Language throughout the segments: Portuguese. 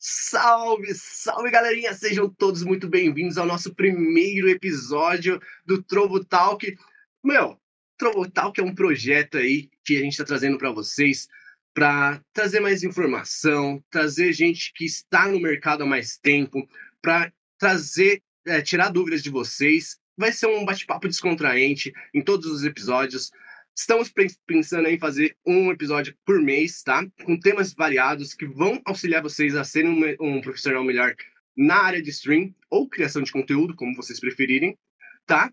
Salve, salve galerinha! Sejam todos muito bem-vindos ao nosso primeiro episódio do Trovo Talk. Meu, Trovo Talk é um projeto aí que a gente está trazendo para vocês para trazer mais informação, trazer gente que está no mercado há mais tempo, para trazer, é, tirar dúvidas de vocês. Vai ser um bate-papo descontraente em todos os episódios. Estamos pensando em fazer um episódio por mês, tá? Com temas variados que vão auxiliar vocês a serem um, um profissional melhor na área de stream ou criação de conteúdo, como vocês preferirem, tá?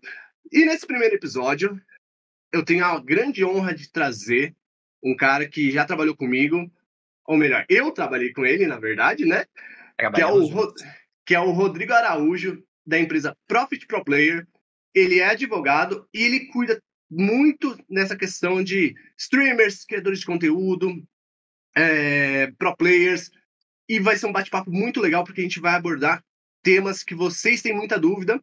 E nesse primeiro episódio, eu tenho a grande honra de trazer um cara que já trabalhou comigo, ou melhor, eu trabalhei com ele, na verdade, né? Que é, o, que é o Rodrigo Araújo, da empresa Profit Pro Player. Ele é advogado e ele cuida muito nessa questão de streamers, criadores de conteúdo, é, pro players, e vai ser um bate-papo muito legal porque a gente vai abordar temas que vocês têm muita dúvida,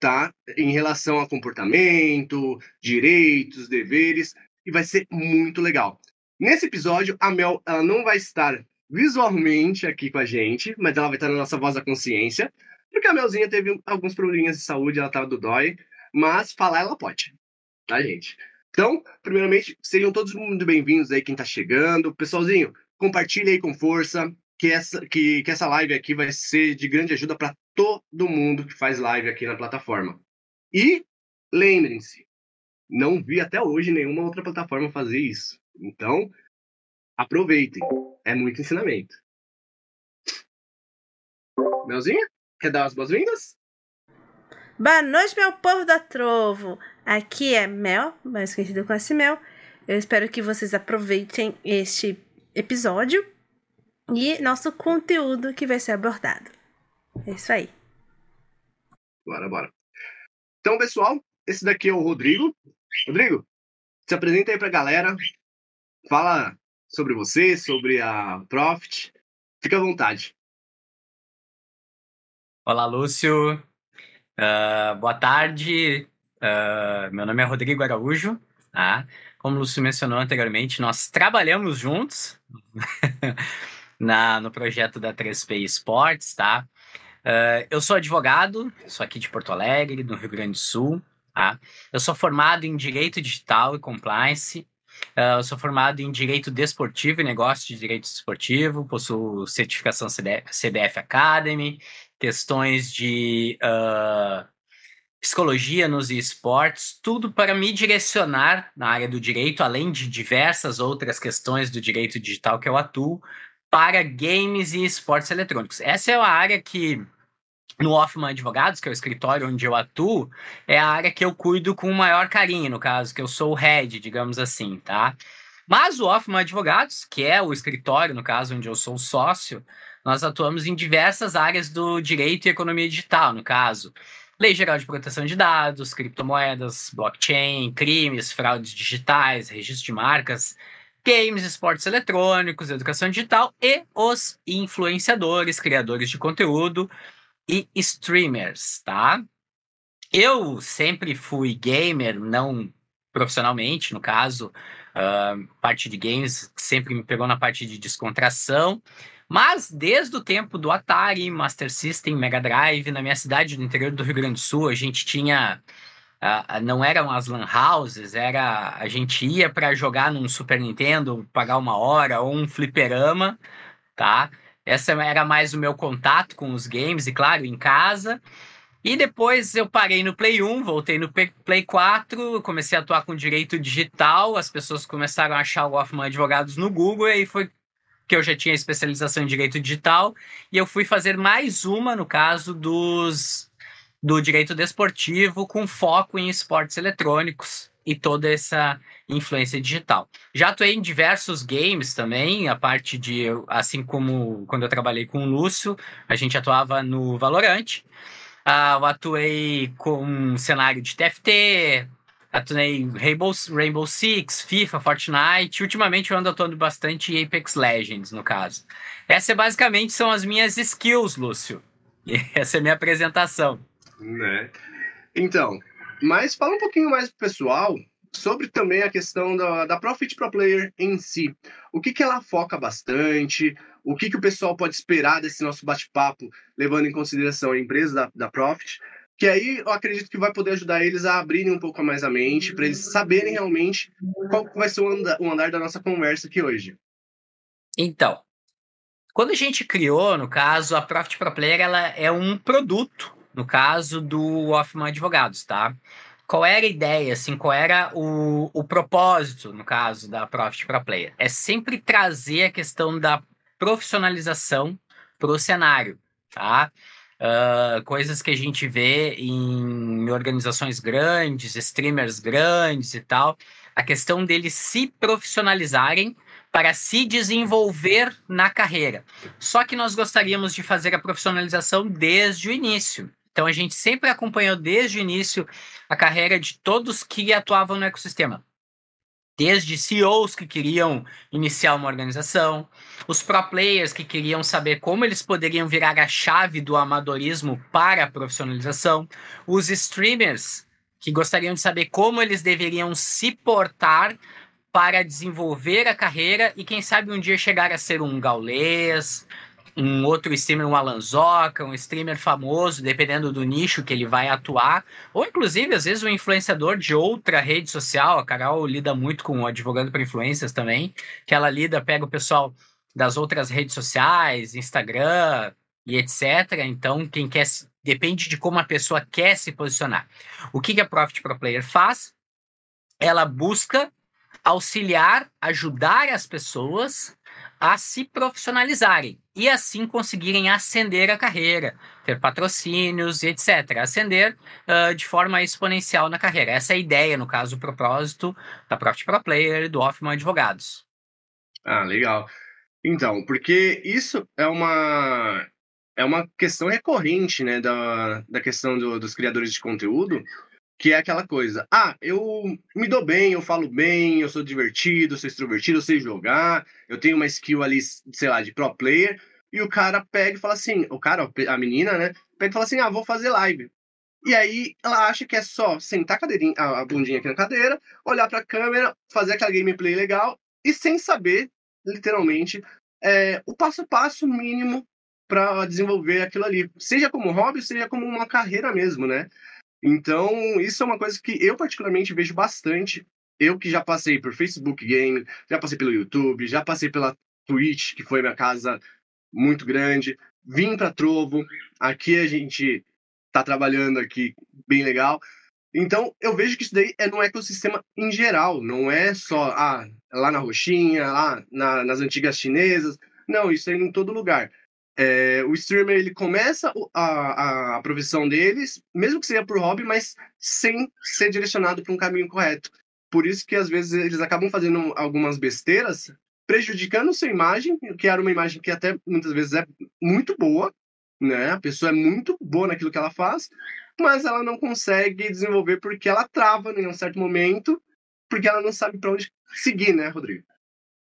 tá? Em relação a comportamento, direitos, deveres, e vai ser muito legal. Nesse episódio, a Mel ela não vai estar visualmente aqui com a gente, mas ela vai estar na nossa voz da consciência, porque a Melzinha teve alguns probleminhas de saúde, ela estava do dói, mas falar ela pode tá, gente? Então, primeiramente, sejam todos muito bem-vindos aí, quem tá chegando. Pessoalzinho, compartilhe aí com força, que essa, que, que essa live aqui vai ser de grande ajuda para todo mundo que faz live aqui na plataforma. E lembrem-se, não vi até hoje nenhuma outra plataforma fazer isso. Então, aproveitem. É muito ensinamento. Melzinha, quer dar as boas-vindas? Boa noite, meu povo da Trovo! Aqui é Mel, mais conhecido como esse Mel. Eu espero que vocês aproveitem este episódio e nosso conteúdo que vai ser abordado. É isso aí. Bora, bora. Então, pessoal, esse daqui é o Rodrigo. Rodrigo, se apresenta aí pra galera. Fala sobre você, sobre a Profit. Fica à vontade. Olá, Lúcio. Uh, boa tarde, uh, meu nome é Rodrigo Araújo. Tá? Como o Lúcio mencionou anteriormente, nós trabalhamos juntos na, no projeto da 3P Esportes. Tá? Uh, eu sou advogado, sou aqui de Porto Alegre, no Rio Grande do Sul. Tá? Eu sou formado em Direito Digital e Compliance. Uh, sou formado em Direito Desportivo e Negócio de Direito Desportivo, possuo certificação CBF Academy, questões de uh, psicologia nos esportes, tudo para me direcionar na área do direito, além de diversas outras questões do direito digital que eu atuo, para games e esportes eletrônicos. Essa é a área que, no Hoffman Advogados, que é o escritório onde eu atuo, é a área que eu cuido com o maior carinho, no caso, que eu sou o head, digamos assim, tá? Mas o Hoffman Advogados, que é o escritório, no caso, onde eu sou sócio, nós atuamos em diversas áreas do direito e economia digital, no caso. Lei Geral de Proteção de Dados, criptomoedas, blockchain, crimes, fraudes digitais, registro de marcas, games, esportes eletrônicos, educação digital e os influenciadores, criadores de conteúdo e streamers, tá? Eu sempre fui gamer, não profissionalmente, no caso, uh, parte de games sempre me pegou na parte de descontração. Mas desde o tempo do Atari, Master System, Mega Drive, na minha cidade, no interior do Rio Grande do Sul, a gente tinha. Uh, não eram as lan houses, era a gente ia para jogar num Super Nintendo, pagar uma hora ou um fliperama, tá? Essa era mais o meu contato com os games, e claro, em casa. E depois eu parei no Play 1, voltei no Play 4, comecei a atuar com direito digital, as pessoas começaram a achar o Hoffman Advogados no Google, e aí foi que eu já tinha especialização em direito digital, e eu fui fazer mais uma, no caso dos do direito desportivo, com foco em esportes eletrônicos e toda essa influência digital. Já atuei em diversos games também, a parte de, assim como quando eu trabalhei com o Lúcio, a gente atuava no Valorant. Uh, eu atuei com um cenário de TFT, Atuei Rainbow, Rainbow Six, FIFA, Fortnite. Ultimamente eu ando atuando bastante Apex Legends, no caso. Essas basicamente são as minhas skills, Lúcio. E essa é a minha apresentação. Né? Então, mas fala um pouquinho mais pro pessoal sobre também a questão da, da Profit Pro Player em si. O que, que ela foca bastante, o que, que o pessoal pode esperar desse nosso bate-papo, levando em consideração a empresa da, da Profit, que aí eu acredito que vai poder ajudar eles a abrirem um pouco mais a mente, para eles saberem realmente qual vai ser o andar, o andar da nossa conversa aqui hoje. Então, quando a gente criou, no caso, a Profit Pro Player, ela é um produto, no caso do Hoffman Advogados, tá? Qual era a ideia, assim, qual era o, o propósito, no caso, da Profit Pro Player? É sempre trazer a questão da profissionalização para o cenário, tá? Uh, coisas que a gente vê em organizações grandes, streamers grandes e tal, a questão deles se profissionalizarem para se desenvolver na carreira. Só que nós gostaríamos de fazer a profissionalização desde o início. Então a gente sempre acompanhou desde o início a carreira de todos que atuavam no ecossistema. Desde CEOs que queriam iniciar uma organização, os pro players que queriam saber como eles poderiam virar a chave do amadorismo para a profissionalização, os streamers que gostariam de saber como eles deveriam se portar para desenvolver a carreira e quem sabe um dia chegar a ser um gaulês, um outro streamer, um Alanzoca, um streamer famoso, dependendo do nicho que ele vai atuar, ou inclusive às vezes um influenciador de outra rede social. A Carol lida muito com advogando para influências também, que ela lida, pega o pessoal das outras redes sociais, Instagram e etc. Então, quem quer depende de como a pessoa quer se posicionar. O que, que a Profit Pro Player faz? Ela busca auxiliar, ajudar as pessoas a se profissionalizarem e assim conseguirem ascender a carreira, ter patrocínios e etc. Ascender uh, de forma exponencial na carreira. Essa é a ideia, no caso, o propósito da Profit Pro Player e do Hoffman Advogados. Ah, legal. Então, porque isso é uma é uma questão recorrente, né, da, da questão do, dos criadores de conteúdo, que é aquela coisa, ah, eu me dou bem, eu falo bem, eu sou divertido, eu sou extrovertido, eu sei jogar, eu tenho uma skill ali, sei lá, de pro player, e o cara pega e fala assim, o cara, a menina, né, pega e fala assim, ah, vou fazer live. E aí ela acha que é só sentar a, cadeirinha, a bundinha aqui na cadeira, olhar pra câmera, fazer aquela gameplay legal, e sem saber, literalmente, é, o passo a passo mínimo para desenvolver aquilo ali, seja como hobby, seja como uma carreira mesmo, né? Então, isso é uma coisa que eu particularmente vejo bastante. Eu que já passei por Facebook Game, já passei pelo YouTube, já passei pela Twitch, que foi minha casa muito grande, vim para Trovo, aqui a gente tá trabalhando aqui bem legal. Então, eu vejo que isso daí é no ecossistema em geral, não é só ah, lá na Roxinha, lá na, nas antigas chinesas. Não, isso é em todo lugar. É, o streamer ele começa a, a, profissão deles, mesmo que seja por hobby, mas sem ser direcionado para um caminho correto. Por isso que às vezes eles acabam fazendo algumas besteiras, prejudicando sua imagem, que era uma imagem que até muitas vezes é muito boa, né? A pessoa é muito boa naquilo que ela faz, mas ela não consegue desenvolver porque ela trava em um certo momento, porque ela não sabe para onde seguir, né, Rodrigo?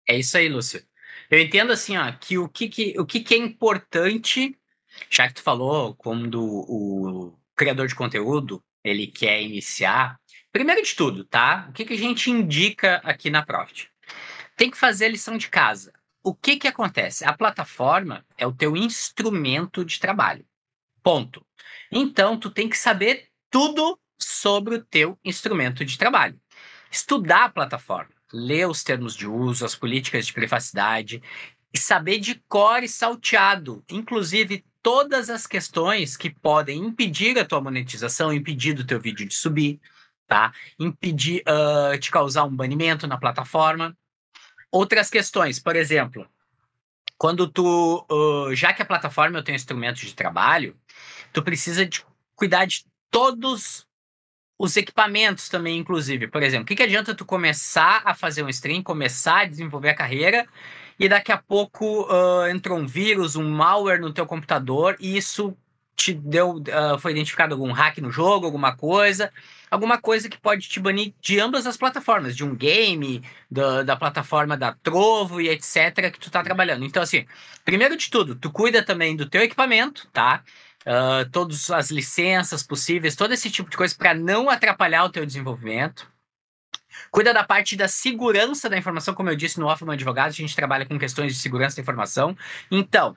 É isso aí, Lúcio. Eu entendo assim, ó, que o que, que, o que, que é importante, já que tu falou quando o criador de conteúdo ele quer iniciar, primeiro de tudo, tá? O que, que a gente indica aqui na Profit? Tem que fazer a lição de casa. O que que acontece? A plataforma é o teu instrumento de trabalho. Ponto. Então, tu tem que saber tudo sobre o teu instrumento de trabalho. Estudar a plataforma ler os termos de uso, as políticas de privacidade e saber de cor e salteado, inclusive todas as questões que podem impedir a tua monetização, impedir do teu vídeo de subir, tá? Impedir uh, te causar um banimento na plataforma. Outras questões, por exemplo, quando tu, uh, já que a plataforma é o teu instrumento de trabalho, tu precisa de cuidar de todos os equipamentos também, inclusive. Por exemplo, o que, que adianta tu começar a fazer um stream, começar a desenvolver a carreira e daqui a pouco uh, entrou um vírus, um malware no teu computador e isso te deu, uh, foi identificado algum hack no jogo, alguma coisa, alguma coisa que pode te banir de ambas as plataformas, de um game, da, da plataforma da Trovo e etc que tu tá trabalhando. Então assim, primeiro de tudo, tu cuida também do teu equipamento, tá? Uh, todas as licenças possíveis, todo esse tipo de coisa para não atrapalhar o teu desenvolvimento. Cuida da parte da segurança da informação, como eu disse no Hoffman Advogados, a gente trabalha com questões de segurança da informação. Então,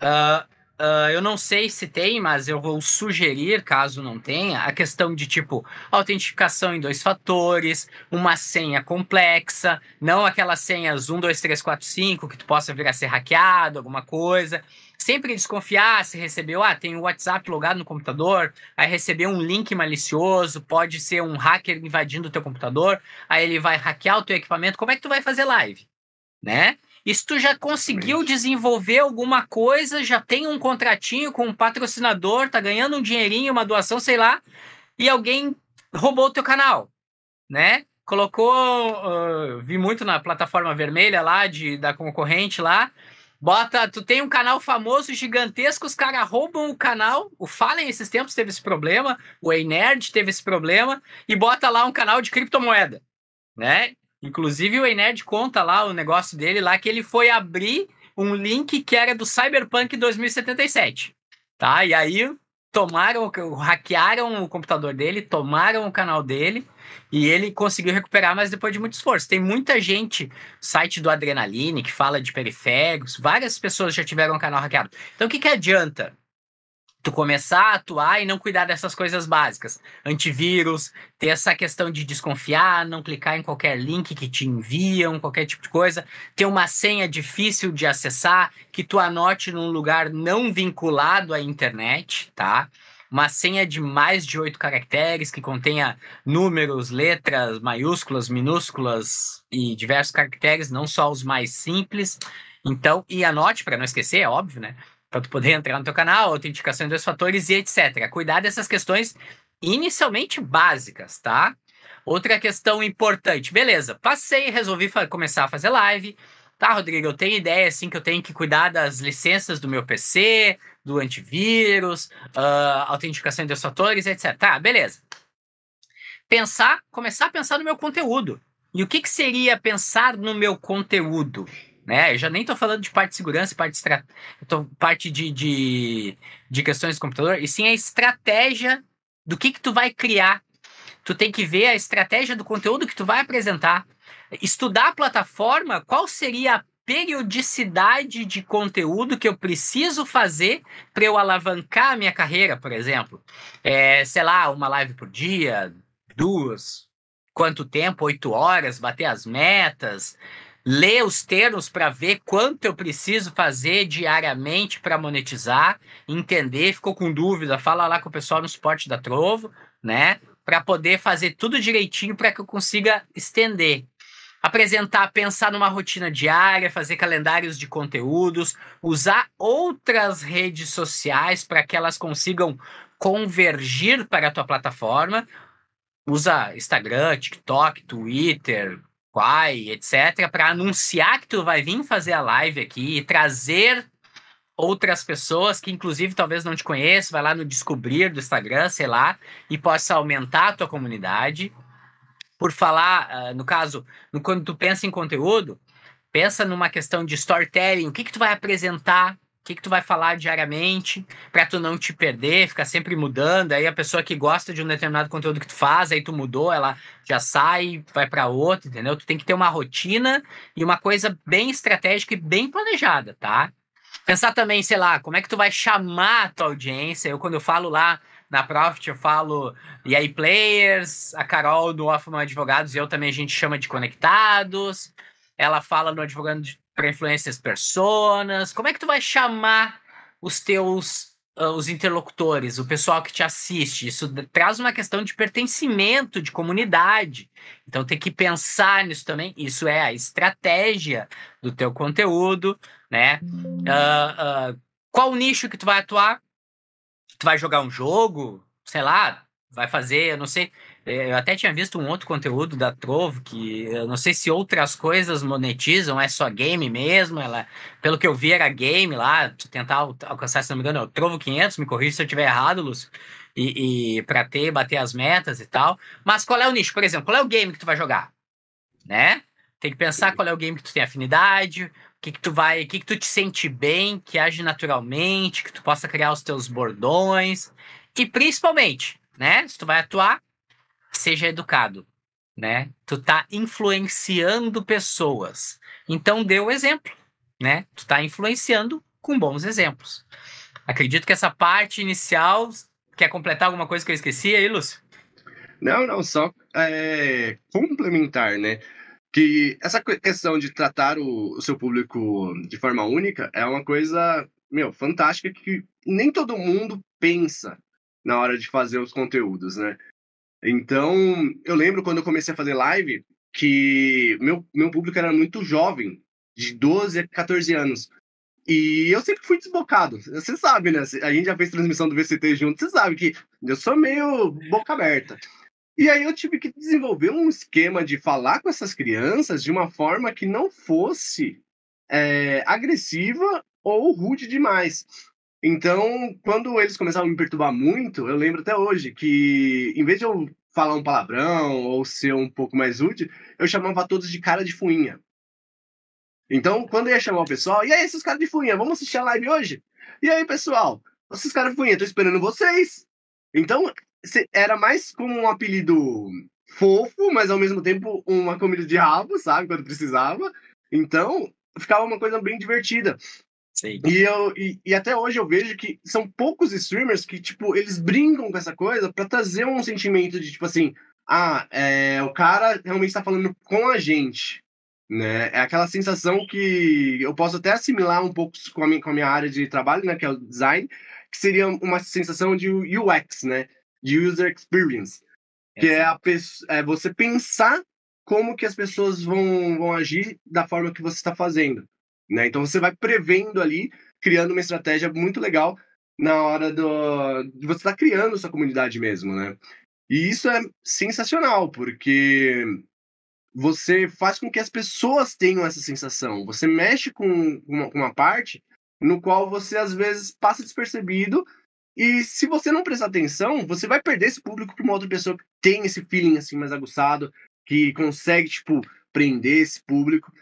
uh, Uh, eu não sei se tem, mas eu vou sugerir, caso não tenha, a questão de tipo autentificação em dois fatores, uma senha complexa, não aquelas senhas 1, 2, 3, 4, 5 que tu possa vir a ser hackeado, alguma coisa. Sempre desconfiar se recebeu, ah, tem o WhatsApp logado no computador, aí recebeu um link malicioso, pode ser um hacker invadindo o teu computador, aí ele vai hackear o teu equipamento. Como é que tu vai fazer live? Né? E se tu já conseguiu desenvolver alguma coisa, já tem um contratinho com um patrocinador, tá ganhando um dinheirinho, uma doação, sei lá, e alguém roubou o teu canal, né? Colocou, uh, vi muito na plataforma vermelha lá de, da concorrente lá, Bota, tu tem um canal famoso, gigantesco, os caras roubam o canal. O Fallen esses tempos teve esse problema, o Ei Nerd teve esse problema, e bota lá um canal de criptomoeda, né? Inclusive o Enerd conta lá o negócio dele lá que ele foi abrir um link que era do Cyberpunk 2077, tá? E aí tomaram, hackearam o computador dele, tomaram o canal dele e ele conseguiu recuperar, mas depois de muito esforço. Tem muita gente, site do Adrenaline, que fala de periféricos, várias pessoas já tiveram um canal hackeado. Então o que, que adianta? Tu começar a atuar e não cuidar dessas coisas básicas. Antivírus, ter essa questão de desconfiar, não clicar em qualquer link que te enviam, qualquer tipo de coisa, ter uma senha difícil de acessar, que tu anote num lugar não vinculado à internet, tá? Uma senha de mais de oito caracteres que contenha números, letras, maiúsculas, minúsculas e diversos caracteres, não só os mais simples. Então, e anote para não esquecer, é óbvio, né? Para tu poder entrar no teu canal, autenticação em dois fatores e etc. Cuidar dessas questões inicialmente básicas, tá? Outra questão importante, beleza, passei, resolvi começar a fazer live. Tá, Rodrigo, eu tenho ideia assim que eu tenho que cuidar das licenças do meu PC, do antivírus, uh, autenticação dois fatores, etc. Tá, beleza. Pensar, começar a pensar no meu conteúdo. E o que, que seria pensar no meu conteúdo? Né? Eu já nem estou falando de parte de segurança, parte, de, estra... parte de, de, de questões do computador, e sim a estratégia do que, que tu vai criar. Tu tem que ver a estratégia do conteúdo que tu vai apresentar. Estudar a plataforma, qual seria a periodicidade de conteúdo que eu preciso fazer para eu alavancar a minha carreira, por exemplo. É, sei lá, uma live por dia, duas, quanto tempo, oito horas, bater as metas, ler os termos para ver quanto eu preciso fazer diariamente para monetizar, entender, ficou com dúvida, fala lá com o pessoal no suporte da Trovo, né? Para poder fazer tudo direitinho para que eu consiga estender. Apresentar, pensar numa rotina diária, fazer calendários de conteúdos, usar outras redes sociais para que elas consigam convergir para a tua plataforma. Usa Instagram, TikTok, Twitter, Quai, etc., para anunciar que tu vai vir fazer a live aqui e trazer outras pessoas que, inclusive, talvez não te conheçam, vai lá no descobrir do Instagram, sei lá, e possa aumentar a tua comunidade. Por falar, uh, no caso, no, quando tu pensa em conteúdo, pensa numa questão de storytelling, o que que tu vai apresentar que, que tu vai falar diariamente para tu não te perder, ficar sempre mudando. Aí a pessoa que gosta de um determinado conteúdo que tu faz, aí tu mudou, ela já sai, vai para outro, entendeu? Tu tem que ter uma rotina e uma coisa bem estratégica e bem planejada, tá? Pensar também, sei lá, como é que tu vai chamar a tua audiência. Eu, quando eu falo lá na Profit, eu falo e aí players, a Carol do Hoffman Advogados eu também a gente chama de conectados. Ela fala no Advogado para influências personas? Como é que tu vai chamar os teus uh, os interlocutores, o pessoal que te assiste? Isso traz uma questão de pertencimento, de comunidade. Então tem que pensar nisso também. Isso é a estratégia do teu conteúdo, né? Uh, uh, qual nicho que tu vai atuar? Tu vai jogar um jogo? Sei lá, vai fazer, eu não sei. É, eu até tinha visto um outro conteúdo da Trovo que eu não sei se outras coisas monetizam, é só game mesmo. Ela, pelo que eu vi, era game lá, tentar alcançar, se não me engano, é o Trovo 500, me corrija se eu estiver errado, Lúcio. E, e para ter, bater as metas e tal. Mas qual é o nicho? Por exemplo, qual é o game que tu vai jogar? Né? Tem que pensar qual é o game que tu tem afinidade, o que, que tu vai, que, que tu te sente bem, que age naturalmente, que tu possa criar os teus bordões. E principalmente, né? Se tu vai atuar, seja educado. né? Tu tá influenciando pessoas. Então dê o exemplo, né? Tu tá influenciando com bons exemplos. Acredito que essa parte inicial quer completar alguma coisa que eu esqueci aí, Lúcio? Não, não, só é, complementar, né? Que essa questão de tratar o, o, seu público de forma única é uma coisa, meu, fantástica que nem todo mundo pensa na hora de fazer os conteúdos, né? Então, eu lembro quando eu comecei a fazer live que meu, meu público era muito jovem, de 12 a 14 anos. E eu sempre fui desbocado. Você sabe, né? A gente já fez transmissão do VCT junto, você sabe que eu sou meio boca aberta. E aí eu tive que desenvolver um esquema de falar com essas crianças de uma forma que não fosse é, agressiva ou rude demais. Então, quando eles começavam a me perturbar muito, eu lembro até hoje que, em vez de eu falar um palavrão ou ser um pouco mais útil, eu chamava todos de cara de fuinha. Então, quando eu ia chamar o pessoal, e aí, esses caras de fuinha, vamos assistir a live hoje? E aí, pessoal, esses caras de fuinha, tô esperando vocês. Então, era mais como um apelido fofo, mas ao mesmo tempo uma comida de rabo, sabe? Quando precisava. Então, ficava uma coisa bem divertida. E, eu, e, e, até hoje eu vejo que são poucos streamers que, tipo, eles brincam com essa coisa para trazer um sentimento de, tipo assim, ah, é, o cara realmente está falando com a gente. Né? É aquela sensação que eu posso até assimilar um pouco com a minha, com a minha área de trabalho, né, que é o design, que seria uma sensação de UX, né? de user experience, que é, a é você pensar como que as pessoas vão, vão agir da forma que você está fazendo. Né? Então você vai prevendo ali, criando uma estratégia muito legal na hora do, de você estar tá criando sua comunidade mesmo, né? E isso é sensacional, porque você faz com que as pessoas tenham essa sensação. Você mexe com uma, uma parte no qual você às vezes passa despercebido e se você não prestar atenção, você vai perder esse público para uma outra pessoa que tem esse feeling assim mais aguçado, que consegue, tipo, prender esse público.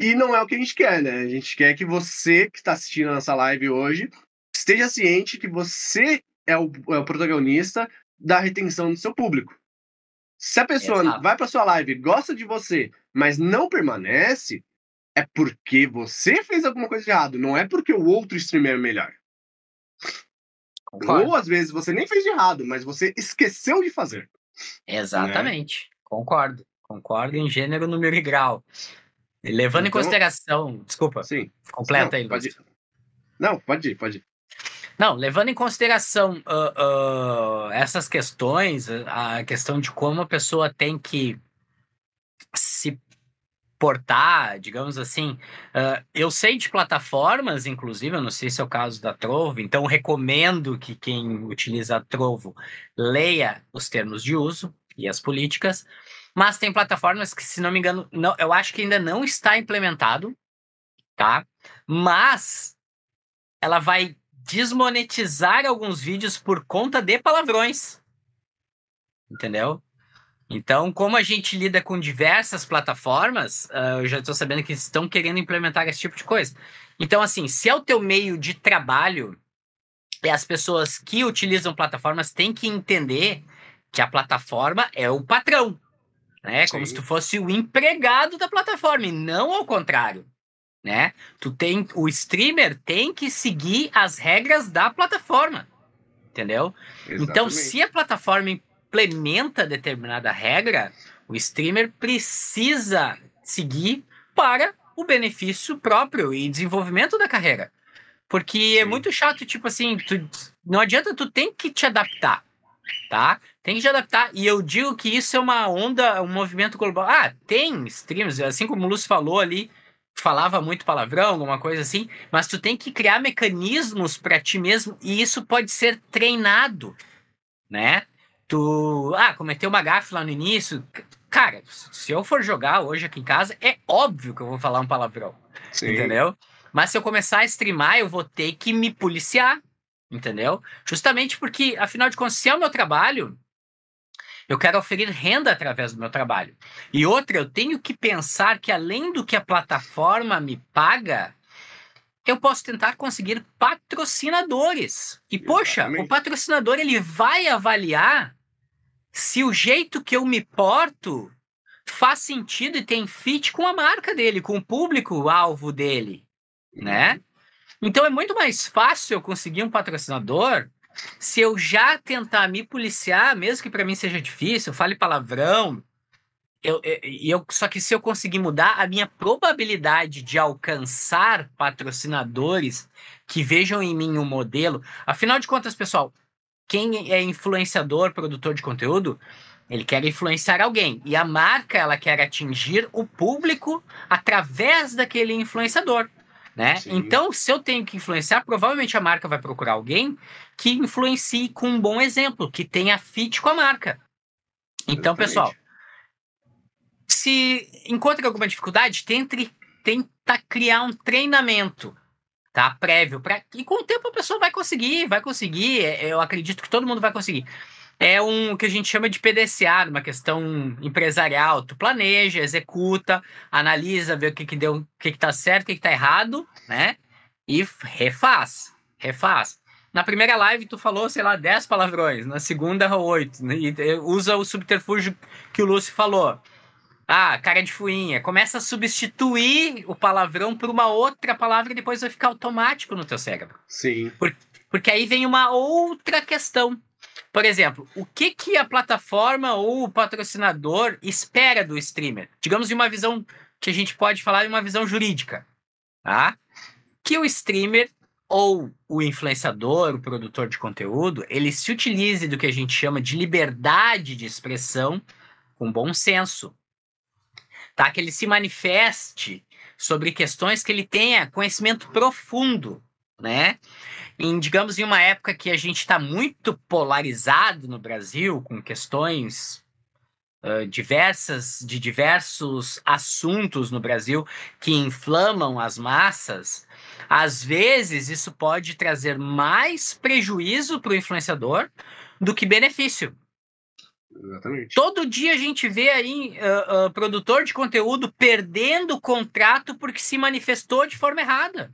E não é o que a gente quer, né? A gente quer que você que está assistindo a nossa live hoje esteja ciente que você é o, é o protagonista da retenção do seu público. Se a pessoa Exato. vai para sua live, gosta de você, mas não permanece, é porque você fez alguma coisa de errado, não é porque o outro streamer é melhor. Concordo. Ou às vezes você nem fez de errado, mas você esqueceu de fazer. Exatamente. Né? Concordo. Concordo em gênero, número e grau. Levando então, em consideração. Desculpa. Sim. Completa Não, aí, pode. Não, pode ir, pode ir. Não, levando em consideração uh, uh, essas questões, a questão de como a pessoa tem que se portar, digamos assim. Uh, eu sei de plataformas, inclusive, eu não sei se é o caso da Trovo, então recomendo que quem utiliza a Trovo leia os termos de uso e as políticas. Mas tem plataformas que, se não me engano, não, eu acho que ainda não está implementado, tá? Mas ela vai desmonetizar alguns vídeos por conta de palavrões. Entendeu? Então, como a gente lida com diversas plataformas, uh, eu já estou sabendo que estão querendo implementar esse tipo de coisa. Então, assim, se é o teu meio de trabalho, e as pessoas que utilizam plataformas têm que entender que a plataforma é o patrão, né? Sim. Como se tu fosse o empregado da plataforma, e não ao contrário, né? Tu tem, o streamer tem que seguir as regras da plataforma, entendeu? Exatamente. Então, se a plataforma implementa determinada regra, o streamer precisa seguir para o benefício próprio e desenvolvimento da carreira. Porque é muito chato, tipo assim, tu, não adianta, tu tem que te adaptar, tá? Tem que te adaptar. E eu digo que isso é uma onda, um movimento global. Ah, tem streamers, assim como o Lúcio falou ali, falava muito palavrão, alguma coisa assim, mas tu tem que criar mecanismos para ti mesmo e isso pode ser treinado, né? tu, ah, cometeu uma gafe lá no início. Cara, se eu for jogar hoje aqui em casa, é óbvio que eu vou falar um palavrão. Sim. Entendeu? Mas se eu começar a streamar, eu vou ter que me policiar. Entendeu? Justamente porque, afinal de contas, se é o meu trabalho, eu quero oferir renda através do meu trabalho. E outra, eu tenho que pensar que além do que a plataforma me paga, eu posso tentar conseguir patrocinadores. E, poxa, o patrocinador ele vai avaliar se o jeito que eu me porto faz sentido e tem fit com a marca dele, com o público-alvo dele, né? Então é muito mais fácil eu conseguir um patrocinador se eu já tentar me policiar, mesmo que para mim seja difícil, fale palavrão, eu, eu, eu, só que se eu conseguir mudar, a minha probabilidade de alcançar patrocinadores que vejam em mim um modelo. Afinal de contas, pessoal, quem é influenciador, produtor de conteúdo, ele quer influenciar alguém. E a marca, ela quer atingir o público através daquele influenciador. Né? Então, se eu tenho que influenciar, provavelmente a marca vai procurar alguém que influencie com um bom exemplo, que tenha fit com a marca. Então, Exatamente. pessoal, se encontra alguma dificuldade, tente, tenta criar um treinamento, tá? Prévio. Pra, e com o tempo a pessoa vai conseguir, vai conseguir. É, eu acredito que todo mundo vai conseguir. É um que a gente chama de PDCA, uma questão empresarial. Tu planeja, executa, analisa, vê o que, que deu, o que, que tá certo, o que, que tá errado, né? E refaz. Refaz. Na primeira live tu falou, sei lá, 10 palavrões, na segunda 8. Né? E usa o subterfúgio que o Lúcio falou. Ah, cara de fuinha. Começa a substituir o palavrão por uma outra palavra e depois vai ficar automático no teu cérebro. Sim. Por, porque aí vem uma outra questão. Por exemplo, o que, que a plataforma ou o patrocinador espera do streamer? Digamos de uma visão que a gente pode falar de uma visão jurídica, tá? Que o streamer ou o influenciador, o produtor de conteúdo, ele se utilize do que a gente chama de liberdade de expressão com bom senso, tá? Que ele se manifeste sobre questões que ele tenha conhecimento profundo, né? Em, digamos, em uma época que a gente está muito polarizado no Brasil, com questões uh, diversas, de diversos assuntos no Brasil que inflamam as massas, às vezes isso pode trazer mais prejuízo para o influenciador do que benefício. Exatamente. Todo dia a gente vê aí uh, uh, produtor de conteúdo perdendo o contrato porque se manifestou de forma errada.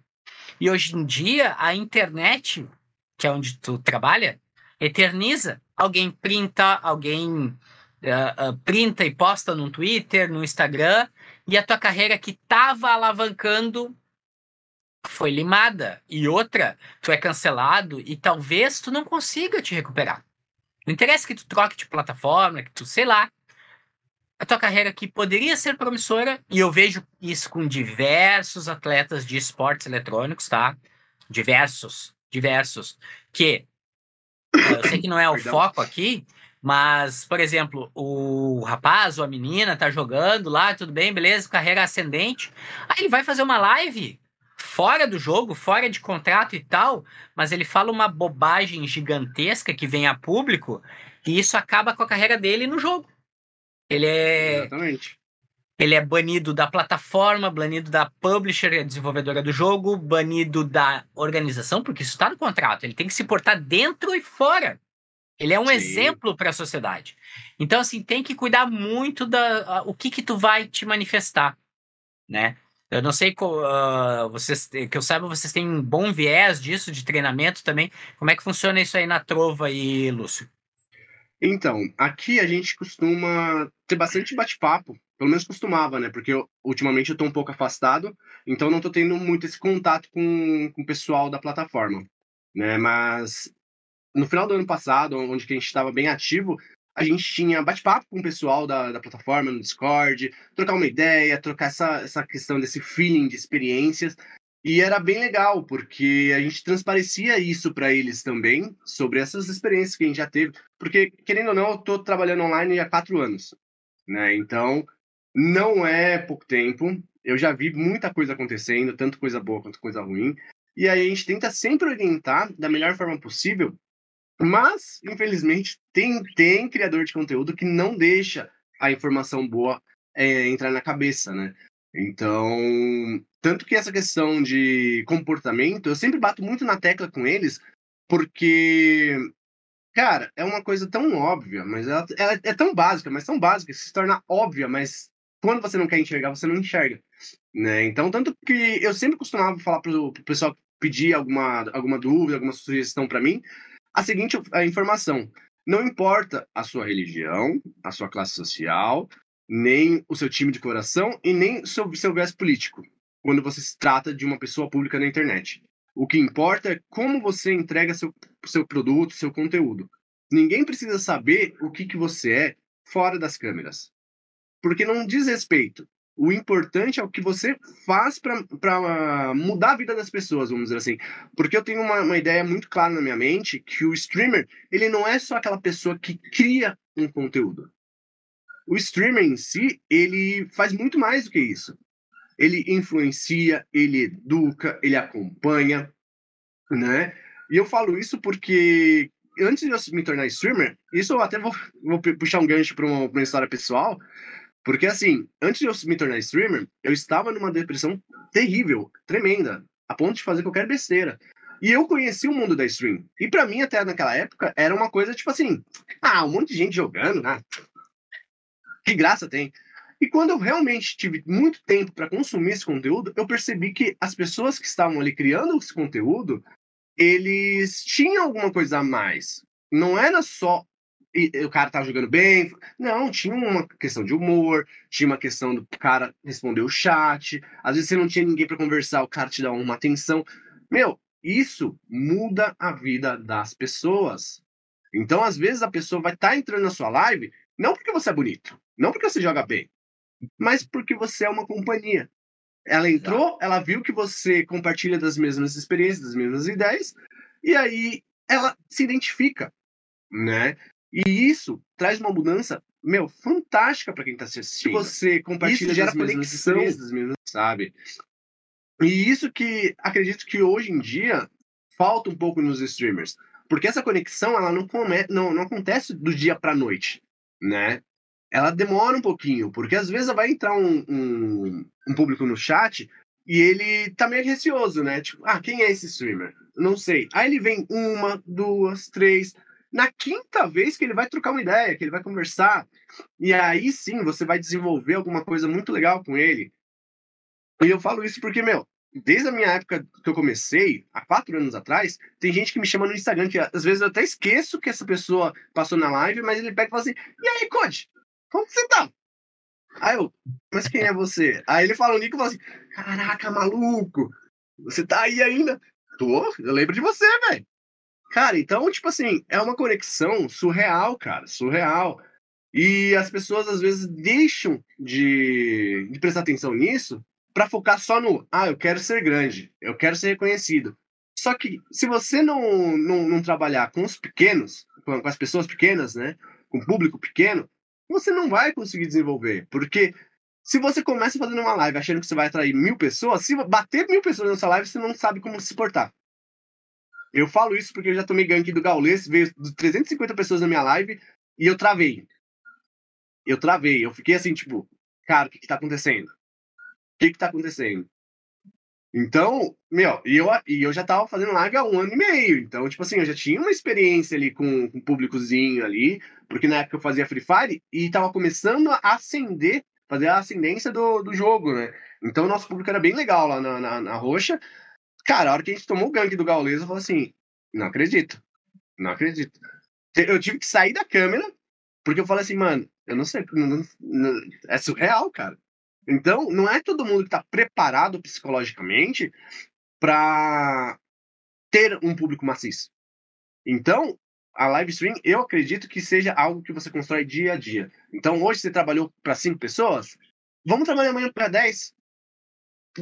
E hoje em dia a internet, que é onde tu trabalha, eterniza. Alguém printa, alguém uh, printa e posta no Twitter, no Instagram, e a tua carreira que estava alavancando foi limada. E outra, tu é cancelado e talvez tu não consiga te recuperar. Não interessa que tu troque de plataforma, que tu, sei lá. A tua carreira que poderia ser promissora, e eu vejo isso com diversos atletas de esportes eletrônicos, tá? Diversos, diversos. Que eu sei que não é o foco aqui, mas, por exemplo, o rapaz ou a menina tá jogando lá, tudo bem, beleza, carreira ascendente. Aí ele vai fazer uma live fora do jogo, fora de contrato e tal, mas ele fala uma bobagem gigantesca que vem a público e isso acaba com a carreira dele no jogo. Ele é. Exatamente. Ele é banido da plataforma, banido da publisher, a desenvolvedora do jogo, banido da organização, porque isso está no contrato. Ele tem que se portar dentro e fora. Ele é um Sim. exemplo para a sociedade. Então, assim, tem que cuidar muito da o que que tu vai te manifestar, né? Eu não sei uh, vocês, que eu saiba, vocês têm um bom viés disso de treinamento também. Como é que funciona isso aí na Trova aí, Lúcio? Então, aqui a gente costuma ter bastante bate-papo, pelo menos costumava, né? Porque eu, ultimamente eu tô um pouco afastado, então não tô tendo muito esse contato com, com o pessoal da plataforma, né? Mas no final do ano passado, onde a gente estava bem ativo, a gente tinha bate-papo com o pessoal da, da plataforma no Discord, trocar uma ideia, trocar essa, essa questão desse feeling de experiências. E era bem legal, porque a gente transparecia isso para eles também, sobre essas experiências que a gente já teve. Porque, querendo ou não, eu estou trabalhando online há quatro anos. Né? Então, não é pouco tempo. Eu já vi muita coisa acontecendo, tanto coisa boa quanto coisa ruim. E aí a gente tenta sempre orientar da melhor forma possível mas, infelizmente, tem, tem criador de conteúdo que não deixa a informação boa é, entrar na cabeça, né? Então, tanto que essa questão de comportamento, eu sempre bato muito na tecla com eles, porque, cara, é uma coisa tão óbvia, mas ela, ela é tão básica, mas tão básica, se torna óbvia, mas quando você não quer enxergar, você não enxerga, né? Então, tanto que eu sempre costumava falar pro, pro pessoal pedir alguma, alguma dúvida, alguma sugestão para mim, a seguinte a informação: não importa a sua religião, a sua classe social, nem o seu time de coração e nem seu, seu viés político, quando você se trata de uma pessoa pública na internet. O que importa é como você entrega seu, seu produto, seu conteúdo. Ninguém precisa saber o que, que você é fora das câmeras. Porque não diz respeito. O importante é o que você faz para mudar a vida das pessoas, vamos dizer assim. Porque eu tenho uma, uma ideia muito clara na minha mente que o streamer, ele não é só aquela pessoa que cria um conteúdo. O streamer em si, ele faz muito mais do que isso. Ele influencia, ele educa, ele acompanha, né? E eu falo isso porque antes de eu me tornar streamer, isso eu até vou, vou puxar um gancho para uma, uma, história pessoal, porque assim, antes de eu me tornar streamer, eu estava numa depressão terrível, tremenda, a ponto de fazer qualquer besteira. E eu conheci o mundo da stream. E para mim, até naquela época, era uma coisa tipo assim: ah, um monte de gente jogando, né? Que graça tem. E quando eu realmente tive muito tempo para consumir esse conteúdo, eu percebi que as pessoas que estavam ali criando esse conteúdo, eles tinham alguma coisa a mais. Não era só o cara tá jogando bem. Não, tinha uma questão de humor, tinha uma questão do cara responder o chat. Às vezes você não tinha ninguém para conversar, o cara te dá uma atenção. Meu, isso muda a vida das pessoas. Então, às vezes, a pessoa vai estar tá entrando na sua live não porque você é bonito, não porque você joga bem, mas porque você é uma companhia. Ela entrou, ela viu que você compartilha das mesmas experiências, das mesmas ideias, e aí ela se identifica, né? E isso traz uma mudança, meu, fantástica para quem está assistindo. Você compartilha isso gera das mesmas experiências, das mesmas, sabe? E isso que acredito que hoje em dia falta um pouco nos streamers, porque essa conexão ela não, come, não, não acontece do dia para noite, né? Ela demora um pouquinho, porque às vezes vai entrar um, um, um, público no chat e ele tá meio receoso, né? Tipo, ah, quem é esse streamer? Não sei. Aí ele vem uma, duas, três. Na quinta vez que ele vai trocar uma ideia, que ele vai conversar, e aí sim você vai desenvolver alguma coisa muito legal com ele. E eu falo isso porque, meu, desde a minha época que eu comecei, há quatro anos atrás, tem gente que me chama no Instagram, que às vezes eu até esqueço que essa pessoa passou na live, mas ele pega e fala assim: e aí, Code? Como você tá? Aí eu, mas quem é você? Aí ele fala o nick e fala assim: Caraca, maluco, você tá aí ainda? Tô, eu lembro de você, velho. Cara, então, tipo assim, é uma conexão surreal, cara, surreal. E as pessoas às vezes deixam de, de prestar atenção nisso para focar só no, ah, eu quero ser grande, eu quero ser reconhecido. Só que se você não, não, não trabalhar com os pequenos, com as pessoas pequenas, né, com o público pequeno, você não vai conseguir desenvolver. Porque se você começa fazendo uma live achando que você vai atrair mil pessoas, se bater mil pessoas nessa live, você não sabe como se portar. Eu falo isso porque eu já tomei gank do Gaules, veio 350 pessoas na minha live e eu travei. Eu travei, eu fiquei assim, tipo, cara, o que que tá acontecendo? O que que tá acontecendo? Então, meu, e eu, e eu já tava fazendo live há um ano e meio. Então, tipo assim, eu já tinha uma experiência ali com, um públicozinho ali, porque na época eu fazia Free Fire e tava começando a acender, fazer a ascendência do, do jogo, né? Então o nosso público era bem legal lá na, na, na roxa. Cara, a hora que a gente tomou o gank do Gaules, eu falei assim: não acredito, não acredito. Eu tive que sair da câmera, porque eu falei assim, mano, eu não sei, não, não, é surreal, cara. Então, não é todo mundo que está preparado psicologicamente para ter um público maciço. Então, a live stream, eu acredito que seja algo que você constrói dia a dia. Então, hoje você trabalhou para cinco pessoas, vamos trabalhar amanhã para 10.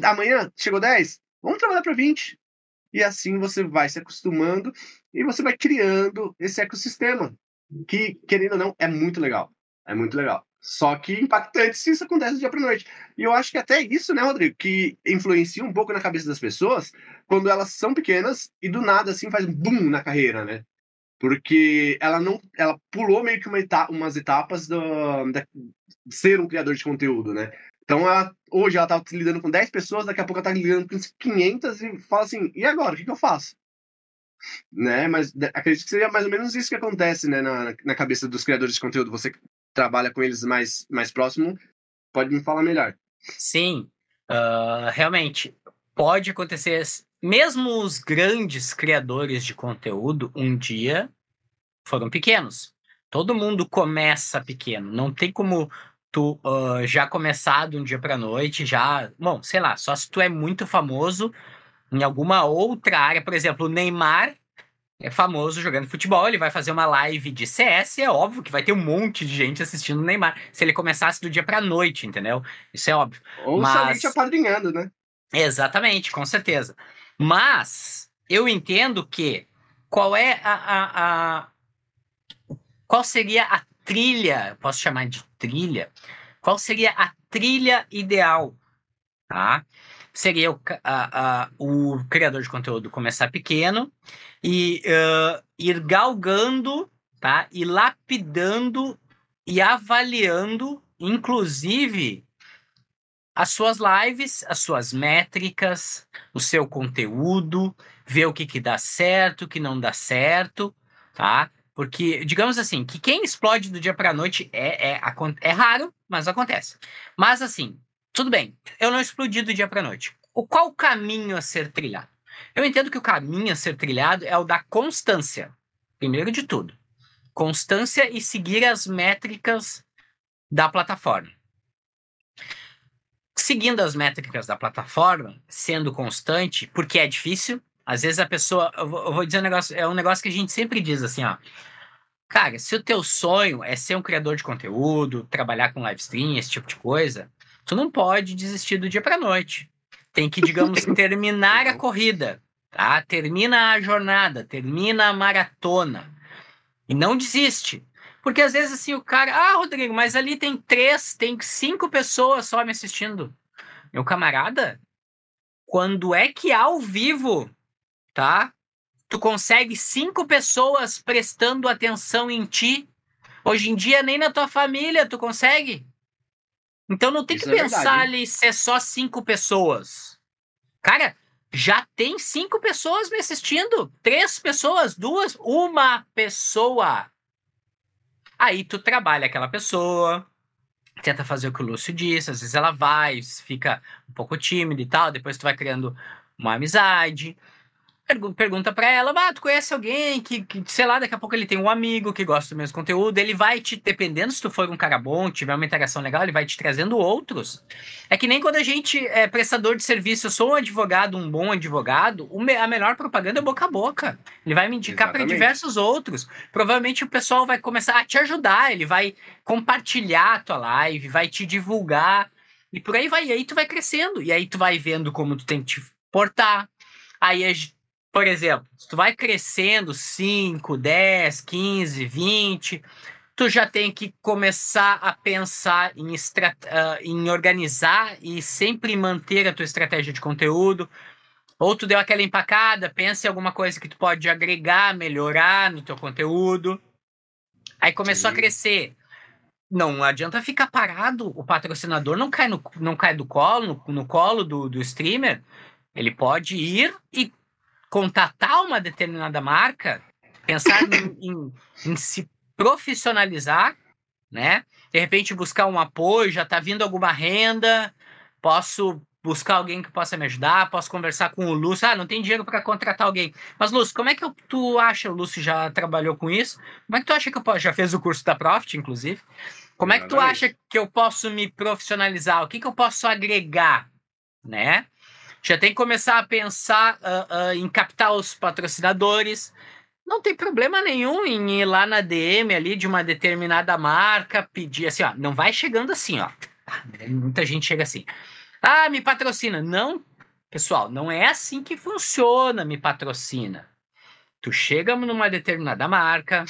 Amanhã chegou 10, vamos trabalhar para 20. E assim você vai se acostumando e você vai criando esse ecossistema, que, querendo ou não, é muito legal. É muito legal. Só que impactante se isso acontece do dia para noite. E eu acho que até isso, né, Rodrigo, que influencia um pouco na cabeça das pessoas quando elas são pequenas e do nada assim faz um boom na carreira, né? Porque ela não, ela pulou meio que uma etapa, umas etapas do, de ser um criador de conteúdo, né? Então ela, hoje ela tá lidando com 10 pessoas, daqui a pouco ela tá lidando com 500 e fala assim: "E agora, o que, que eu faço?" Né? Mas acredito que seria mais ou menos isso que acontece, né, na, na cabeça dos criadores de conteúdo. Você trabalha com eles mais, mais próximo, pode me falar melhor. Sim, uh, realmente, pode acontecer. Mesmo os grandes criadores de conteúdo, um dia foram pequenos. Todo mundo começa pequeno. Não tem como tu uh, já começar de um dia pra noite, já. Bom, sei lá, só se tu é muito famoso em alguma outra área. Por exemplo, o Neymar é famoso jogando futebol, ele vai fazer uma live de CS, é óbvio que vai ter um monte de gente assistindo o Neymar. Se ele começasse do dia pra noite, entendeu? Isso é óbvio. Ou Mas... se alguém te apadrinhando, né? Exatamente, com certeza. Mas eu entendo que qual é a, a, a, qual seria a trilha, posso chamar de trilha? Qual seria a trilha ideal, tá? Seria o, a, a, o criador de conteúdo começar pequeno e uh, ir galgando, tá? E lapidando e avaliando, inclusive, as suas lives, as suas métricas, o seu conteúdo, ver o que, que dá certo, o que não dá certo, tá? Porque, digamos assim, que quem explode do dia para a noite é, é, é raro, mas acontece. Mas, assim, tudo bem, eu não explodi do dia para noite. O qual o caminho a ser trilhado? Eu entendo que o caminho a ser trilhado é o da constância, primeiro de tudo. Constância e seguir as métricas da plataforma seguindo as métricas da plataforma, sendo constante, porque é difícil. Às vezes a pessoa, eu vou dizer um negócio, é um negócio que a gente sempre diz assim, ó. Cara, se o teu sonho é ser um criador de conteúdo, trabalhar com live stream, esse tipo de coisa, tu não pode desistir do dia para noite. Tem que, digamos, terminar a corrida, tá? Termina a jornada, termina a maratona. E não desiste. Porque às vezes assim o cara, ah, Rodrigo, mas ali tem três, tem cinco pessoas só me assistindo. Meu camarada, quando é que ao vivo, tá? Tu consegue cinco pessoas prestando atenção em ti. Hoje em dia, nem na tua família tu consegue. Então não tem Isso que é pensar verdade. ali ser só cinco pessoas. Cara, já tem cinco pessoas me assistindo. Três pessoas, duas, uma pessoa. Aí tu trabalha aquela pessoa, tenta fazer o que o Lúcio disse, às vezes ela vai, fica um pouco tímida e tal, depois tu vai criando uma amizade, pergunta para ela, ah, tu conhece alguém que, que, sei lá, daqui a pouco ele tem um amigo que gosta do mesmo conteúdo, ele vai te, dependendo se tu for um cara bom, tiver uma interação legal, ele vai te trazendo outros. É que nem quando a gente é prestador de serviço, eu sou um advogado, um bom advogado, a melhor propaganda é boca a boca. Ele vai me indicar para diversos outros. Provavelmente o pessoal vai começar a te ajudar, ele vai compartilhar a tua live, vai te divulgar, e por aí vai, e aí tu vai crescendo, e aí tu vai vendo como tu tem que te portar, aí por exemplo, se tu vai crescendo 5, 10, 15, 20, tu já tem que começar a pensar em, uh, em organizar e sempre manter a tua estratégia de conteúdo. Ou tu deu aquela empacada, pensa em alguma coisa que tu pode agregar, melhorar no teu conteúdo. Aí começou Sim. a crescer. Não adianta ficar parado, o patrocinador não cai, no, não cai do colo, no, no colo do, do streamer. Ele pode ir e contatar uma determinada marca, pensar em, em, em, se profissionalizar, né? De repente buscar um apoio, já está vindo alguma renda, posso buscar alguém que possa me ajudar, posso conversar com o Lúcio. Ah, não tem dinheiro para contratar alguém. Mas, Lúcio, como é que eu, tu acha? O Lúcio já trabalhou com isso. Como é que tu acha que eu posso? Já fez o curso da Profit, inclusive. Como é que tu acha que eu posso me profissionalizar? O que, que eu posso agregar, né? Já tem que começar a pensar uh, uh, em captar os patrocinadores. Não tem problema nenhum em ir lá na DM ali de uma determinada marca, pedir assim, ó, não vai chegando assim, ó. Ah, muita gente chega assim. Ah, me patrocina. Não, pessoal, não é assim que funciona, me patrocina. Tu chega numa determinada marca,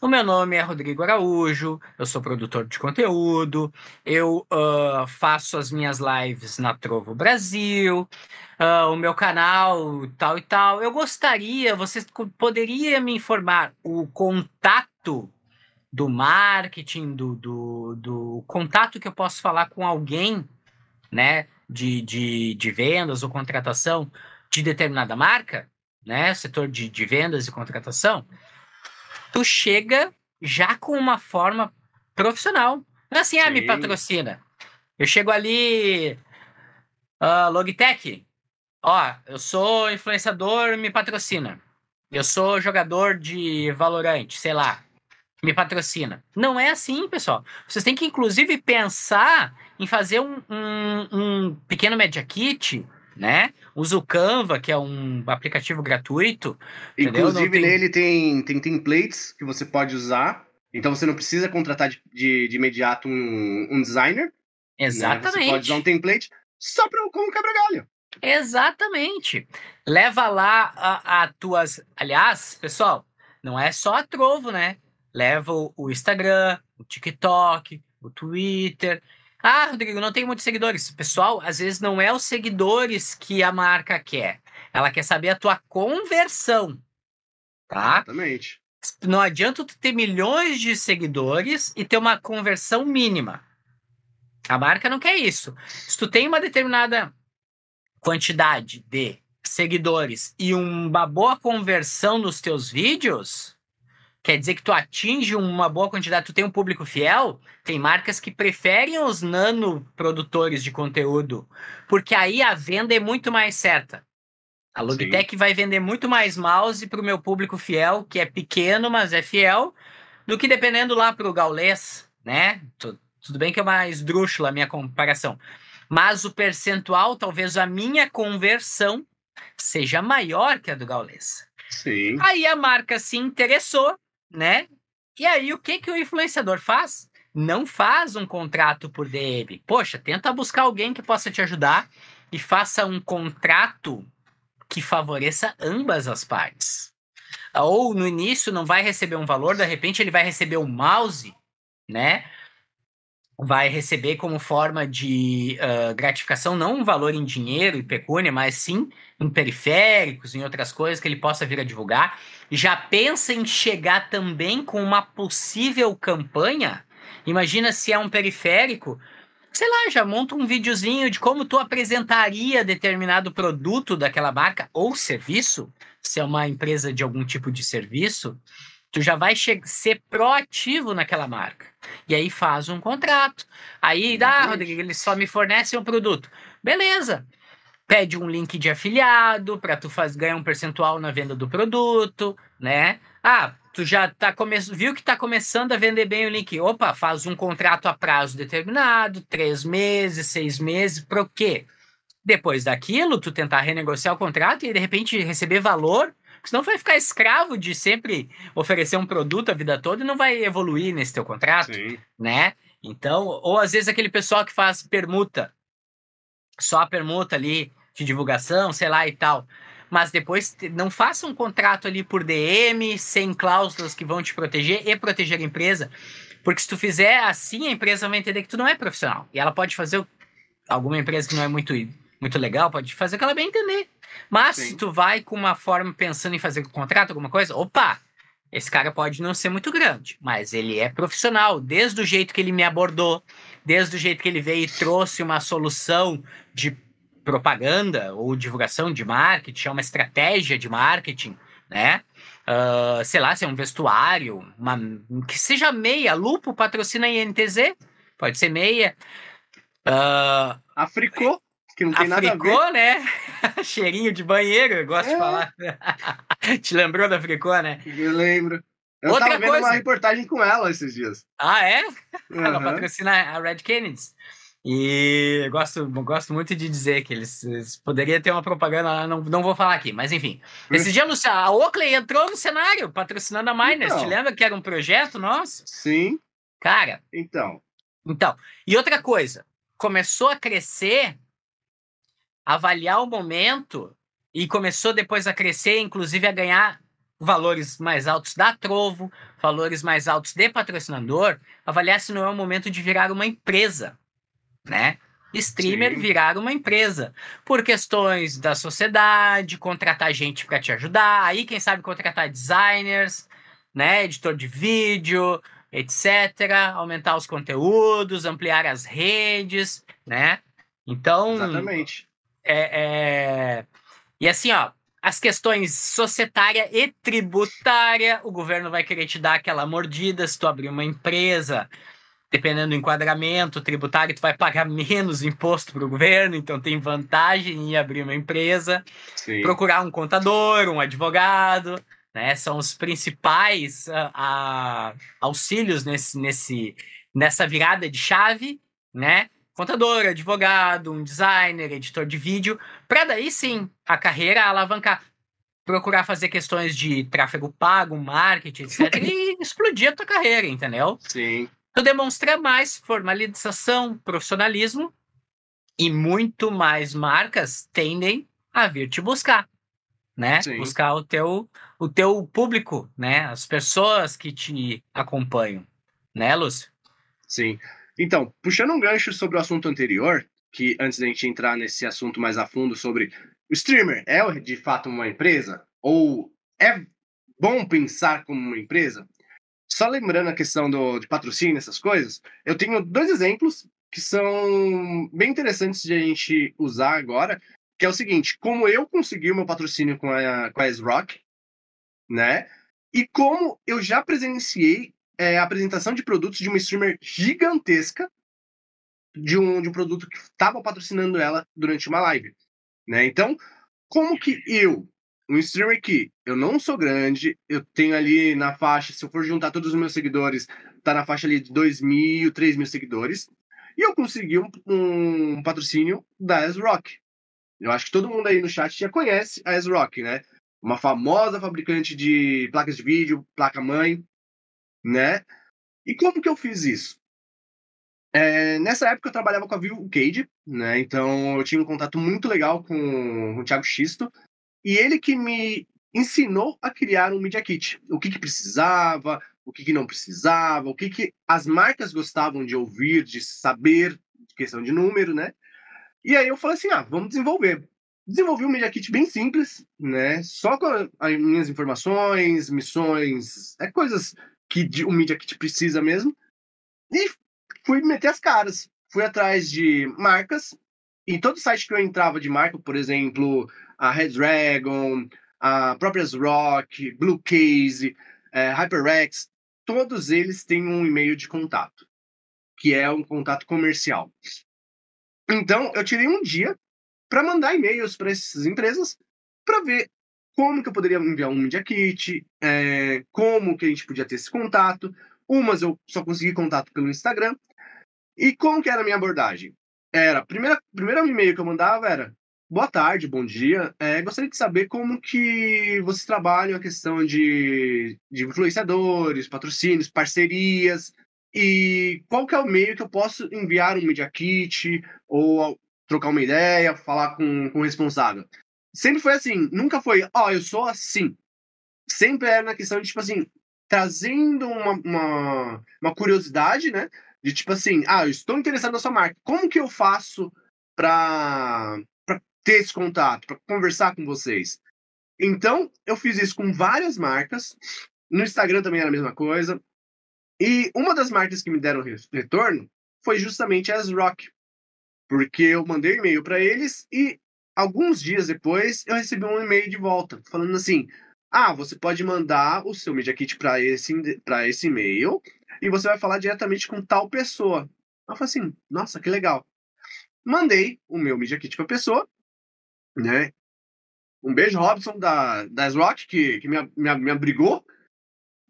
o meu nome é Rodrigo Araújo, eu sou produtor de conteúdo, eu uh, faço as minhas lives na Trovo Brasil, uh, o meu canal tal e tal. Eu gostaria, você poderia me informar o contato do marketing, do, do, do contato que eu posso falar com alguém, né, de, de, de vendas ou contratação de determinada marca, né, setor de, de vendas e contratação tu chega já com uma forma profissional. Não é assim, ah, me patrocina. Eu chego ali, uh, Logitech, ó, eu sou influenciador, me patrocina. Eu sou jogador de Valorant, sei lá. me patrocina. Não é assim, pessoal. Vocês têm que, inclusive, pensar em fazer um, um, um pequeno Media Kit, né? Usa o Canva, que é um aplicativo gratuito. Inclusive, tem... nele tem, tem templates que você pode usar. Então, você não precisa contratar de, de, de imediato um, um designer. Exatamente. Né? Você pode usar um template só pra, como quebra-galho. Exatamente. Leva lá a, a tuas. Aliás, pessoal, não é só a Trovo, né? Leva o Instagram, o TikTok, o Twitter. Ah, Rodrigo, não tenho muitos seguidores. Pessoal, às vezes não é os seguidores que a marca quer. Ela quer saber a tua conversão. Tá? Exatamente. Não adianta tu ter milhões de seguidores e ter uma conversão mínima. A marca não quer isso. Se tu tem uma determinada quantidade de seguidores e uma boa conversão nos teus vídeos, quer dizer que tu atinge uma boa quantidade, tu tem um público fiel, tem marcas que preferem os nano produtores de conteúdo, porque aí a venda é muito mais certa. A Logitech Sim. vai vender muito mais mouse para o meu público fiel, que é pequeno, mas é fiel, do que dependendo lá para o gaulês, né? Tudo bem que é uma esdrúxula a minha comparação mas o percentual, talvez a minha conversão, seja maior que a do Gaules. Sim. Aí a marca se interessou, né? E aí o que, que o influenciador faz? Não faz um contrato por DM. Poxa, tenta buscar alguém que possa te ajudar e faça um contrato que favoreça ambas as partes. Ou no início não vai receber um valor, de repente ele vai receber um mouse, né? Vai receber como forma de uh, gratificação não um valor em dinheiro e pecúnia, mas sim em periféricos, em outras coisas que ele possa vir a divulgar. Já pensa em chegar também com uma possível campanha? Imagina se é um periférico, sei lá, já monta um videozinho de como tu apresentaria determinado produto daquela marca ou serviço, se é uma empresa de algum tipo de serviço Tu já vai ser proativo naquela marca. E aí faz um contrato. Aí dá, ah, Rodrigo, eles só me fornecem um produto. Beleza. Pede um link de afiliado para tu faz, ganhar um percentual na venda do produto, né? Ah, tu já tá come... viu que tá começando a vender bem o link. Opa, faz um contrato a prazo determinado, três meses, seis meses, para quê? Depois daquilo, tu tentar renegociar o contrato e de repente receber valor Senão vai ficar escravo de sempre oferecer um produto a vida toda e não vai evoluir nesse teu contrato, Sim. né? Então, ou às vezes aquele pessoal que faz permuta, só a permuta ali de divulgação, sei lá e tal. Mas depois não faça um contrato ali por DM, sem cláusulas que vão te proteger e proteger a empresa. Porque se tu fizer assim, a empresa vai entender que tu não é profissional. E ela pode fazer alguma empresa que não é muito, muito legal, pode fazer o que ela bem entender. Mas Sim. se tu vai com uma forma pensando em fazer um contrato, alguma coisa, opa, esse cara pode não ser muito grande, mas ele é profissional, desde o jeito que ele me abordou, desde o jeito que ele veio e trouxe uma solução de propaganda ou divulgação de marketing, é uma estratégia de marketing, né? Uh, sei lá, se é um vestuário, uma, que seja meia, Lupo patrocina a INTZ, pode ser meia. Uh, Africou que não tem nada a ver. né? Cheirinho de banheiro, eu gosto é. de falar. Te lembrou da Fricô, né? Eu lembro. Eu Outra tava vendo coisa. uma reportagem com ela esses dias. Ah, é? Uhum. Ela patrocina a Red Kennedys. E eu gosto, gosto muito de dizer que eles, eles poderiam ter uma propaganda, não, não vou falar aqui, mas enfim. Esse dia a Oakley entrou no cenário patrocinando a Miners. Então. Te lembra que era um projeto nosso? Sim. Cara. Então. Então. E outra coisa, começou a crescer avaliar o momento e começou depois a crescer, inclusive a ganhar valores mais altos da Trovo, valores mais altos de patrocinador, avaliar se não é o momento de virar uma empresa, né? Streamer Sim. virar uma empresa por questões da sociedade, contratar gente para te ajudar, aí quem sabe contratar designers, né, editor de vídeo, etc, aumentar os conteúdos, ampliar as redes, né? Então, Exatamente. É, é... E assim, ó, as questões societária e tributária, o governo vai querer te dar aquela mordida se tu abrir uma empresa. Dependendo do enquadramento tributário, tu vai pagar menos imposto para o governo, então tem vantagem em abrir uma empresa. Sim. Procurar um contador, um advogado, né? São os principais uh, auxílios nesse, nesse, nessa virada de chave, né? Contador, advogado, um designer, editor de vídeo, para daí sim a carreira alavancar. Procurar fazer questões de tráfego pago, marketing, etc. e explodir a tua carreira, entendeu? Sim. Tu demonstra mais formalização, profissionalismo e muito mais marcas tendem a vir te buscar né? Sim. Buscar o teu, o teu público, né? As pessoas que te acompanham, né, Lúcio? Sim. Então, puxando um gancho sobre o assunto anterior, que antes da gente entrar nesse assunto mais a fundo sobre o streamer é de fato uma empresa ou é bom pensar como uma empresa? Só lembrando a questão do, de patrocínio, essas coisas, eu tenho dois exemplos que são bem interessantes de a gente usar agora, que é o seguinte, como eu consegui o meu patrocínio com a, com a S-Rock, né? E como eu já presenciei é, apresentação de produtos de uma streamer gigantesca de um, de um produto que estava patrocinando ela durante uma live, né? Então, como que eu, um streamer que eu não sou grande, eu tenho ali na faixa, se eu for juntar todos os meus seguidores, tá na faixa ali de 2 mil, 3 mil seguidores, e eu consegui um, um patrocínio da S-Rock, eu acho que todo mundo aí no chat já conhece a S-Rock, né? Uma famosa fabricante de placas de vídeo, placa-mãe, né? E como que eu fiz isso? É, nessa época eu trabalhava com a Vivo Cage, né? Então eu tinha um contato muito legal com, com o Thiago Xisto. E ele que me ensinou a criar um Media Kit. O que, que precisava, o que, que não precisava, o que, que as marcas gostavam de ouvir, de saber, questão de número, né? E aí eu falei assim, ah, vamos desenvolver. Desenvolvi um Media Kit bem simples, né? Só com as minhas informações, missões, é coisas que o Media Kit precisa mesmo. E fui meter as caras. Fui atrás de marcas. Em todo site que eu entrava de marca, por exemplo, a Red Dragon, a própria Rock, Blue Case, é, HyperX, todos eles têm um e-mail de contato, que é um contato comercial. Então, eu tirei um dia para mandar e-mails para essas empresas para ver como que eu poderia enviar um Media Kit, é, como que a gente podia ter esse contato. Umas eu só consegui contato pelo Instagram. E como que era a minha abordagem? Era, primeira, primeiro e-mail que eu mandava era Boa tarde, bom dia. É, gostaria de saber como que vocês trabalham a questão de, de influenciadores, patrocínios, parcerias, e qual que é o meio que eu posso enviar um Media Kit ou trocar uma ideia, falar com, com o responsável? Sempre foi assim, nunca foi, ó, oh, eu sou assim. Sempre era na questão de, tipo assim, trazendo uma, uma, uma curiosidade, né? De tipo assim, ah, eu estou interessado na sua marca. Como que eu faço para ter esse contato, para conversar com vocês? Então, eu fiz isso com várias marcas. No Instagram também era a mesma coisa. E uma das marcas que me deram retorno foi justamente a Rock, porque eu mandei um e-mail para eles e alguns dias depois eu recebi um e-mail de volta falando assim: "Ah, você pode mandar o seu Media Kit para esse esse e-mail e você vai falar diretamente com tal pessoa". Eu falei assim: "Nossa, que legal". Mandei o meu Media Kit para a pessoa, né? Um beijo, Robson, da, da Rock, que, que me, me, me abrigou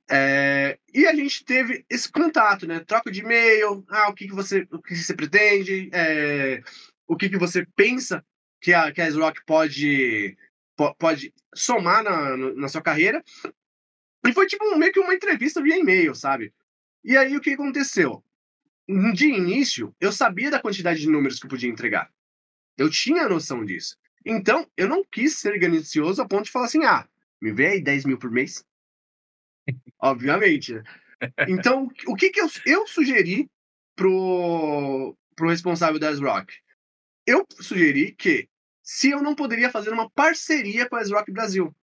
é, e a gente teve esse contato, né? Troca de e-mail, ah, o que, que você, o que você pretende, é, o que, que você pensa que a, que a Rock pode, pode somar na, na sua carreira. E foi tipo meio que uma entrevista via e-mail, sabe? E aí o que aconteceu? De início, eu sabia da quantidade de números que eu podia entregar. Eu tinha noção disso. Então, eu não quis ser ganancioso a ponto de falar assim: ah, me vê aí 10 mil por mês. Obviamente. Então, o que, que eu, eu sugeri pro, pro responsável das Rock? Eu sugeri que se eu não poderia fazer uma parceria com a Rock Brasil.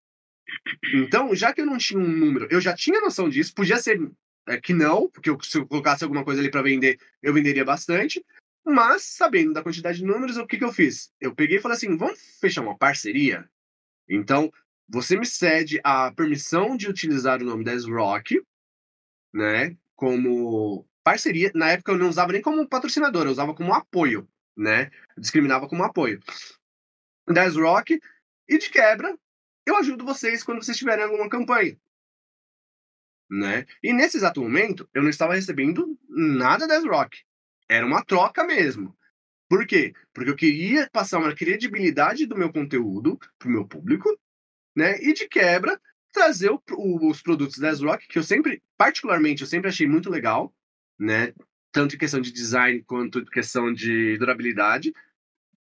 Então, já que eu não tinha um número, eu já tinha noção disso, podia ser é, que não, porque eu, se eu colocasse alguma coisa ali para vender, eu venderia bastante. Mas, sabendo da quantidade de números, o que, que eu fiz? Eu peguei e falei assim: vamos fechar uma parceria? Então, você me cede a permissão de utilizar o nome da Rock, né, como parceria. Na época eu não usava nem como patrocinador, eu usava como apoio, né? Discriminava como apoio. Da Rock e de quebra, eu ajudo vocês quando vocês tiverem alguma campanha. Né? E nesse exato momento, eu não estava recebendo nada da Rock. Era uma troca mesmo. Por quê? Porque eu queria passar uma credibilidade do meu conteúdo para o meu público, né? E de quebra, trazer o, o, os produtos da Rock, que eu sempre, particularmente, eu sempre achei muito legal, né? Tanto em questão de design quanto em questão de durabilidade,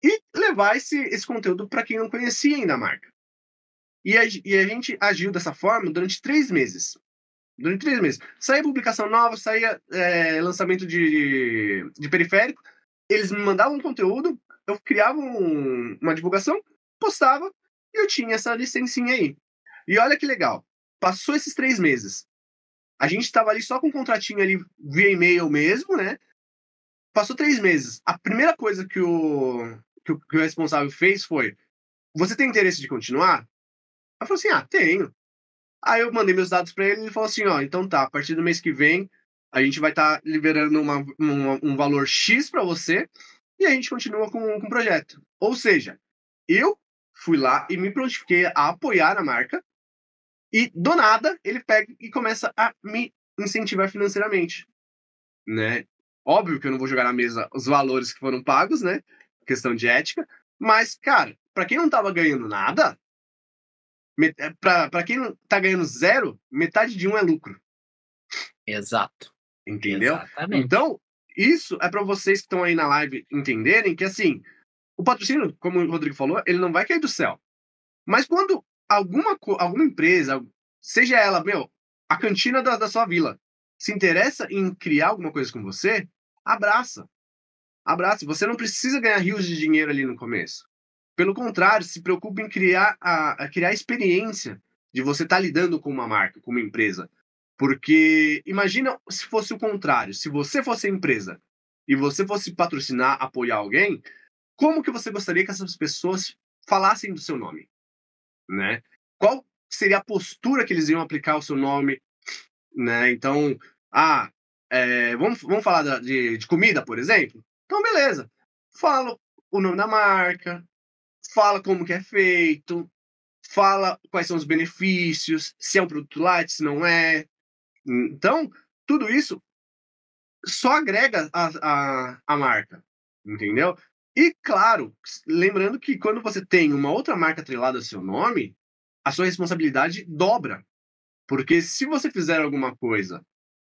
e levar esse, esse conteúdo para quem não conhecia ainda a marca. E a, e a gente agiu dessa forma durante três meses. Durante três meses. Saía publicação nova, saía é, lançamento de, de periférico, eles me mandavam conteúdo, eu criava um, uma divulgação, postava, e eu tinha essa licencinha aí. E olha que legal. Passou esses três meses. A gente estava ali só com um contratinho ali via e-mail mesmo, né? Passou três meses. A primeira coisa que o, que o, que o responsável fez foi: Você tem interesse de continuar? Eu falei assim: Ah, tenho. Aí eu mandei meus dados para ele e ele falou assim: Ó, então tá, a partir do mês que vem a gente vai estar tá liberando uma, uma, um valor X para você e a gente continua com, com o projeto. Ou seja, eu fui lá e me prontifiquei a apoiar a marca e do nada ele pega e começa a me incentivar financeiramente, né? Óbvio que eu não vou jogar na mesa os valores que foram pagos, né? Questão de ética, mas cara, para quem não tava ganhando nada, é, para quem não tá ganhando zero, metade de um é lucro. Exato. Entendeu? Exatamente. Então, isso é para vocês que estão aí na live entenderem que assim, o patrocínio, como o Rodrigo falou, ele não vai cair do céu. Mas quando alguma, alguma empresa, seja ela, meu, a cantina da, da sua vila, se interessa em criar alguma coisa com você, abraça. Abraça. Você não precisa ganhar rios de dinheiro ali no começo. Pelo contrário, se preocupe em criar a, a criar a experiência de você estar tá lidando com uma marca, com uma empresa. Porque imagina se fosse o contrário, se você fosse a empresa e você fosse patrocinar, apoiar alguém, como que você gostaria que essas pessoas falassem do seu nome? né? Qual seria a postura que eles iam aplicar ao seu nome, né? Então, ah, é, vamos, vamos falar de, de comida, por exemplo? Então, beleza. Fala o nome da marca, fala como que é feito, fala quais são os benefícios, se é um produto light, se não é. Então, tudo isso só agrega a, a, a marca, entendeu? E, claro, lembrando que quando você tem uma outra marca atrelada ao seu nome, a sua responsabilidade dobra. Porque se você fizer alguma coisa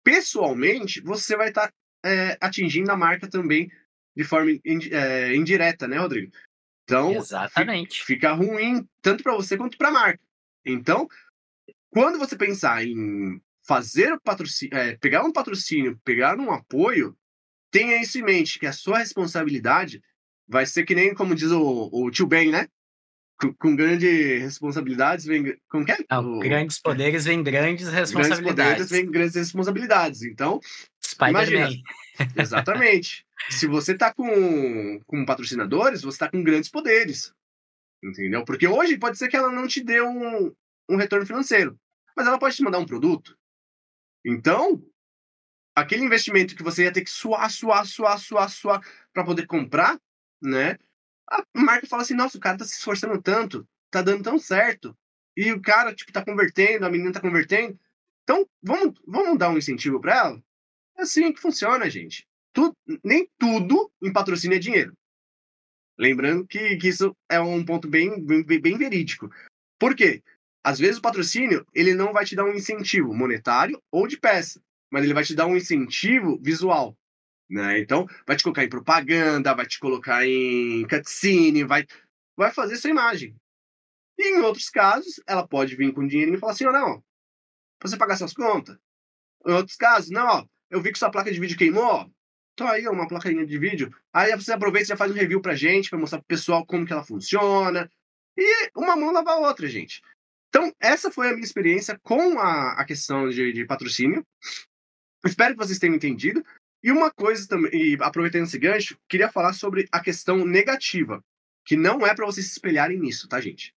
pessoalmente, você vai estar tá, é, atingindo a marca também de forma é, indireta, né, Rodrigo? Então, Exatamente. fica ruim tanto para você quanto para a marca. Então, quando você pensar em fazer o patrocínio, é, pegar um patrocínio, pegar um apoio, tenha isso em mente, que a sua responsabilidade vai ser que nem, como diz o, o tio Ben, né? Com, com grandes responsabilidades vem. Como que é? Não, o, grandes poderes vêm grandes responsabilidades. Grandes poderes vêm grandes responsabilidades. Então, imagina. Exatamente. Se você tá com, com patrocinadores, você tá com grandes poderes. Entendeu? Porque hoje pode ser que ela não te dê um, um retorno financeiro. Mas ela pode te mandar um produto. Então, aquele investimento que você ia ter que suar, suar, suar, suar, suar para poder comprar, né? A marca fala assim, nossa, o cara tá se esforçando tanto, tá dando tão certo. E o cara, tipo, tá convertendo, a menina tá convertendo. Então, vamos, vamos dar um incentivo para ela? É assim que funciona, gente. Tu, nem tudo em patrocínio é dinheiro. Lembrando que, que isso é um ponto bem, bem, bem verídico. Por quê? Às vezes o patrocínio, ele não vai te dar um incentivo monetário ou de peça, mas ele vai te dar um incentivo visual. Né? Então, vai te colocar em propaganda, vai te colocar em cutscene, vai, vai fazer sua imagem. E em outros casos, ela pode vir com dinheiro e falar assim: ou não, você pagar suas contas. Em outros casos, não, ó, eu vi que sua placa de vídeo queimou, então aí, uma plaquinha de vídeo. Aí você aproveita e já faz um review pra gente, pra mostrar pro pessoal como que ela funciona. E uma mão lava a outra, gente. Então, essa foi a minha experiência com a, a questão de, de patrocínio. Espero que vocês tenham entendido. E uma coisa também, e aproveitando esse gancho, queria falar sobre a questão negativa, que não é para vocês se espelharem nisso, tá, gente?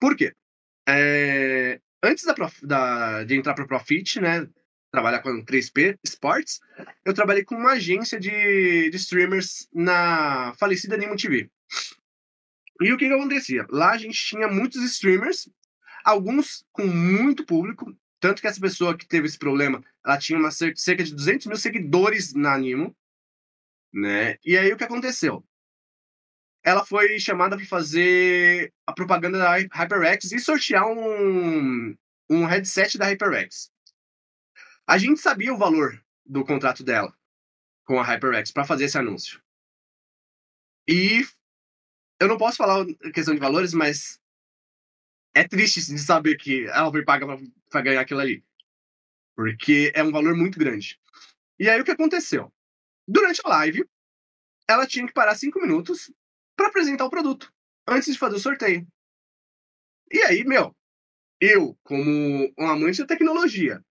Por quê? É, antes da, da, de entrar para Profit, né, trabalhar com 3P Sports, eu trabalhei com uma agência de, de streamers na falecida Nimo TV. E o que, que acontecia? Lá a gente tinha muitos streamers Alguns com muito público, tanto que essa pessoa que teve esse problema, ela tinha uma cerca de 200 mil seguidores na Animo, né? E aí o que aconteceu? Ela foi chamada para fazer a propaganda da HyperX e sortear um, um headset da HyperX. A gente sabia o valor do contrato dela com a HyperX para fazer esse anúncio. E eu não posso falar questão de valores, mas é triste de saber que ela foi paga para ganhar aquilo ali. Porque é um valor muito grande. E aí o que aconteceu? Durante a live, ela tinha que parar cinco minutos para apresentar o produto, antes de fazer o sorteio. E aí, meu, eu, como um amante da tecnologia,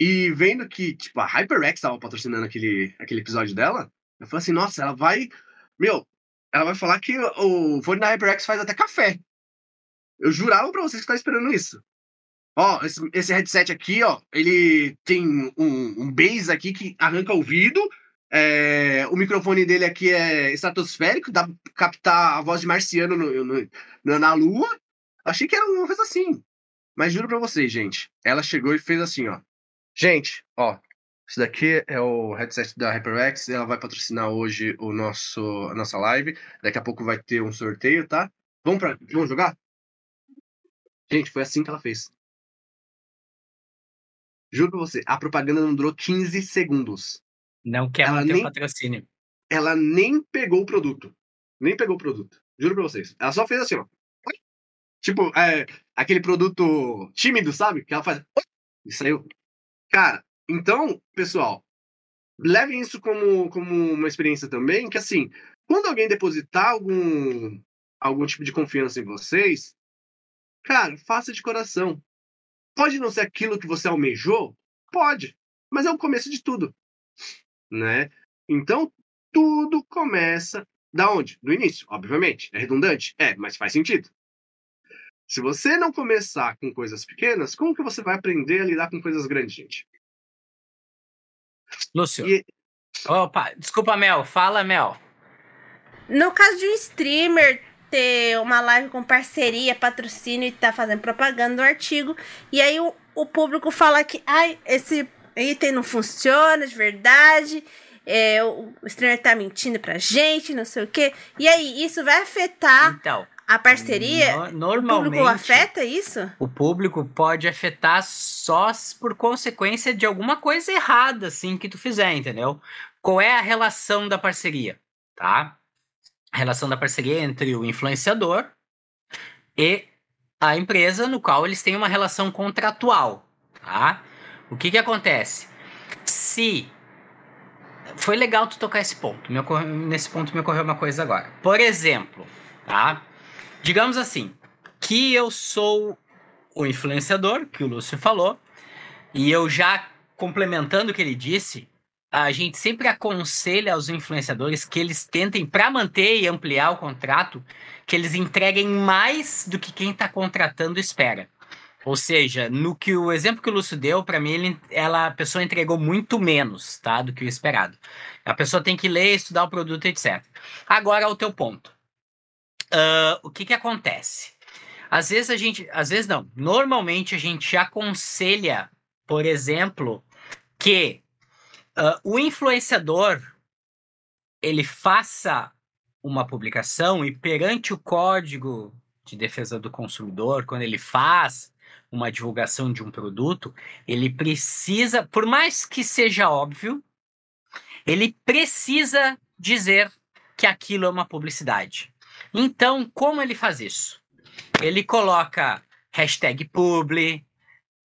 e vendo que, tipo, a HyperX estava patrocinando aquele, aquele episódio dela, eu falei assim, nossa, ela vai. Meu, ela vai falar que o fone da HyperX faz até café. Eu jurava pra vocês que tá esperando isso. Ó, esse, esse headset aqui, ó, ele tem um, um base aqui que arranca ouvido. É, o microfone dele aqui é estratosférico, dá pra captar a voz de marciano no, no, na lua. Achei que era uma coisa assim. Mas juro pra vocês, gente. Ela chegou e fez assim, ó. Gente, ó. Esse daqui é o headset da HyperX. Ela vai patrocinar hoje o nosso, a nossa live. Daqui a pouco vai ter um sorteio, tá? Vamos, pra, vamos jogar? Gente, foi assim que ela fez. Juro pra você, a propaganda não durou 15 segundos. Não quer ela manter nem, o patrocínio. Ela nem pegou o produto. Nem pegou o produto. Juro pra vocês. Ela só fez assim, ó. Tipo, é, aquele produto tímido, sabe? Que ela faz. E saiu. Cara, então, pessoal, levem isso como, como uma experiência também, que assim, quando alguém depositar algum, algum tipo de confiança em vocês, cara, faça de coração. Pode não ser aquilo que você almejou? Pode, mas é o começo de tudo, né? Então, tudo começa da onde? Do início, obviamente. É redundante? É, mas faz sentido. Se você não começar com coisas pequenas, como que você vai aprender a lidar com coisas grandes, gente? Lúcio. E... Opa, desculpa, Mel. Fala, Mel. No caso de um streamer ter uma live com parceria, patrocínio e tá fazendo propaganda do artigo. E aí o, o público fala que ai, esse item não funciona de verdade. É, o, o streamer tá mentindo pra gente, não sei o quê. E aí, isso vai afetar então, a parceria? No, normalmente, o público afeta isso? O público pode afetar só por consequência de alguma coisa errada, assim, que tu fizer, entendeu? Qual é a relação da parceria, tá? a relação da parceria entre o influenciador e a empresa, no qual eles têm uma relação contratual, tá? O que que acontece? Se foi legal tu tocar esse ponto. Nesse ponto me ocorreu uma coisa agora. Por exemplo, tá? Digamos assim, que eu sou o influenciador, que o Lúcio falou, e eu já complementando o que ele disse, a gente sempre aconselha aos influenciadores que eles tentem, para manter e ampliar o contrato, que eles entreguem mais do que quem está contratando espera. Ou seja, no que o exemplo que o Lúcio deu, para mim, ele, ela, a pessoa entregou muito menos tá, do que o esperado. A pessoa tem que ler, estudar o produto, etc. Agora, o teu ponto. Uh, o que, que acontece? Às vezes a gente. Às vezes não. Normalmente a gente aconselha, por exemplo, que uh, o influenciador ele faça uma publicação e perante o código de defesa do consumidor, quando ele faz uma divulgação de um produto, ele precisa, por mais que seja óbvio, ele precisa dizer que aquilo é uma publicidade. Então, como ele faz isso? Ele coloca hashtag publi,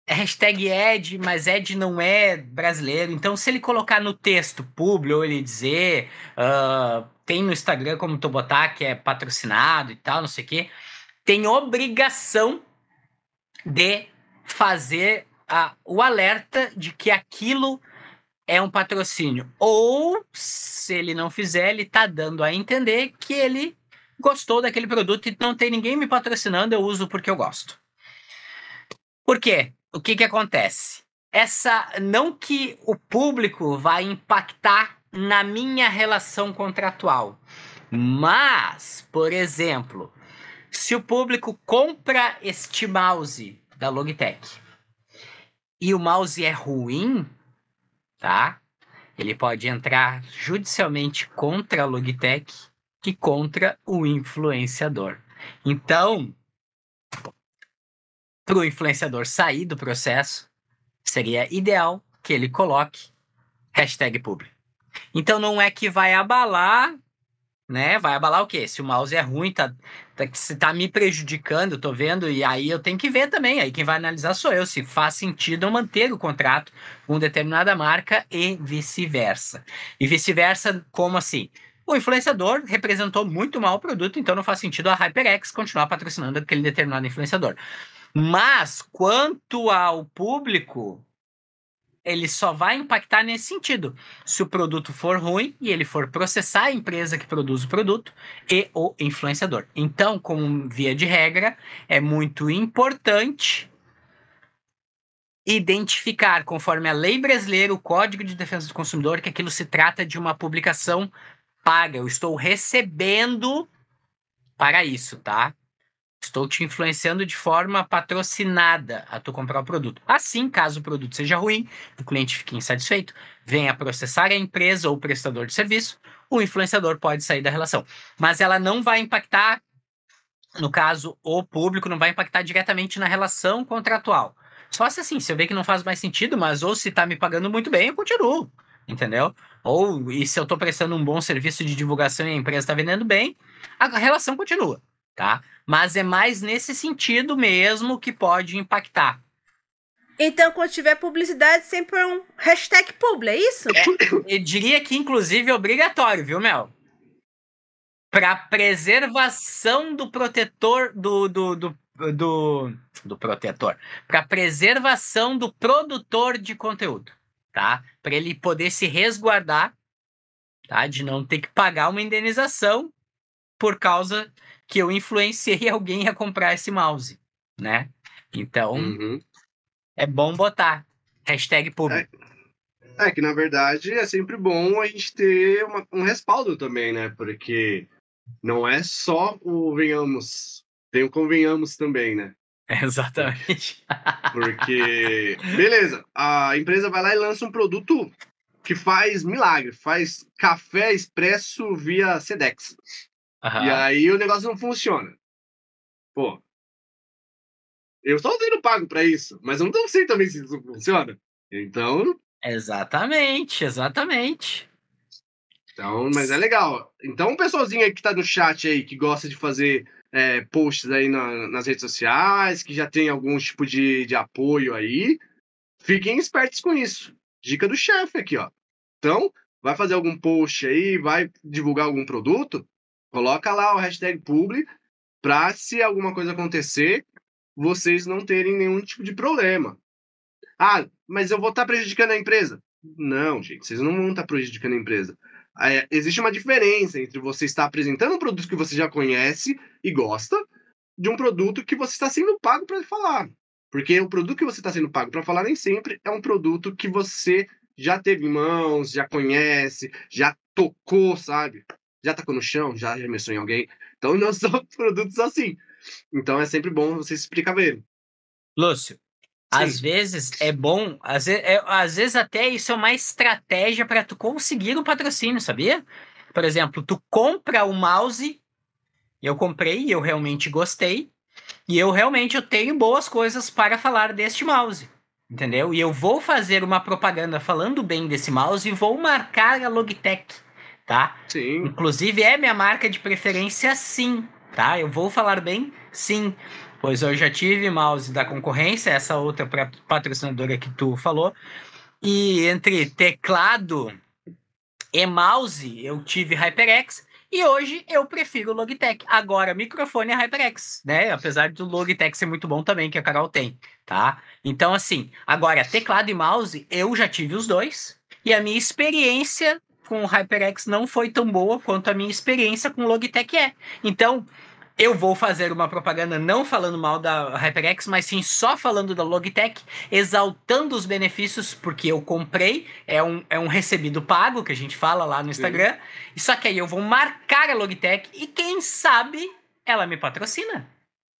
é hashtag Ed, mas Ed não é brasileiro. Então, se ele colocar no texto público, ou ele dizer, uh, tem no Instagram como tu botar que é patrocinado e tal, não sei o quê, tem obrigação de fazer a, o alerta de que aquilo é um patrocínio. Ou, se ele não fizer, ele tá dando a entender que ele gostou daquele produto e não tem ninguém me patrocinando, eu uso porque eu gosto. Por quê? o que que acontece? Essa não que o público vai impactar na minha relação contratual, mas, por exemplo, Se o público compra este mouse da Logitech e o mouse é ruim, tá? Ele pode entrar judicialmente contra a Logitech e contra o influenciador. Então, para o influenciador sair do processo, seria ideal que ele coloque hashtag publi. Então não é que vai abalar, né? Vai abalar o quê? Se o mouse é ruim, tá, tá, se tá me prejudicando, tô vendo, e aí eu tenho que ver também. Aí quem vai analisar sou eu, se faz sentido eu manter o contrato com determinada marca e vice-versa. E vice-versa, como assim? O influenciador representou muito mal o produto, então não faz sentido a HyperX continuar patrocinando aquele determinado influenciador. Mas, quanto ao público, ele só vai impactar nesse sentido. Se o produto for ruim e ele for processar a empresa que produz o produto e o influenciador. Então, como via de regra, é muito importante identificar, conforme a lei brasileira, o Código de Defesa do Consumidor, que aquilo se trata de uma publicação paga. Eu estou recebendo para isso, tá? Estou te influenciando de forma patrocinada a tu comprar o produto. Assim, caso o produto seja ruim, o cliente fique insatisfeito, venha processar a empresa ou o prestador de serviço, o influenciador pode sair da relação. Mas ela não vai impactar, no caso, o público, não vai impactar diretamente na relação contratual. Só se assim, se eu ver que não faz mais sentido, mas ou se está me pagando muito bem, eu continuo. Entendeu? Ou e se eu estou prestando um bom serviço de divulgação e a empresa está vendendo bem, a relação continua tá? Mas é mais nesse sentido mesmo que pode impactar. Então, quando tiver publicidade, sempre é um hashtag publi, é isso? É, eu diria que, inclusive, é obrigatório, viu, Mel? Para preservação do protetor do, do, do, do, do protetor. Para preservação do produtor de conteúdo, tá? Para ele poder se resguardar, tá? De não ter que pagar uma indenização por causa que eu influenciei alguém a comprar esse mouse, né? Então, uhum. é bom botar hashtag público. É, é, que, na verdade, é sempre bom a gente ter uma, um respaldo também, né? Porque não é só o venhamos, tem o convenhamos também, né? Exatamente. Porque, beleza, a empresa vai lá e lança um produto que faz milagre, faz café expresso via Sedex. Uhum. E aí o negócio não funciona. Pô. Eu estou sendo pago para isso, mas eu não sei também se isso funciona. Então. Exatamente, exatamente. Então, mas é legal. Então, um pessoalzinho aí que tá no chat aí, que gosta de fazer é, posts aí na, nas redes sociais, que já tem algum tipo de, de apoio aí, fiquem espertos com isso. Dica do chefe aqui, ó. Então, vai fazer algum post aí, vai divulgar algum produto, Coloca lá o hashtag publi para se alguma coisa acontecer, vocês não terem nenhum tipo de problema. Ah, mas eu vou estar tá prejudicando a empresa. Não, gente, vocês não vão estar tá prejudicando a empresa. É, existe uma diferença entre você estar apresentando um produto que você já conhece e gosta de um produto que você está sendo pago para falar. Porque o produto que você está sendo pago para falar nem sempre é um produto que você já teve em mãos, já conhece, já tocou, sabe? já tacou no chão, já arremessou em alguém. Então não são produtos assim. Então é sempre bom você explicar bem. Lúcio. Às vezes é bom, às vezes, é, às vezes até isso é uma estratégia para tu conseguir o patrocínio, sabia? Por exemplo, tu compra o mouse, eu comprei e eu realmente gostei, e eu realmente eu tenho boas coisas para falar deste mouse. Entendeu? E eu vou fazer uma propaganda falando bem desse mouse e vou marcar a Logitech tá? Sim. Inclusive é minha marca de preferência, sim, tá? Eu vou falar bem, sim. Pois eu já tive mouse da concorrência, essa outra patrocinadora que tu falou. E entre teclado e mouse, eu tive HyperX. E hoje eu prefiro o Logitech. Agora, microfone é HyperX, né? Apesar do Logitech ser muito bom também, que a Carol tem, tá? Então, assim, agora, teclado e mouse, eu já tive os dois. E a minha experiência com o HyperX não foi tão boa quanto a minha experiência com o Logitech é. Então, eu vou fazer uma propaganda não falando mal da HyperX, mas sim só falando da Logitech, exaltando os benefícios, porque eu comprei, é um, é um recebido pago, que a gente fala lá no Instagram. Sim. Só que aí eu vou marcar a Logitech e quem sabe ela me patrocina.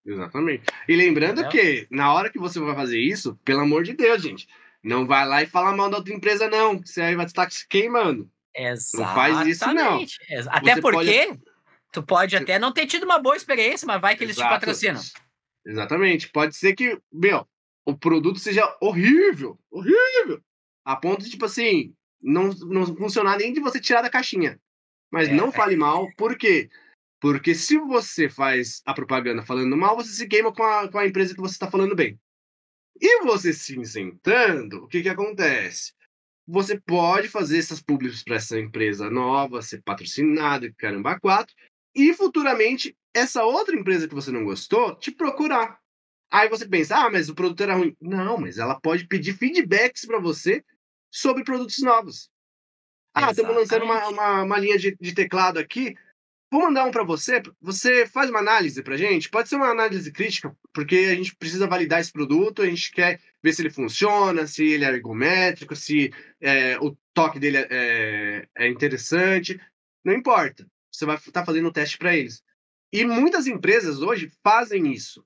Exatamente. E lembrando Entendeu? que, na hora que você vai fazer isso, pelo amor de Deus, gente, não vai lá e fala mal da outra empresa, não. Que você aí vai estar se queimando. Exatamente. Não faz isso, não. Até você porque pode... tu pode até não ter tido uma boa experiência, mas vai que eles Exato. te patrocinam. Exatamente. Pode ser que, meu, o produto seja horrível, horrível. A ponto de, tipo assim, não, não funcionar nem de você tirar da caixinha. Mas é. não fale mal, por quê? Porque se você faz a propaganda falando mal, você se queima com a, com a empresa que você está falando bem. E você se isentando, o que, que acontece? Você pode fazer essas públicas para essa empresa nova, ser patrocinado, caramba, quatro, e futuramente essa outra empresa que você não gostou te procurar. Aí você pensa, ah, mas o produto era ruim. Não, mas ela pode pedir feedbacks para você sobre produtos novos. Ah, estamos lançando uma, uma, uma, linha de, de teclado aqui. Vou mandar um para você. Você faz uma análise para gente. Pode ser uma análise crítica, porque a gente precisa validar esse produto. A gente quer ver se ele funciona, se ele é ergométrico, se é, o toque dele é, é, é interessante. Não importa. Você vai estar tá fazendo um teste para eles. E muitas empresas hoje fazem isso.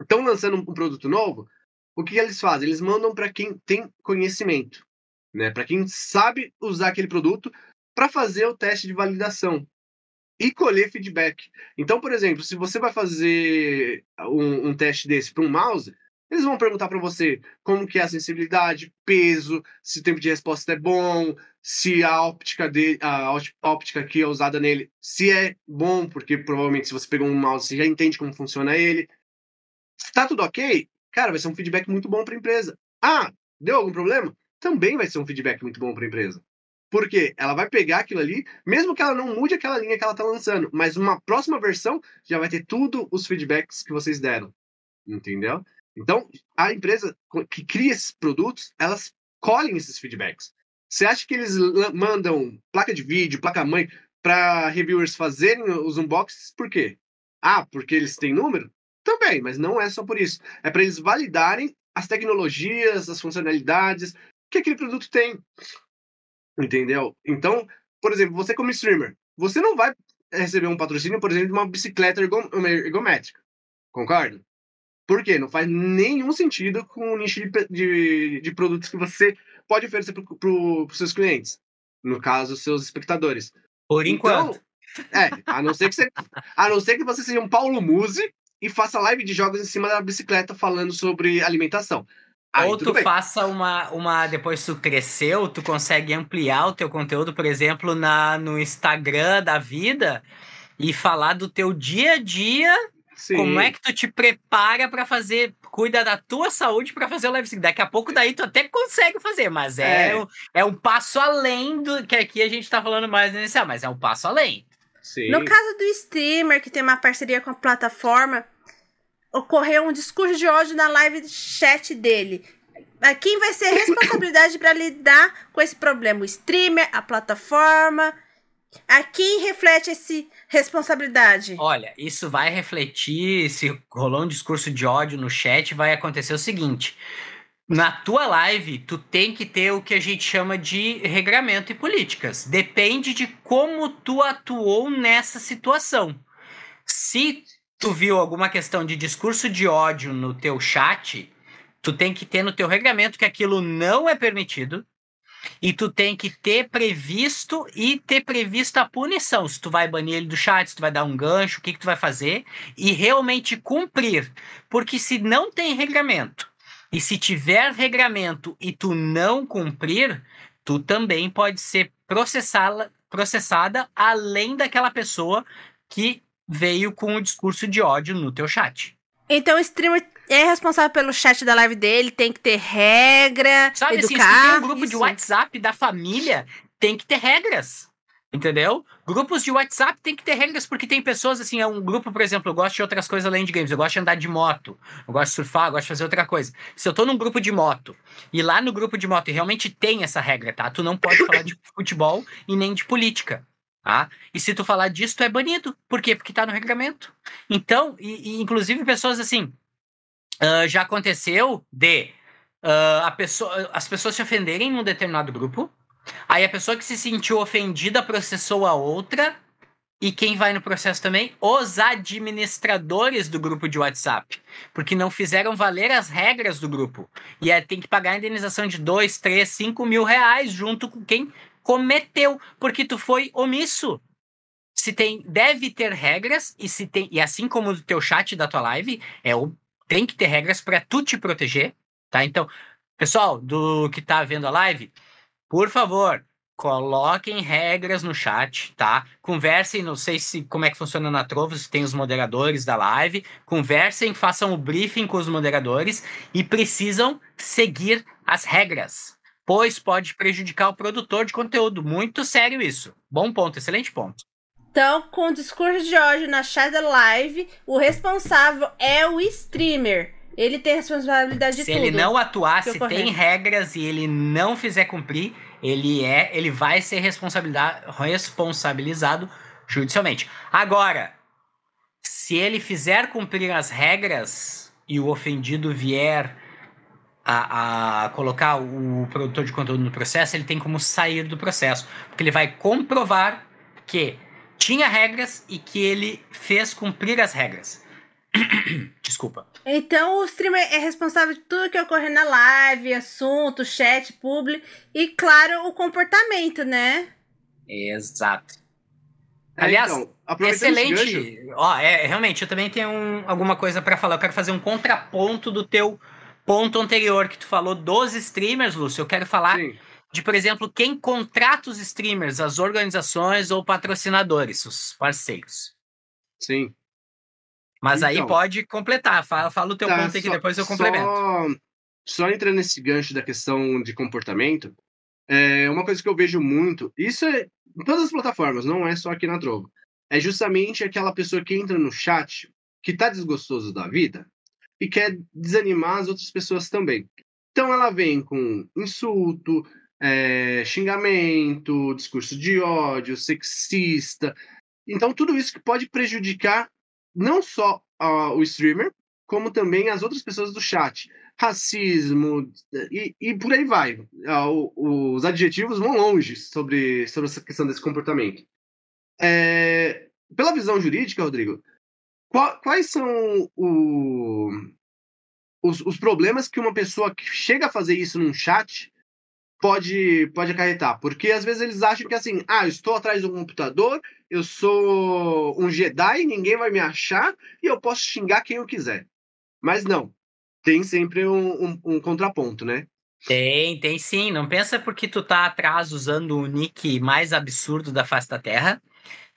Estão lançando um produto novo. O que eles fazem? Eles mandam para quem tem conhecimento né? Para quem sabe usar aquele produto para fazer o teste de validação e colher feedback. Então, por exemplo, se você vai fazer um, um teste desse para um mouse, eles vão perguntar para você como que é a sensibilidade, peso, se o tempo de resposta é bom, se a óptica de, a óptica que é usada nele, se é bom, porque provavelmente se você pegou um mouse, você já entende como funciona ele. Está tudo ok? Cara, vai ser um feedback muito bom para a empresa. Ah, deu algum problema? também vai ser um feedback muito bom para a empresa. Porque ela vai pegar aquilo ali, mesmo que ela não mude aquela linha que ela está lançando, mas uma próxima versão já vai ter tudo os feedbacks que vocês deram. Entendeu? Então, a empresa que cria esses produtos, elas colhem esses feedbacks. Você acha que eles mandam placa de vídeo, placa-mãe, para reviewers fazerem os unboxings? Por quê? Ah, porque eles têm número? Também, mas não é só por isso. É para eles validarem as tecnologias, as funcionalidades, que aquele produto tem. Entendeu? Então, por exemplo, você como streamer, você não vai receber um patrocínio, por exemplo, de uma bicicleta ergométrica. Concorda? Por quê? Não faz nenhum sentido com o nicho de, de, de produtos que você pode oferecer para os seus clientes. No caso, seus espectadores. Por então, enquanto. Então, é, a não ser que você, a não ser que você seja um Paulo Musi e faça live de jogos em cima da bicicleta falando sobre alimentação. Aí, Ou tu faça uma, uma. Depois tu cresceu, tu consegue ampliar o teu conteúdo, por exemplo, na, no Instagram da vida e falar do teu dia a dia. Sim. Como é que tu te prepara para fazer, cuida da tua saúde para fazer o live stream? Daqui a pouco daí tu até consegue fazer, mas é, é. Um, é um passo além do que aqui a gente tá falando mais inicial, mas é um passo além. Sim. No caso do streamer que tem uma parceria com a plataforma, ocorreu um discurso de ódio na live chat dele. Quem vai ser a responsabilidade para lidar com esse problema? O streamer, a plataforma? A quem reflete essa responsabilidade? Olha, isso vai refletir, se rolou um discurso de ódio no chat, vai acontecer o seguinte. Na tua live, tu tem que ter o que a gente chama de regramento e políticas. Depende de como tu atuou nessa situação. Se tu viu alguma questão de discurso de ódio no teu chat, tu tem que ter no teu regulamento que aquilo não é permitido. E tu tem que ter previsto e ter previsto a punição. Se tu vai banir ele do chat, se tu vai dar um gancho, o que, que tu vai fazer. E realmente cumprir. Porque se não tem regramento, e se tiver regramento e tu não cumprir, tu também pode ser processada, processada além daquela pessoa que veio com o discurso de ódio no teu chat. Então streamer é responsável pelo chat da live dele, tem que ter regra, Sabe educar. assim, se tem um grupo isso. de WhatsApp da família, tem que ter regras. Entendeu? Grupos de WhatsApp tem que ter regras, porque tem pessoas assim, é um grupo, por exemplo, eu gosto de outras coisas além de games, eu gosto de andar de moto, eu gosto de surfar, eu gosto de fazer outra coisa. Se eu tô num grupo de moto, e lá no grupo de moto realmente tem essa regra, tá? Tu não pode falar de futebol e nem de política. Tá? E se tu falar disso, tu é banido. Por quê? Porque tá no regulamento. Então, e, e inclusive pessoas assim, uh, já aconteceu de uh, pessoa, as pessoas se ofenderem num determinado grupo, aí a pessoa que se sentiu ofendida processou a outra, E quem vai no processo também? Os administradores do grupo de WhatsApp. Porque não fizeram valer as regras do grupo. E aí tem que pagar a indenização de 2, 3, 5 mil reais junto com quem cometeu. Porque tu foi omisso. Se tem, deve ter regras, e se tem. E assim como o teu chat da tua live, é tem que ter regras para tu te proteger. Tá? Então, pessoal, do que tá vendo a live, por favor, Coloquem regras no chat, tá? Conversem, não sei se como é que funciona na Trovo, se tem os moderadores da live. Conversem, façam o briefing com os moderadores e precisam seguir as regras, pois pode prejudicar o produtor de conteúdo. Muito sério isso. Bom ponto, excelente ponto. Então, com o discurso de hoje na da live, o responsável é o streamer. Ele tem responsabilidade de se tudo. Se ele não atuar, se tem regras e ele não fizer cumprir, ele é, ele vai ser responsabilizado judicialmente. Agora, se ele fizer cumprir as regras e o ofendido vier a, a, colocar o produtor de conteúdo no processo, ele tem como sair do processo, porque ele vai comprovar que tinha regras e que ele fez cumprir as regras. Desculpa. Então o streamer é responsável de tudo que ocorre na live, assunto, chat, publi e, claro, o comportamento, né? Exato. É, Aliás, então, excelente. Ó, é, realmente, eu também tenho um, alguma coisa para falar. Eu quero fazer um contraponto do teu ponto anterior que tu falou dos streamers, Lúcio. Eu quero falar Sim. De, por exemplo, quem contrata os streamers, as organizações ou patrocinadores, os parceiros. Sim. Mas então, aí pode completar. Fala, fala o teu tá, ponto aí que depois eu complemento. Só, só entrando nesse gancho da questão de comportamento, é uma coisa que eu vejo muito, isso é em todas as plataformas, não é só aqui na Drogo. É justamente aquela pessoa que entra no chat que tá desgostoso da vida e quer desanimar as outras pessoas também. Então ela vem com insulto, é, xingamento, discurso de ódio, sexista. Então tudo isso que pode prejudicar não só uh, o streamer, como também as outras pessoas do chat. Racismo e, e por aí vai. Uh, os adjetivos vão longe sobre, sobre essa questão desse comportamento. É, pela visão jurídica, Rodrigo, qual, quais são o, os, os problemas que uma pessoa que chega a fazer isso num chat pode, pode acarretar. Porque às vezes eles acham que assim, ah, eu estou atrás do computador, eu sou um Jedi, ninguém vai me achar e eu posso xingar quem eu quiser. Mas não. Tem sempre um, um, um contraponto, né? Tem, tem sim. Não pensa porque tu tá atrás usando o nick mais absurdo da face da Terra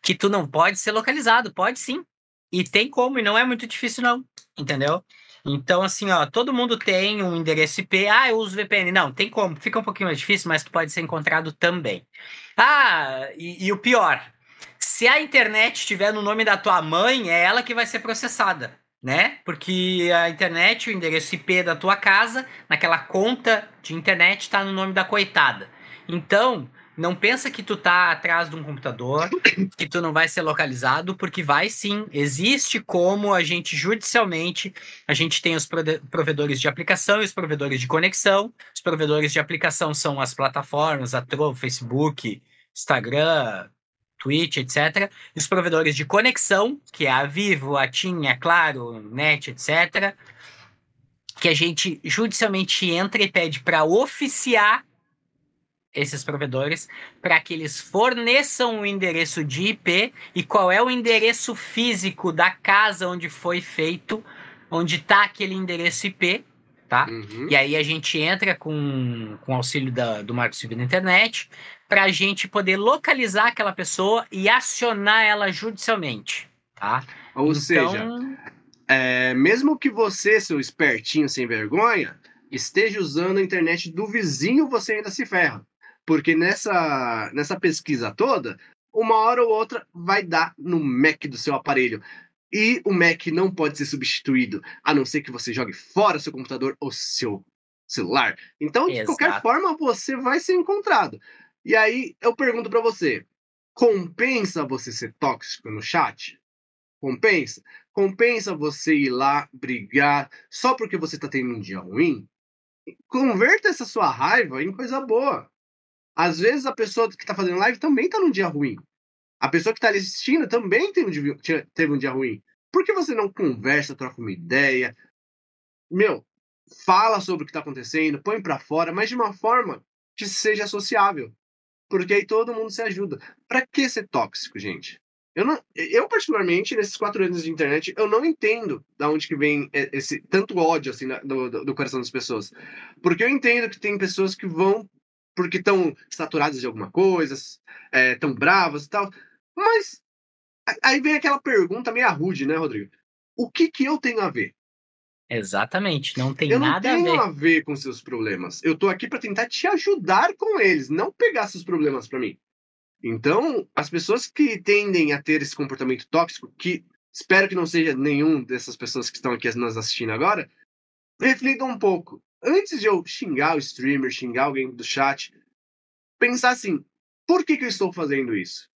que tu não pode ser localizado. Pode sim. E tem como, e não é muito difícil, não. Entendeu? Então, assim, ó, todo mundo tem um endereço IP. Ah, eu uso VPN. Não, tem como. Fica um pouquinho mais difícil, mas pode ser encontrado também. Ah, e, e o pior. Se a internet estiver no nome da tua mãe, é ela que vai ser processada, né? Porque a internet, o endereço IP da tua casa, naquela conta de internet, está no nome da coitada. Então, não pensa que tu tá atrás de um computador, que tu não vai ser localizado, porque vai sim. Existe como a gente judicialmente, a gente tem os provedores de aplicação e os provedores de conexão. Os provedores de aplicação são as plataformas, a Trovo, Facebook, Instagram, Twitch, etc. E os provedores de conexão, que é a Vivo, a TIM, a Claro, Net, etc. Que a gente judicialmente entra e pede para oficiar esses provedores para que eles forneçam o endereço de IP e qual é o endereço físico da casa onde foi feito, onde está aquele endereço IP, tá? Uhum. E aí a gente entra com, com auxílio da, do Marco Civil da Internet para a gente poder localizar aquela pessoa e acionar ela judicialmente, tá? Ou então... seja, é, mesmo que você, seu espertinho sem vergonha, esteja usando a internet do vizinho, você ainda se ferra. Porque nessa, nessa pesquisa toda, uma hora ou outra vai dar no Mac do seu aparelho. E o Mac não pode ser substituído, a não ser que você jogue fora seu computador ou seu celular. Então, de Exato. qualquer forma, você vai ser encontrado. E aí, eu pergunto para você: compensa você ser tóxico no chat? Compensa? Compensa você ir lá brigar só porque você tá tendo um dia ruim? Converta essa sua raiva em coisa boa. Às vezes a pessoa que está fazendo live também está num dia ruim. A pessoa que está assistindo também teve um, dia, teve um dia ruim. Por que você não conversa, troca uma ideia? Meu, fala sobre o que está acontecendo, põe para fora, mas de uma forma que seja sociável. Porque aí todo mundo se ajuda. Para que ser tóxico, gente? Eu, não, eu, particularmente, nesses quatro anos de internet, eu não entendo da onde que vem esse tanto ódio assim do, do, do coração das pessoas. Porque eu entendo que tem pessoas que vão porque estão saturadas de alguma coisa, estão é, bravas e tal. Mas aí vem aquela pergunta meio rude, né, Rodrigo? O que que eu tenho a ver? Exatamente, não tem eu nada a ver. Eu não tenho a ver com seus problemas. Eu tô aqui para tentar te ajudar com eles, não pegar seus problemas para mim. Então, as pessoas que tendem a ter esse comportamento tóxico, que espero que não seja nenhum dessas pessoas que estão aqui nos assistindo agora, reflitam um pouco. Antes de eu xingar o streamer, xingar alguém do chat, pensar assim: por que, que eu estou fazendo isso?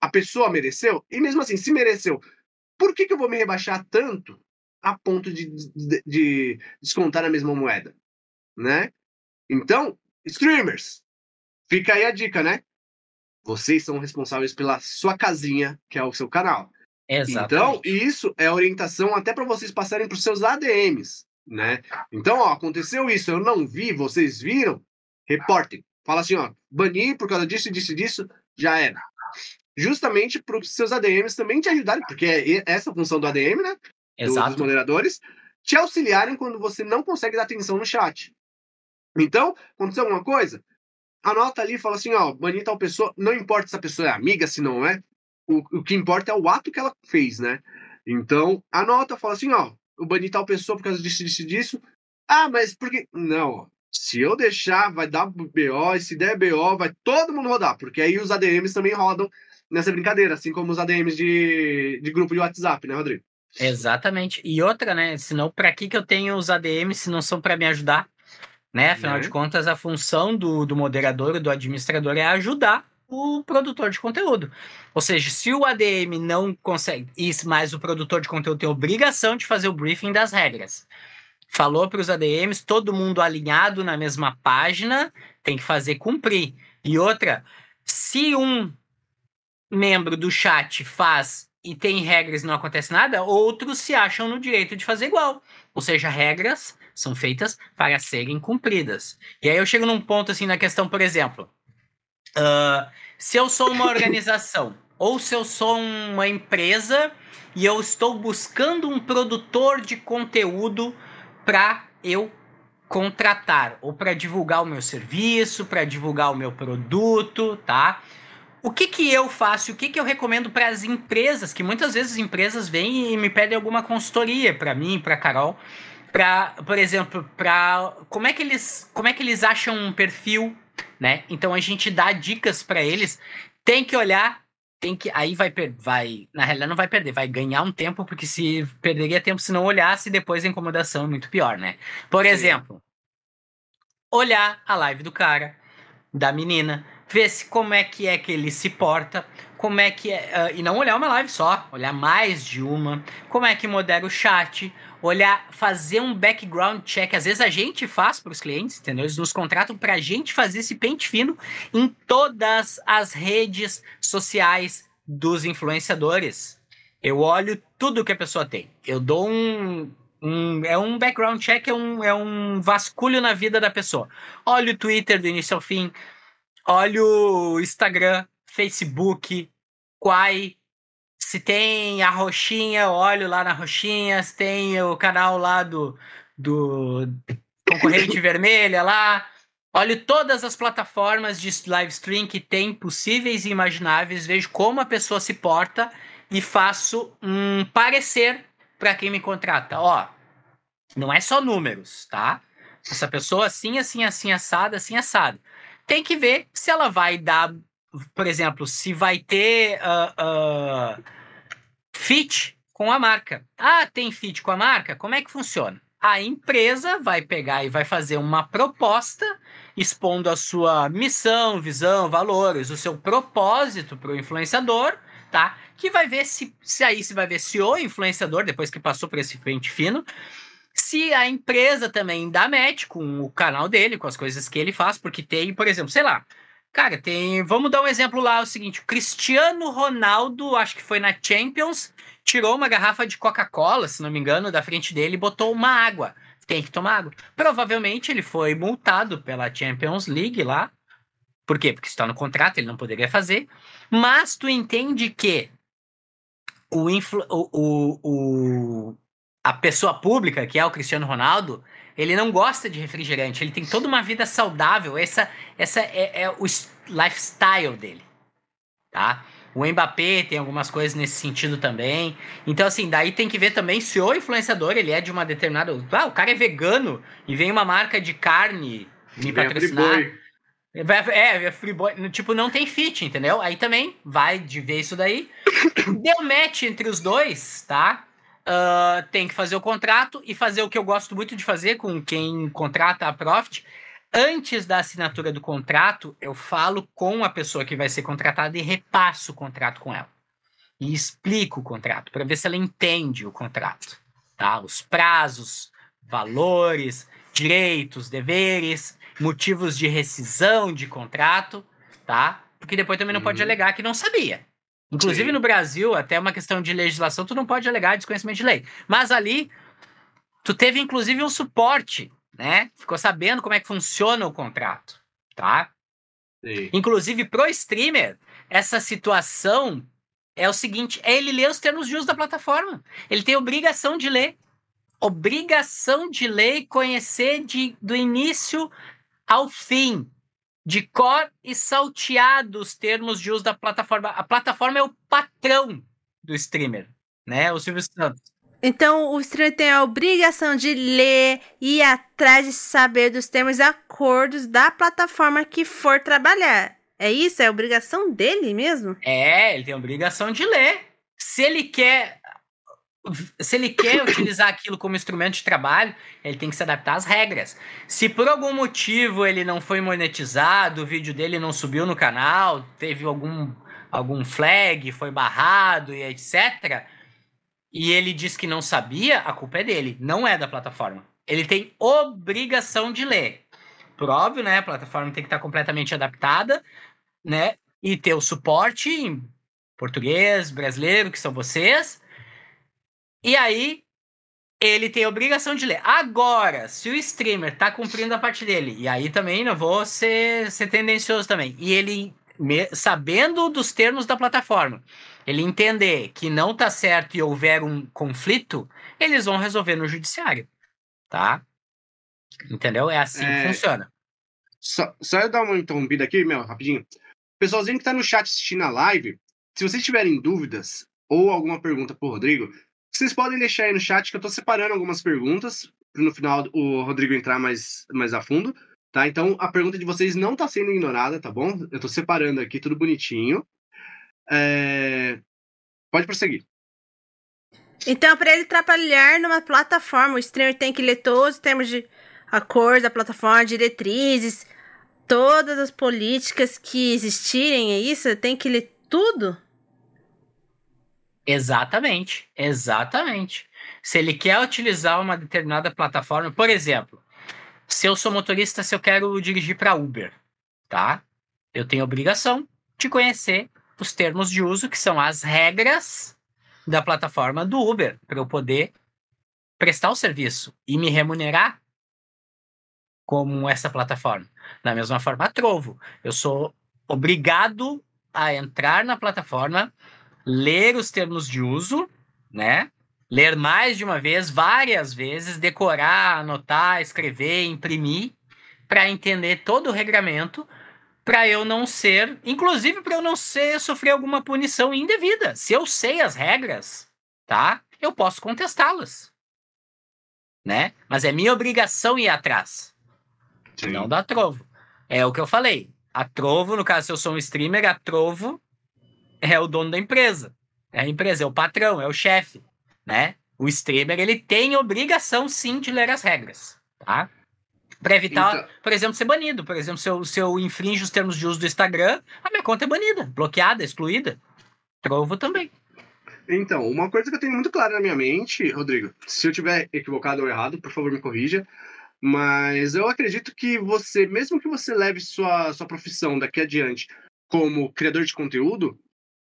A pessoa mereceu? E mesmo assim, se mereceu, por que, que eu vou me rebaixar tanto a ponto de, de, de descontar a mesma moeda? Né? Então, streamers, fica aí a dica, né? Vocês são responsáveis pela sua casinha, que é o seu canal. Exatamente. Então, isso é orientação até para vocês passarem para os seus ADMs, né? Então, ó, aconteceu isso, eu não vi, vocês viram? Reportem. Fala assim, ó, bani por causa disso, disso, disso, já era. Justamente para os seus ADMs também te ajudarem, porque é essa a função do ADM, né? Exato. Dos moderadores, te auxiliarem quando você não consegue dar atenção no chat. Então, aconteceu alguma coisa? anota ali e fala assim, ó, banir tal pessoa, não importa se a pessoa é amiga, se não é, o, o que importa é o ato que ela fez, né? Então, anota, fala assim, ó, eu bani tal pessoa por causa disso, disso, disso. Ah, mas por que... Não, se eu deixar, vai dar BO, e se der BO, vai todo mundo rodar, porque aí os ADMs também rodam nessa brincadeira, assim como os ADMs de, de grupo de WhatsApp, né, Rodrigo? Exatamente. E outra, né? Senão, para que, que eu tenho os ADMs se não são para me ajudar? Né? Afinal né? de contas, a função do, do moderador do administrador é ajudar o produtor de conteúdo. Ou seja, se o ADM não consegue, isso, mas o produtor de conteúdo tem obrigação de fazer o briefing das regras. Falou para os ADMs, todo mundo alinhado na mesma página, tem que fazer cumprir. E outra, se um membro do chat faz e tem regras e não acontece nada, outros se acham no direito de fazer igual. Ou seja, regras são feitas para serem cumpridas. E aí eu chego num ponto assim na questão, por exemplo, uh, se eu sou uma organização ou se eu sou uma empresa e eu estou buscando um produtor de conteúdo para eu contratar ou para divulgar o meu serviço, para divulgar o meu produto, tá? O que que eu faço? O que que eu recomendo para as empresas? Que muitas vezes as empresas vêm e me pedem alguma consultoria para mim, para Carol, para, por exemplo, para como é que eles, como é que eles acham um perfil, né? Então a gente dá dicas para eles. Tem que olhar, tem que aí vai vai, na realidade não vai perder, vai ganhar um tempo porque se perderia tempo se não olhasse, depois a incomodação é muito pior, né? Por Sim. exemplo, olhar a live do cara, da menina, ver se como é que é que ele se porta, como é que é, uh, e não olhar uma live só, olhar mais de uma, como é que modera o chat, olhar, fazer um background check. Às vezes a gente faz para os clientes, entendeu? Eles nos contratam para a gente fazer esse pente fino em todas as redes sociais dos influenciadores. Eu olho tudo que a pessoa tem. Eu dou um, um, é um background check, é um, é um vasculho na vida da pessoa. Olha o Twitter do início ao fim, olha o Instagram, Facebook, Quai, se tem a roxinha, olho lá na roxinha, se tem o canal lá do, do concorrente vermelha lá. Olho todas as plataformas de live stream que tem possíveis e imagináveis, vejo como a pessoa se porta e faço um parecer para quem me contrata. Ó, não é só números, tá? Essa pessoa assim, assim, assim, assada, assim, assado. Tem que ver se ela vai dar por exemplo, se vai ter uh, uh, fit com a marca. Ah, tem fit com a marca? Como é que funciona? A empresa vai pegar e vai fazer uma proposta expondo a sua missão, visão, valores, o seu propósito para o influenciador, tá? Que vai ver se, se aí se vai ver se o influenciador, depois que passou por esse frente fino, se a empresa também dá match com o canal dele, com as coisas que ele faz, porque tem, por exemplo, sei lá, Cara, tem. Vamos dar um exemplo lá, é o seguinte: o Cristiano Ronaldo, acho que foi na Champions, tirou uma garrafa de Coca-Cola, se não me engano, da frente dele e botou uma água. Tem que tomar água. Provavelmente ele foi multado pela Champions League lá. Por quê? Porque está no contrato, ele não poderia fazer. Mas tu entende que o, influ, o, o, o, a pessoa pública, que é o Cristiano Ronaldo, ele não gosta de refrigerante, ele tem toda uma vida saudável, essa, essa é, é o lifestyle dele, tá? O Mbappé tem algumas coisas nesse sentido também. Então, assim, daí tem que ver também se o influenciador, ele é de uma determinada... Ah, o cara é vegano e vem uma marca de carne me patrocinar. É, é free boy, tipo, não tem fit, entendeu? Aí também vai de ver isso daí. Deu match entre os dois, tá? Uh, tem que fazer o contrato e fazer o que eu gosto muito de fazer com quem contrata a Profit. Antes da assinatura do contrato, eu falo com a pessoa que vai ser contratada e repasso o contrato com ela. E explico o contrato para ver se ela entende o contrato, tá? Os prazos, valores, direitos, deveres, motivos de rescisão de contrato, tá? Porque depois também não uhum. pode alegar que não sabia. Inclusive Sim. no Brasil, até uma questão de legislação, tu não pode alegar desconhecimento de lei. Mas ali, tu teve inclusive um suporte, né? Ficou sabendo como é que funciona o contrato, tá? Sim. Inclusive pro streamer, essa situação é o seguinte, é ele ler os termos de uso da plataforma. Ele tem obrigação de ler. Obrigação de ler e conhecer de, do início ao fim de cor e salteado os termos de uso da plataforma. A plataforma é o patrão do streamer, né? O Silvio Santos. Então o streamer tem a obrigação de ler e ir atrás de saber dos termos e acordos da plataforma que for trabalhar. É isso? É obrigação dele mesmo? É, ele tem a obrigação de ler. Se ele quer se ele quer utilizar aquilo como instrumento de trabalho, ele tem que se adaptar às regras. Se por algum motivo ele não foi monetizado, o vídeo dele não subiu no canal, teve algum, algum flag, foi barrado e etc., e ele diz que não sabia, a culpa é dele, não é da plataforma. Ele tem obrigação de ler. Por óbvio, né? A plataforma tem que estar completamente adaptada, né? E ter o suporte em português, brasileiro, que são vocês e aí, ele tem a obrigação de ler. Agora, se o streamer tá cumprindo a parte dele, e aí também não vou ser, ser tendencioso também, e ele, me, sabendo dos termos da plataforma, ele entender que não tá certo e houver um conflito, eles vão resolver no judiciário, tá? Entendeu? É assim é... que funciona. Só, só eu dar uma interrompida aqui, meu, rapidinho. Pessoalzinho que tá no chat assistindo a live, se vocês tiverem dúvidas ou alguma pergunta pro Rodrigo, vocês podem deixar aí no chat que eu tô separando algumas perguntas no final o Rodrigo entrar mais, mais a fundo, tá? Então a pergunta de vocês não tá sendo ignorada, tá bom? Eu tô separando aqui tudo bonitinho. É... Pode prosseguir. Então, para ele trabalhar numa plataforma, o streamer tem que ler todos os termos de acordo da plataforma, diretrizes, todas as políticas que existirem, é isso? Tem que ler tudo? Exatamente, exatamente. Se ele quer utilizar uma determinada plataforma, por exemplo, se eu sou motorista, se eu quero dirigir para Uber, tá? Eu tenho obrigação de conhecer os termos de uso, que são as regras da plataforma do Uber, para eu poder prestar o serviço e me remunerar como essa plataforma. Da mesma forma, a Trovo. Eu sou obrigado a entrar na plataforma ler os termos de uso, né? Ler mais de uma vez, várias vezes, decorar, anotar, escrever, imprimir, para entender todo o regramento, para eu não ser, inclusive para eu não ser sofrer alguma punição indevida. Se eu sei as regras, tá? Eu posso contestá-las. Né? Mas é minha obrigação ir atrás. Sim. Não da Trovo. É o que eu falei. A Trovo, no caso, se eu sou um streamer, a Trovo é o dono da empresa. É a empresa, é o patrão, é o chefe, né? O streamer, ele tem obrigação, sim, de ler as regras, tá? Para evitar, então... por exemplo, ser banido. Por exemplo, se eu, se eu infringe os termos de uso do Instagram, a minha conta é banida, bloqueada, excluída. Trovo também. Então, uma coisa que eu tenho muito clara na minha mente, Rodrigo, se eu tiver equivocado ou errado, por favor me corrija. Mas eu acredito que você, mesmo que você leve sua, sua profissão daqui adiante como criador de conteúdo,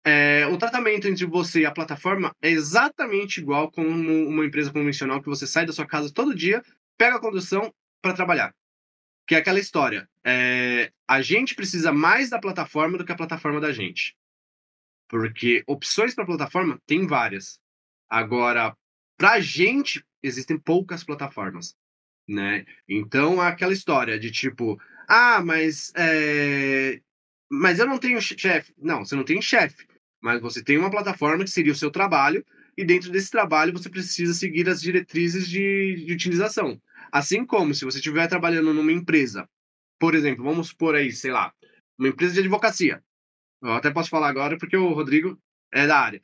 é, o tratamento entre você e a plataforma é exatamente igual como uma empresa convencional que você sai da sua casa todo dia, pega a condução para trabalhar. Que é aquela história. É, a gente precisa mais da plataforma do que a plataforma da gente. Porque opções para plataforma tem várias. Agora, para a gente, existem poucas plataformas. Né? Então, aquela história de tipo, ah, mas, é... mas eu não tenho chefe. Não, você não tem chefe. Mas você tem uma plataforma que seria o seu trabalho, e dentro desse trabalho você precisa seguir as diretrizes de, de utilização. Assim como se você estiver trabalhando numa empresa, por exemplo, vamos supor aí, sei lá, uma empresa de advocacia. Eu até posso falar agora porque o Rodrigo é da área.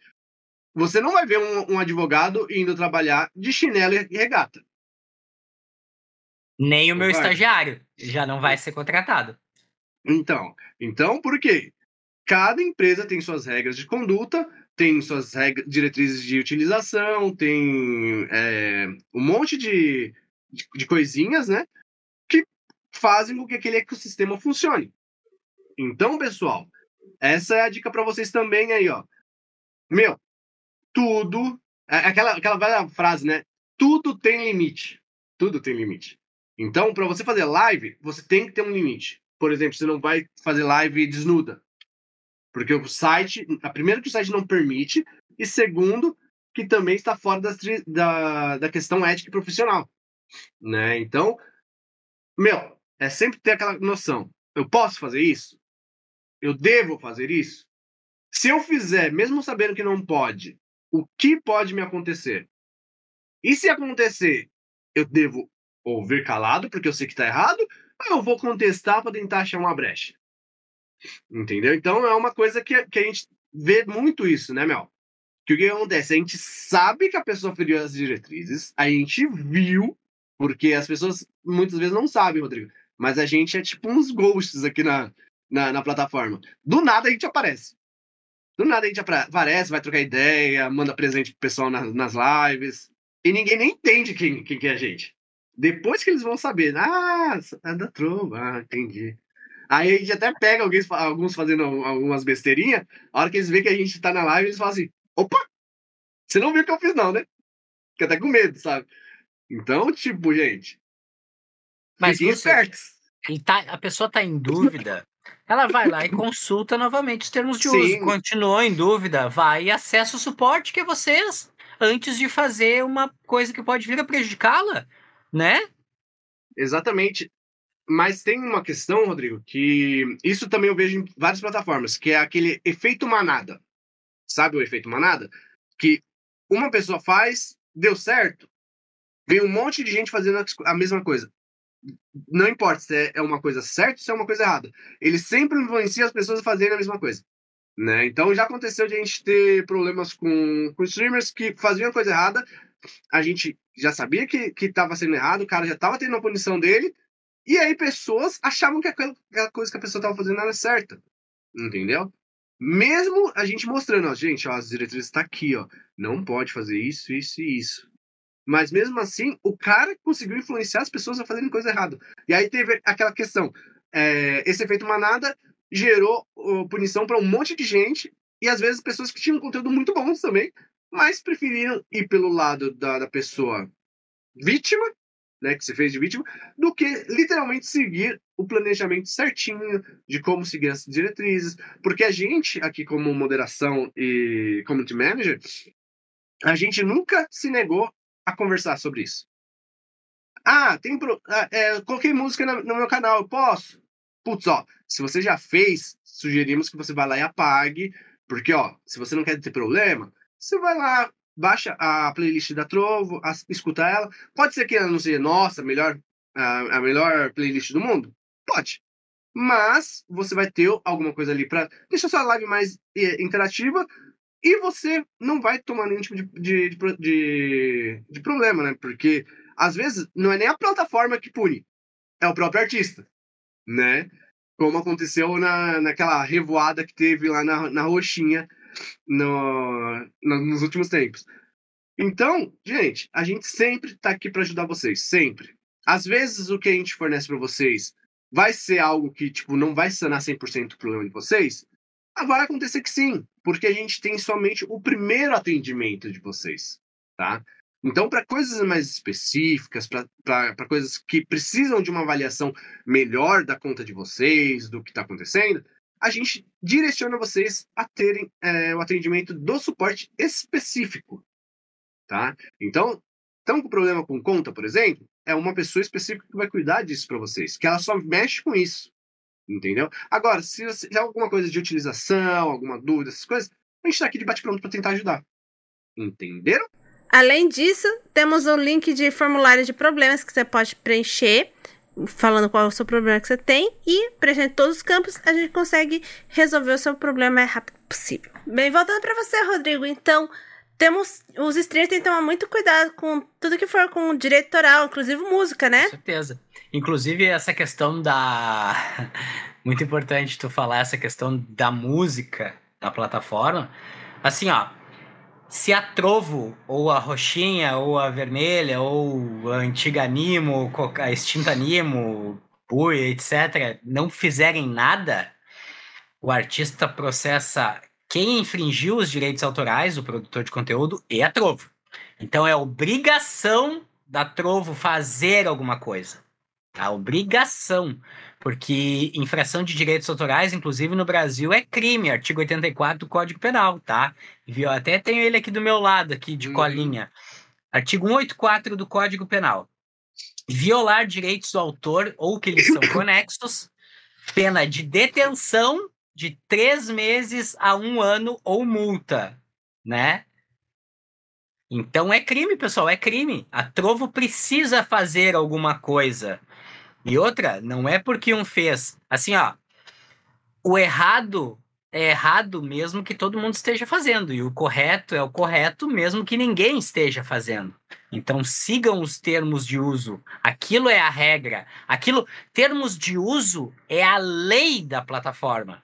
Você não vai ver um, um advogado indo trabalhar de chinelo e regata. Nem o meu estagiário já não vai ser contratado. Então, então por quê? Cada empresa tem suas regras de conduta, tem suas regras, diretrizes de utilização, tem é, um monte de, de, de coisinhas, né? Que fazem com que aquele ecossistema funcione. Então, pessoal, essa é a dica para vocês também aí, ó. Meu, tudo. É, aquela, aquela velha frase, né? Tudo tem limite. Tudo tem limite. Então, para você fazer live, você tem que ter um limite. Por exemplo, você não vai fazer live desnuda. Porque o site, primeiro que o site não permite, e segundo, que também está fora das, da, da questão ética e profissional. Né? Então, meu, é sempre ter aquela noção. Eu posso fazer isso? Eu devo fazer isso? Se eu fizer, mesmo sabendo que não pode, o que pode me acontecer? E se acontecer, eu devo ouvir calado, porque eu sei que está errado, ou eu vou contestar para tentar achar uma brecha? Entendeu? Então é uma coisa que, que a gente vê muito isso, né, Mel? Que o que acontece? A gente sabe que a pessoa feriu as diretrizes, a gente viu, porque as pessoas muitas vezes não sabem, Rodrigo, mas a gente é tipo uns ghosts aqui na, na, na plataforma. Do nada a gente aparece. Do nada a gente aparece, vai trocar ideia, manda presente pro pessoal nas, nas lives. E ninguém nem entende quem, quem que é a gente. Depois que eles vão saber, ah, é da trova, ah, entendi. Aí a gente até pega alguém, alguns fazendo algumas besteirinhas, a hora que eles veem que a gente tá na live, eles falam assim, opa, você não viu o que eu fiz não, né? Fica até com medo, sabe? Então, tipo, gente, mas você, tá, a pessoa tá em dúvida, ela vai lá e consulta novamente os termos de Sim. uso. Continuou em dúvida, vai e acessa o suporte que é vocês, antes de fazer uma coisa que pode vir a prejudicá-la, né? Exatamente. Mas tem uma questão, Rodrigo, que isso também eu vejo em várias plataformas, que é aquele efeito manada. Sabe o efeito manada? Que uma pessoa faz, deu certo, vem um monte de gente fazendo a mesma coisa não importa se é, é uma coisa certa ou se é uma coisa errada. Ele sempre influencia as pessoas a fazerem a mesma coisa. Né? Então já aconteceu de a gente ter problemas com, com streamers que faziam coisa errada, a gente já sabia que estava sendo errado, o cara já estava tendo a punição dele, e aí pessoas achavam que aquela, coisa que a pessoa estava fazendo era certa. Entendeu? Mesmo a gente mostrando, ó, gente, ó, as diretrizes está aqui, ó, não pode fazer isso, isso e isso. Mas mesmo assim, o cara conseguiu influenciar as pessoas a fazerem coisa errada. E aí teve aquela questão: é, esse efeito manada gerou uh, punição para um monte de gente, e às vezes pessoas que tinham conteúdo muito bom também, mas preferiram ir pelo lado da, da pessoa vítima, né, que se fez de vítima, do que literalmente seguir o planejamento certinho de como seguir as diretrizes. Porque a gente, aqui como moderação e community manager, a gente nunca se negou a conversar sobre isso. Ah, tem pro... ah, é, coloquei música no, meu canal, eu posso? Putz, ó, se você já fez, sugerimos que você vá lá e apague, porque, ó, se você não quer ter problema, você vai lá, baixa a playlist da Trovo, escuta ela. Pode ser que ela não seja, nossa, melhor, a, a melhor playlist do mundo? Pode. Mas você vai ter alguma coisa ali para deixar sua live mais eh, interativa e você não vai tomar nenhum tipo de, de, de, de, problema, né? Porque às vezes não é nem a plataforma que pune, é o próprio artista, né? Como aconteceu na, naquela revoada que teve lá na, na Roxinha no, no, nos últimos tempos. Então, gente, a gente sempre tá aqui para ajudar vocês, sempre. às vezes o que a gente fornece para vocês vai ser algo que, tipo, não vai sanar 100% o problema de vocês, ah, vai acontecer que sim, porque a gente tem somente o primeiro atendimento de vocês, tá? Então, para coisas mais específicas, para coisas que precisam de uma avaliação melhor da conta de vocês, do que está acontecendo, a gente direciona vocês a terem é, o atendimento do suporte específico, tá? Então, estão com problema com conta, por exemplo, é uma pessoa específica que vai cuidar disso para vocês, que ela só mexe com isso, entendeu? Agora, se, você, se é alguma coisa de utilização, alguma dúvida, essas coisas, a gente está aqui de bate-pronto para tentar ajudar. Entenderam? Além disso, temos um link de formulário de problemas que você pode preencher, falando qual é o seu problema que você tem, e preenchendo todos os campos, a gente consegue resolver o seu problema mais rápido possível. Bem, voltando para você, Rodrigo, então, temos os streamers têm que tomar muito cuidado com tudo que for com direito autoral, inclusive música, né? Com certeza. Inclusive essa questão da muito importante tu falar essa questão da música na plataforma. Assim, ó, se a Trovo, ou a Roxinha, ou a Vermelha, ou a antiga Nimo, a extinta Nimo, Pui, etc., não fizerem nada, o artista processa quem infringiu os direitos autorais, o produtor de conteúdo, e a Trovo. Então é obrigação da Trovo fazer alguma coisa. A obrigação. Porque infração de direitos autorais, inclusive no Brasil, é crime, artigo 84 do Código Penal, tá? Viu? Até tenho ele aqui do meu lado, aqui de uhum. colinha. Artigo 184 do Código Penal. Violar direitos do autor ou que lhes são conexos, pena de detenção de três meses a um ano ou multa, né? Então é crime, pessoal, é crime. A Trovo precisa fazer alguma coisa. E outra, não é porque um fez. Assim, ó. O errado é errado mesmo que todo mundo esteja fazendo. E o correto é o correto mesmo que ninguém esteja fazendo. Então sigam os termos de uso. Aquilo é a regra. Aquilo, termos de uso é a lei da plataforma.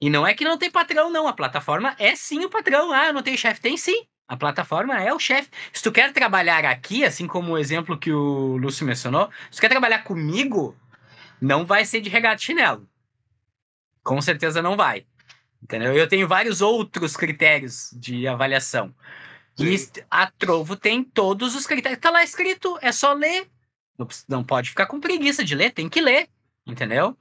E não é que não tem patrão, não. A plataforma é sim o patrão. Ah, não tem chefe. Tem sim. A plataforma é o chefe. Se tu quer trabalhar aqui, assim como o exemplo que o Lúcio mencionou, se tu quer trabalhar comigo, não vai ser de regata e chinelo. Com certeza não vai. Entendeu? Eu tenho vários outros critérios de avaliação. Sim. E a Trovo tem todos os critérios. Tá lá escrito, é só ler. Não, não pode ficar com preguiça de ler, tem que ler. Entendeu?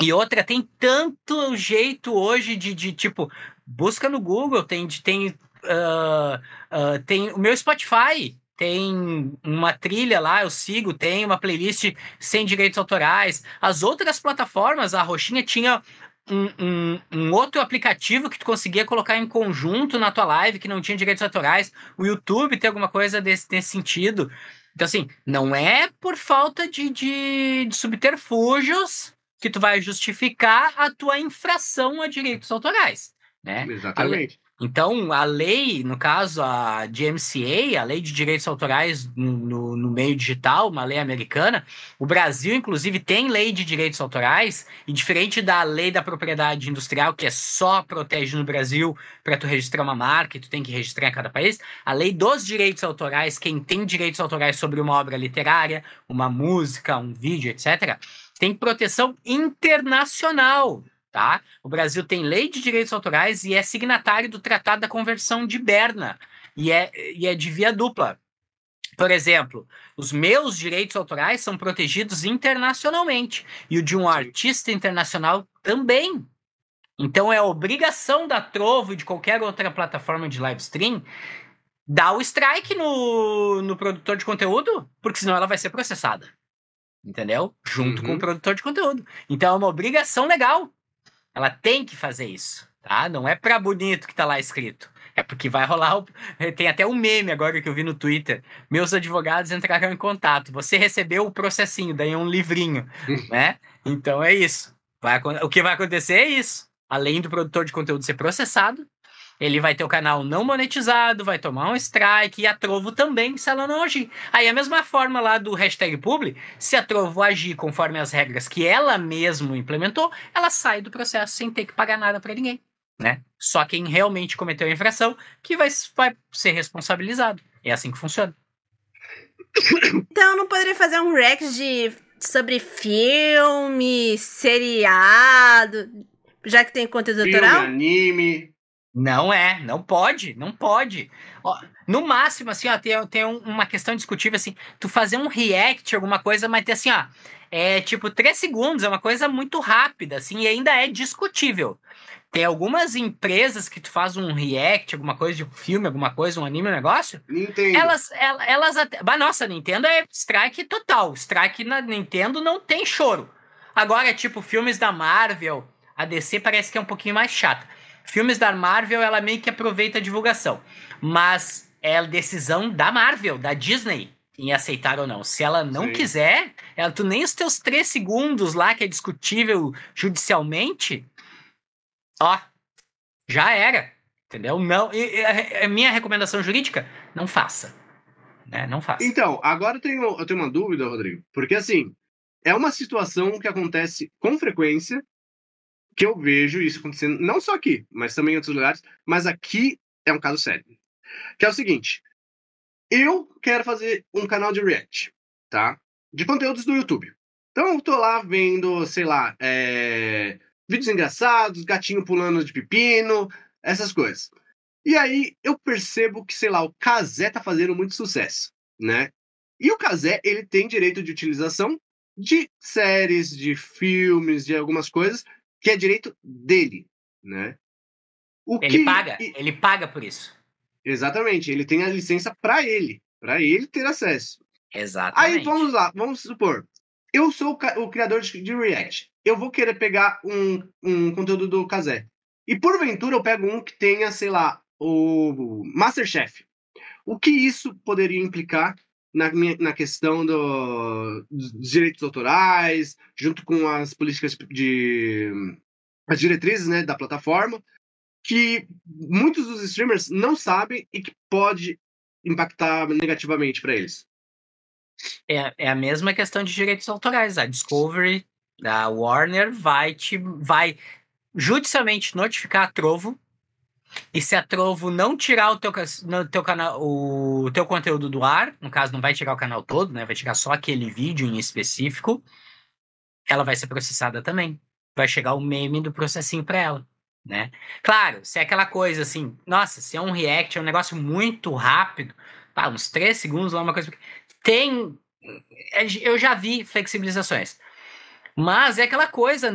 E outra, tem tanto jeito hoje de, de tipo, busca no Google, tem, tem uh, tem o meu Spotify, tem uma trilha lá, eu sigo, tem uma playlist sem direitos autorais. As outras plataformas, a Roxinha tinha um, um, um, outro aplicativo que tu conseguia colocar em conjunto na tua live, que não tinha direitos autorais. O YouTube tem alguma coisa desse, sentido. Então, assim, não é por falta de, de, de subterfúgios que tu vai justificar a tua infração a direitos autorais, né? Exatamente. Então, a lei, no caso, a DMCA, a Lei de Direitos Autorais no, no, meio digital, uma lei americana, o Brasil, inclusive, tem lei de direitos autorais, e diferente da lei da propriedade industrial, que é só protege no Brasil para tu registrar uma marca e tu tem que registrar em cada país, a lei dos direitos autorais, quem tem direitos autorais sobre uma obra literária, uma música, um vídeo, etc., tem proteção internacional tá? O Brasil tem lei de direitos autorais e é signatário do Tratado da Conversão de Berna e é, e é de via dupla. Por exemplo, os meus direitos autorais são protegidos internacionalmente e o de um artista internacional também. Então é obrigação da Trovo e de qualquer outra plataforma de live stream dar o strike no, no produtor de conteúdo, porque senão ela vai ser processada. Entendeu? Junto uhum. com o uhum. produtor de conteúdo. Então é uma obrigação legal ela tem que fazer isso, tá? Não é pra bonito que tá lá escrito. É porque vai rolar. O... Tem até um meme agora que eu vi no Twitter. Meus advogados entraram em contato. Você recebeu o processinho, daí é um livrinho, né? Então é isso. Vai... O que vai acontecer é isso. Além do produtor de conteúdo ser processado, ele vai ter o canal não monetizado, vai tomar um strike e a Trovo também, se ela não agir. Aí a mesma forma lá do hashtag publi, se a Trovo agir conforme as regras que ela mesmo implementou, ela sai do processo sem ter que pagar nada para ninguém. Né? Só quem realmente cometeu a infração que vai, vai ser responsabilizado. É assim que funciona. Então não poderia fazer um react de sobre filme, seriado, já que tem conteúdo Filme, autoral? anime. Não é, não pode, não pode. Ó, no máximo, assim, ó, tem, tem um- uma questão discutível, assim, tu fazer um react, alguma coisa, mas ter assim, ó, é tipo três segundos, é uma coisa muito rápida, assim, e ainda é discutível. Tem algumas empresas que tu faz um react, alguma coisa de um filme, alguma coisa, um anime, um negócio, Nintendo. elas, el- elas até. Mas nossa, Nintendo é strike total. Strike na Nintendo não tem choro. Agora, tipo, filmes da Marvel, a DC parece que é um pouquinho mais chata. Filmes da Marvel, ela meio que aproveita a divulgação. Mas é a decisão da Marvel, da Disney, em aceitar ou não. Se ela não Sim. quiser, ela, tu nem os teus três segundos lá, que é discutível judicialmente, ó, já era. Entendeu? Não. E a, a minha recomendação jurídica, não faça. Né? Não faça. Então, agora eu tenho, eu tenho uma dúvida, Rodrigo. Porque, assim, é uma situação que acontece com frequência, que eu vejo isso acontecendo, não só aqui, mas também em outros lugares, mas aqui é um caso sério. Que é o seguinte: eu quero fazer um canal de react, tá? De conteúdos do YouTube. Então eu tô lá vendo, sei lá, é, vídeos engraçados, gatinho pulando de pepino, essas coisas. E aí eu percebo que, sei lá, o Kazé tá fazendo muito sucesso, né? E o Kazé, ele tem direito de utilização de séries, de filmes, de algumas coisas, que é direito dele, né? O Ele que- paga, ele paga por isso. Exatamente, ele tem a licença para ele, para ele ter acesso. Exatamente. Aí vamos lá, vamos supor, eu sou o, criador de, de React, eu vou querer pegar um, um conteúdo do Kazé. E porventura eu pego um que tenha, sei lá, o Masterchef. O que isso poderia implicar na, minha, na questão do- dos direitos autorais, junto com as políticas de. as diretrizes né, da plataforma, que muitos dos streamers não sabem e que pode impactar negativamente para eles. É, é a mesma questão de direitos autorais. A Discovery, a Warner vai te vai judicialmente notificar a Trovo. E se a Trovo não tirar o teu, no teu canal, o teu conteúdo do ar, no caso não vai tirar o canal todo, né? Vai tirar só aquele vídeo em específico, ela vai ser processada também. Vai chegar o meme do processinho para ela, né? Claro, se é aquela coisa assim, nossa, se é um react, é um negócio muito rápido, uns três segundos lá, uma coisa tem. é, Eu já vi flexibilizações. Mas é aquela coisa.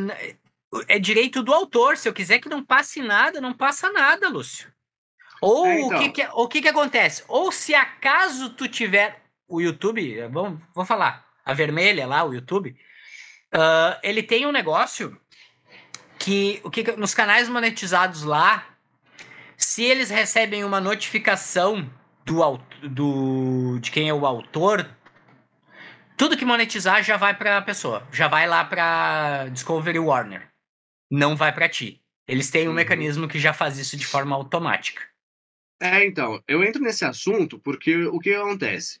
É direito do autor. Se eu quiser que não passe nada, não passa nada, Lúcio. Ou É, o, então. que, que- o que, que acontece? Ou se acaso tu tiver o YouTube, vamos, vou falar, a vermelha lá, o YouTube, ah, ele tem um negócio que, o que que- nos canais monetizados lá, se eles recebem uma notificação do, do de quem é o autor, tudo que monetizar já vai pra pessoa, já vai lá pra Discovery Warner. Não vai pra ti. Eles têm um Uhum. mecanismo que já faz isso de forma automática. É, então, eu entro nesse assunto porque o que acontece?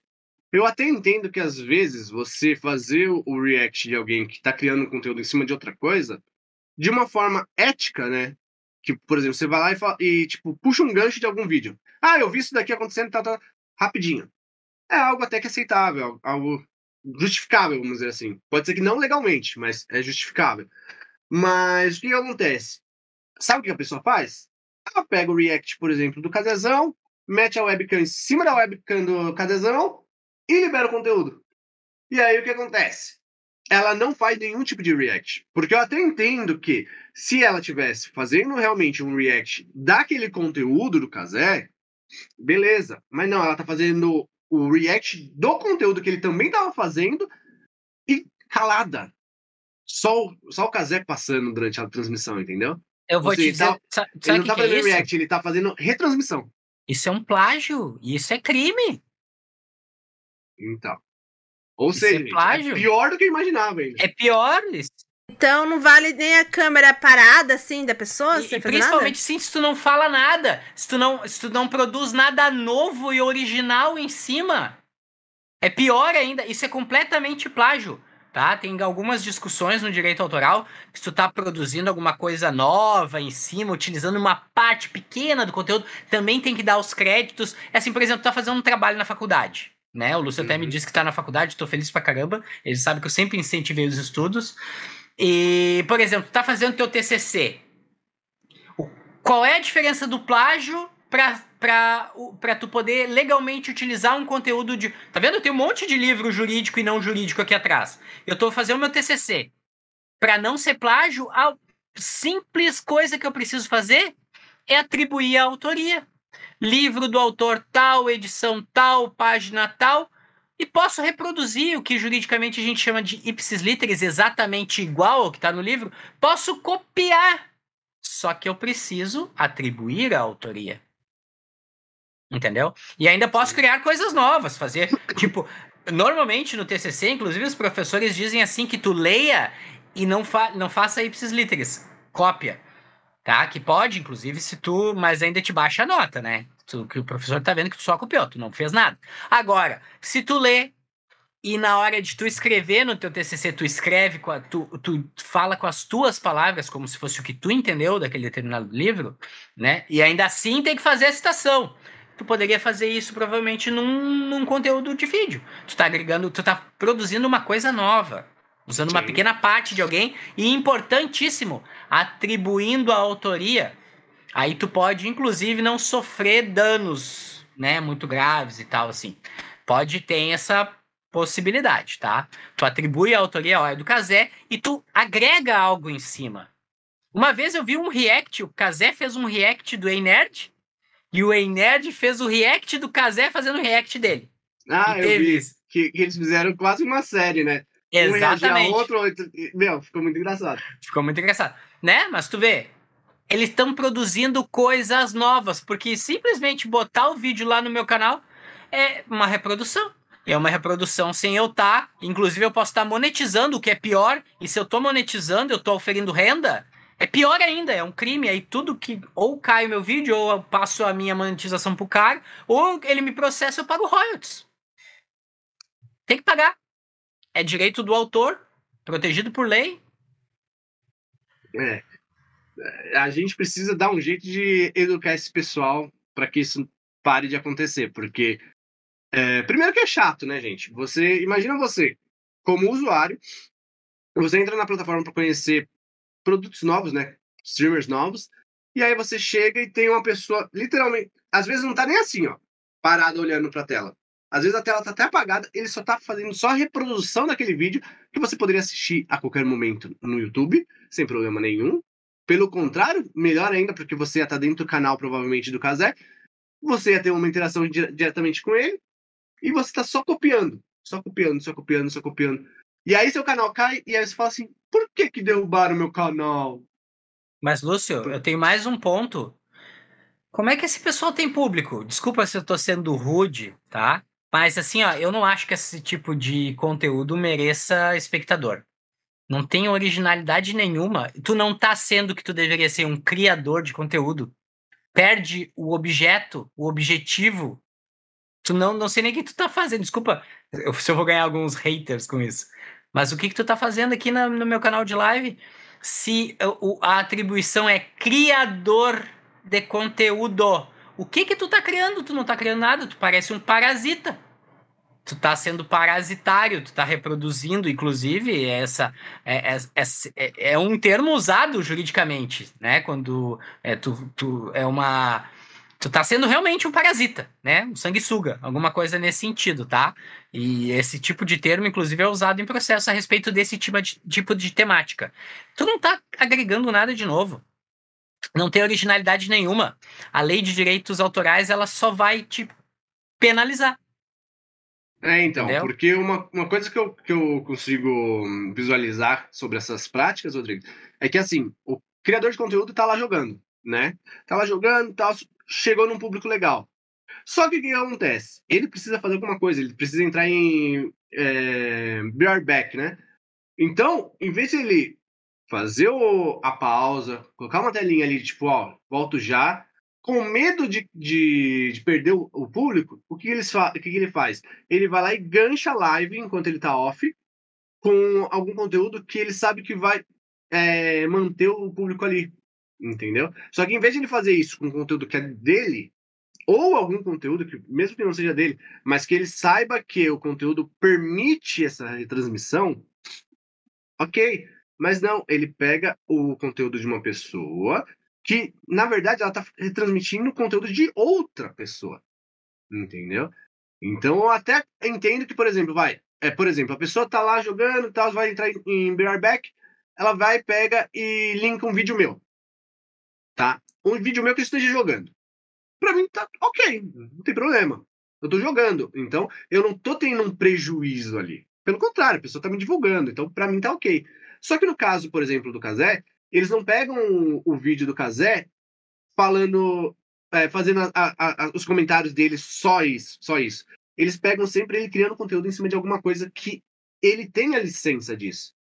Eu até entendo que às vezes você fazer o react de alguém que tá criando um conteúdo em cima de outra coisa, de uma forma ética, né? Que, por exemplo, você vai lá e, fala, e tipo, puxa um gancho de algum vídeo. Ah, eu vi isso daqui acontecendo, tá, tá, rapidinho. É algo até que aceitável, algo justificável, vamos dizer assim. Pode ser que não legalmente, mas é justificável. Mas o que acontece? Sabe o que a pessoa faz? Ela pega o react, por exemplo, do Casezão, mete a webcam em cima da webcam do Casezão e libera o conteúdo. E aí o que acontece? Ela não faz nenhum tipo de react. Porque eu até entendo que se ela tivesse fazendo realmente um react daquele conteúdo do Kazé, beleza. Mas não, ela tá fazendo o react do conteúdo que ele também tava fazendo e calada. Só, o- só o Kazé passando durante a transmissão, entendeu? Eu vou te dizer. tá- Ele não tá que, é fazendo isso? react, ele tá fazendo retransmissão. Isso é um plágio. Isso é crime. Então. Ou Isso é seja, gente, plágio? é pior do que eu imaginava ainda. É pior. Isso. Então não vale nem a câmera parada assim da pessoa, E, e principalmente sim, se tu não fala nada. Se tu não, se tu não produz nada novo e original em cima. É pior ainda. Isso é completamente plágio. Tá? Tem algumas discussões no direito autoral que se tu tá produzindo alguma coisa nova em cima, utilizando uma parte pequena do conteúdo, também tem que dar os créditos. É assim, por exemplo, tu tá fazendo um trabalho na faculdade. né? O Lúcio uhum. até me uhum. disse que está na faculdade, estou feliz pra caramba. Ele sabe que eu sempre incentivei os estudos. E, por exemplo, tá fazendo teu TCC. Qual é a diferença do plágio para tu poder legalmente utilizar um conteúdo de. Tá vendo? Tenho um monte de livro jurídico e não jurídico aqui atrás. Eu estou fazendo meu TCC. Para não ser plágio, a simples coisa que eu preciso fazer é atribuir a autoria. Livro do autor tal, edição tal, página tal, e posso reproduzir o que juridicamente a gente chama de ipsis literis, exatamente igual ao que está no livro. Posso copiar, só que eu preciso atribuir a autoria. Entendeu? E ainda posso criar coisas novas, fazer, tipo, normalmente no TCC, inclusive os professores dizem assim que tu leia e não, fa não faça ipsis literis, cópia, tá? Que pode, inclusive, se tu, mas ainda te baixa a nota, né? Tu, que o professor tá vendo que tu só copiou, tu não fez nada. Agora, se tu lê e na hora de tu escrever no teu TCC, tu escreve, com a, tu, tu fala com as tuas palavras, como se fosse o que tu entendeu daquele determinado livro, né? E ainda assim tem que fazer a citação tu poderia fazer isso provavelmente num, num conteúdo de vídeo. Tu tá agregando, tu tá produzindo uma coisa nova, usando Sim. uma pequena parte de alguém e importantíssimo, atribuindo a autoria. Aí tu pode inclusive não sofrer danos, né, muito graves e tal assim. Pode ter essa possibilidade, tá? Tu atribui a autoria ao do Kazé e tu agrega algo em cima. Uma vez eu vi um react, o Kazé fez um react do Ei Nerd e o Ei Nerd fez o react do Kazé fazendo o react dele. Ah, eu vi. Isso. Que, que eles fizeram quase uma série, né? Exatamente. Um outro, outro, meu, ficou muito engraçado. Ficou muito engraçado. Né? Mas tu vê, eles estão produzindo coisas novas, porque simplesmente botar o vídeo lá no meu canal é uma reprodução. É uma reprodução sem eu estar. Tá, inclusive, eu posso estar tá monetizando, o que é pior. E se eu estou monetizando, eu estou oferindo renda, é pior ainda, é um crime. Aí tudo que ou cai o meu vídeo, ou eu passo a minha monetização pro cara, ou ele me processa, eu pago royalties. Tem que pagar. É direito do autor, protegido por lei. É. A gente precisa dar um jeito de educar esse pessoal para que isso pare de acontecer, porque é, primeiro que é chato, né, gente? Você imagina você como usuário, você entra na plataforma para conhecer produtos novos, né? Streamers novos. E aí você chega e tem uma pessoa, literalmente, às vezes não tá nem assim, ó, parada olhando pra tela. Às vezes a tela tá até apagada, ele só tá fazendo só a reprodução daquele vídeo que você poderia assistir a qualquer momento no YouTube, sem problema nenhum. Pelo contrário, melhor ainda, porque você ia estar tá dentro do canal, provavelmente, do Kazé. Você ia ter uma interação diretamente com ele. E você tá só copiando. Só copiando, só copiando, só copiando. E aí seu canal cai e aí você fala assim, que que derrubaram meu canal? Mas, Lúcio, eu tenho mais um ponto. Como é que esse pessoal tem público? Desculpa se eu tô sendo rude, tá? Mas assim, ó, eu não acho que esse tipo de conteúdo mereça espectador. Não tem originalidade nenhuma. Tu não tá sendo que tu deveria ser um criador de conteúdo. Perde o objeto, o objetivo. Tu não, não sei nem o que tu tá fazendo. Desculpa eu, se eu vou ganhar alguns haters com isso. Mas o que, que tu tá fazendo aqui no meu canal de live? Se a atribuição é criador de conteúdo, o que que tu tá criando? Tu não tá criando nada, tu parece um parasita. Tu tá sendo parasitário, tu tá reproduzindo, inclusive, essa é, é, é, é um termo usado juridicamente, né? Quando é, tu, tu é uma tu tá sendo realmente um parasita, né? Um sanguessuga, alguma coisa nesse sentido, tá? E esse tipo de termo, inclusive, é usado em processo a respeito desse tipo de, tipo de temática. Tu não tá agregando nada de novo. Não tem originalidade nenhuma. A lei de direitos autorais, ela só vai te penalizar. É, então, Entendeu? porque uma, uma coisa que eu, que eu consigo visualizar sobre essas práticas, Rodrigo, é que assim, o criador de conteúdo tá lá jogando, né? Tá lá jogando, tal, chegou num público legal. Só que o que acontece? Ele precisa fazer alguma coisa, ele precisa entrar em é, back, né? Então, em vez de ele fazer o, a pausa, colocar uma telinha ali, tipo, ó, volto já, com medo de, de, de perder o, o, público, o que, eles o que ele faz? Ele vai lá e gancha a live enquanto ele tá off, com algum conteúdo que ele sabe que vai é, manter o público ali. Entendeu? Só que em vez de ele fazer isso com conteúdo que é dele, ou algum conteúdo, que, mesmo que não seja dele, mas que ele saiba que o conteúdo permite essa retransmissão, ok. Mas não, ele pega o conteúdo de uma pessoa que, na verdade, ela está retransmitindo o conteúdo de outra pessoa. Entendeu? Então, eu até entendo que, por exemplo, vai. É, por exemplo, a pessoa tá lá jogando, tal, vai entrar em BR Back, ela vai, pega e linka um vídeo meu. Tá? Um vídeo meu que eu esteja jogando. Pra mim tá ok, não tem problema. Eu tô jogando. Então, eu não tô tendo um prejuízo ali. Pelo contrário, a pessoa tá me divulgando. Então, pra mim tá ok. Só que no caso, por exemplo, do Kazé, eles não pegam o, vídeo do Kazé falando, é, fazendo a, a, a, os comentários dele só isso, só isso. Eles pegam sempre ele criando conteúdo em cima de alguma coisa que ele tem a licença disso.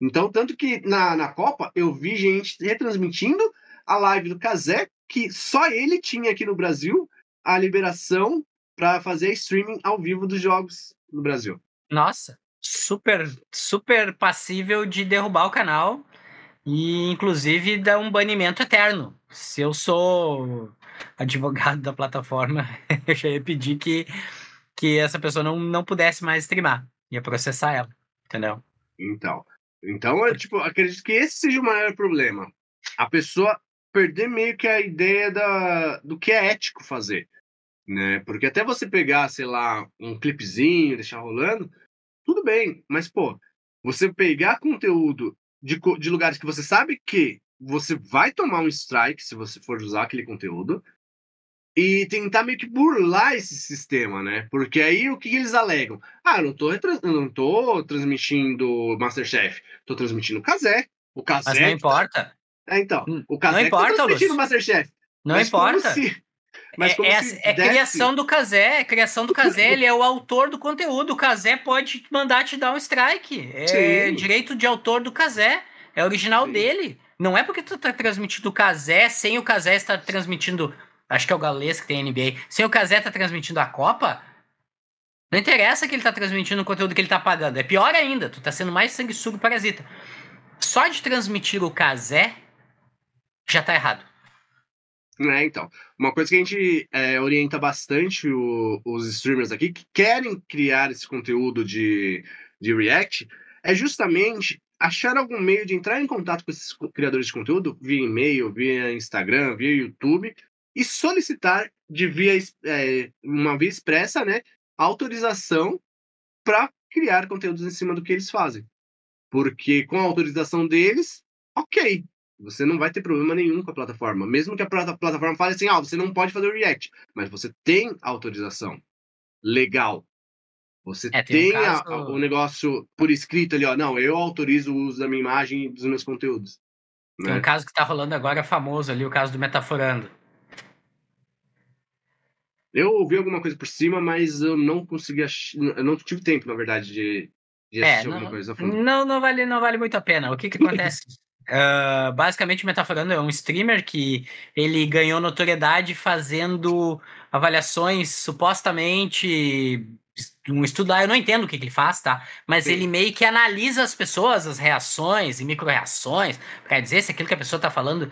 Então, tanto que na, na Copa eu vi gente retransmitindo a live do Kazé, que só ele tinha aqui no Brasil a liberação para fazer streaming ao vivo dos jogos no Brasil. Nossa, super, super passível de derrubar o canal e, inclusive, dar um banimento eterno. Se eu sou advogado da plataforma, eu já ia pedir que, que essa pessoa não, não pudesse mais streamar. Ia processar ela, entendeu? Então, então, eu, tipo, acredito que esse seja o maior problema. A pessoa perder meio que a ideia da, do que é ético fazer. Né? Porque até você pegar, sei lá, um clipezinho, deixar rolando, tudo bem. Mas, pô, você pegar conteúdo de, de lugares que você sabe que você vai tomar um strike se você for usar aquele conteúdo e tentar meio que burlar esse sistema, né? Porque aí o que eles alegam? Ah, eu não tô, eu não tô transmitindo Masterchef, tô transmitindo o Kazé. O Kazé. Mas não importa. É, então, hum, o Kazé não importa, tá transmitindo o Masterchef. Não mas importa. Se... Mas é, é, é criação do Kazé, é criação do Kazé, ele é o autor do conteúdo. O Kazé pode mandar te dar um strike. É Sim. direito de autor do Kazé. É original Sim. dele. Não é porque tu tá transmitindo o Kazé sem o Kazé estar transmitindo Acho que é o Galês que tem NBA. Sem o Casé tá transmitindo a Copa, não interessa que ele tá transmitindo o conteúdo que ele tá pagando. É pior ainda, tu tá sendo mais sanguessugo parasita. Só de transmitir o Casé já tá errado. É, então. Uma coisa que a gente é, orienta bastante o, os streamers aqui que querem criar esse conteúdo de, de React é justamente achar algum meio de entrar em contato com esses criadores de conteúdo via e-mail, via Instagram, via YouTube, e solicitar de via, é, uma via expressa, né, autorização para criar conteúdos em cima do que eles fazem. Porque com a autorização deles, ok, você não vai ter problema nenhum com a plataforma. Mesmo que a plataforma fale assim, ah, você não pode fazer o React, mas você tem autorização legal. Você é, tem, tem um caso... a, o negócio por escrito ali, ó, não, eu autorizo o uso da minha imagem e dos meus conteúdos. Tem né? um caso que está rolando agora famoso ali, o caso do Metaforando. Eu ouvi alguma coisa por cima, mas eu não consegui ach... eu não tive tempo, na verdade, de, de é, assistir é, não, alguma coisa a fundo. Não, não vale, não vale muito a pena. O que que acontece? Uh, basicamente, o Metaforando é um streamer que ele ganhou notoriedade fazendo avaliações supostamente um estudo lá, eu não entendo o que, que ele faz, tá? Mas Sim. ele meio que analisa as pessoas, as reações e micro-reações, para dizer se aquilo que a pessoa tá falando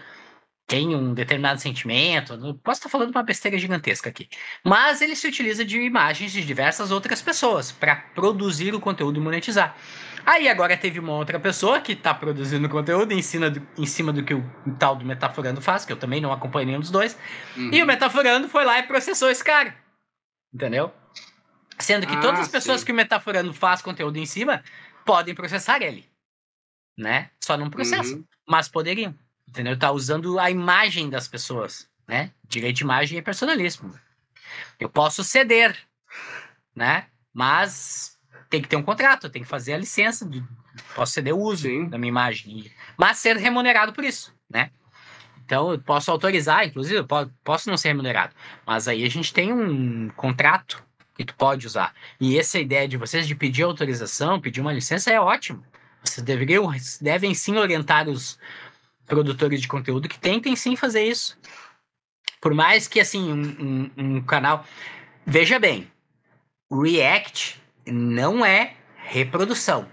tem um determinado sentimento. Posso estar falando uma besteira gigantesca aqui. Mas ele se utiliza de imagens de diversas outras pessoas para produzir o conteúdo e monetizar. Aí agora teve uma outra pessoa que está produzindo conteúdo em cima, do, em cima do que o, tal do Metaforando faz, que eu também não acompanho nenhum dos dois. Uhum. E o Metaforando foi lá e processou esse cara. Entendeu? Sendo que ah, todas as pessoas sim. que o Metaforando faz conteúdo em cima podem processar ele. Né? Só não processam. Uhum. Mas poderiam. Entendeu? Tá usando a imagem das pessoas, né? Direito de imagem é personalismo. Eu posso ceder, né? Mas tem que ter um contrato, tem que fazer a licença, de, posso ceder o uso Sim. da minha imagem, mas ser remunerado por isso, né? Então, eu posso autorizar, inclusive, eu posso não ser remunerado, mas aí a gente tem um contrato que tu pode usar. E essa ideia de vocês de pedir autorização, pedir uma licença é ótimo. Vocês deveriam, devem sim orientar os, produtores de conteúdo que tentem sim fazer isso. Por mais que, assim, um, um, um canal. Veja bem, React não é reprodução.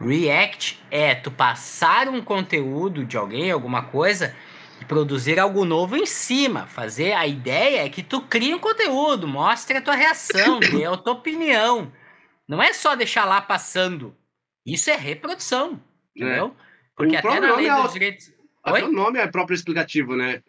React é tu passar um conteúdo de alguém, alguma coisa, produzir algo novo em cima. Fazer a ideia é que tu crie um conteúdo, mostre a tua reação, dê a tua opinião. Não é só deixar lá passando. Isso é reprodução, entendeu? Porque O até na lei nome é dos o- direitos. Até Oi? o nome é próprio explicativo, né?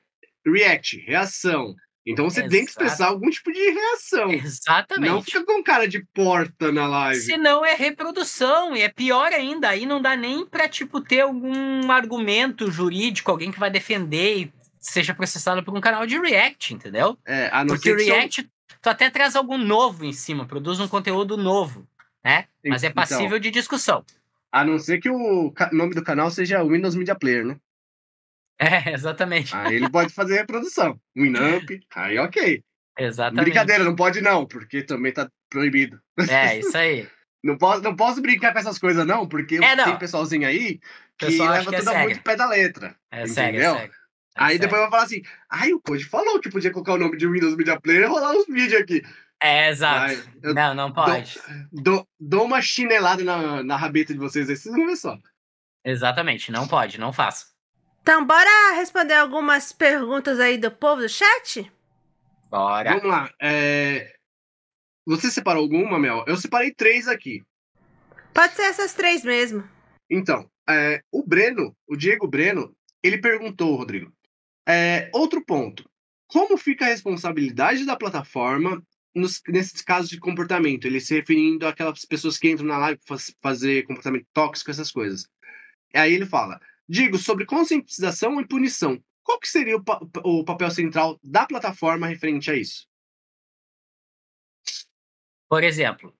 React, reação. Então você tem que Exato. expressar algum tipo de reação. Não Exatamente. fica com cara de porta na live. Se não é reprodução, e é pior ainda, aí não dá nem pra, tipo, ter algum argumento jurídico, alguém que vai defender e seja processado por um canal de React, entendeu? É, a não Porque ser o que são- React, tu até traz algo novo em cima, produz um conteúdo novo, né? Mas é Então. passível de discussão. A não ser que o nome do canal seja Windows Media Player, né? É, exatamente. Aí ele pode fazer reprodução. Winamp, aí ok. Exatamente. Brincadeira, não pode não, porque também tá proibido. É, isso aí. Não posso, não posso brincar com essas coisas não, porque É, não. tem pessoalzinho aí que Pessoal leva que é tudo sério. muito pé da letra. É sério, é Entendeu? sério. É aí sério. depois vai falar assim, ai, o Code falou que podia colocar o nome de Windows Media Player e rolar uns vídeos aqui. É, exato. Eu Não, não pode. dou, dou uma chinelada na, na rabeta de vocês aí, vocês vão ver só. Exatamente, não pode, não faça. Então, bora responder algumas perguntas aí do povo do chat? Bora. Vamos lá. é, Você separou alguma, Mel? Eu separei três aqui. Pode ser essas três mesmo. Então, é, o Breno, o Diego Breno, ele perguntou, Rodrigo. é, outro ponto. Como fica a responsabilidade da plataforma nos- nesses casos de comportamento? Ele se referindo àquelas pessoas que entram na live para fazer comportamento tóxico, essas coisas. Aí ele fala: digo sobre conscientização e punição. Qual que seria o, pa- o papel central da plataforma referente a isso? Por exemplo,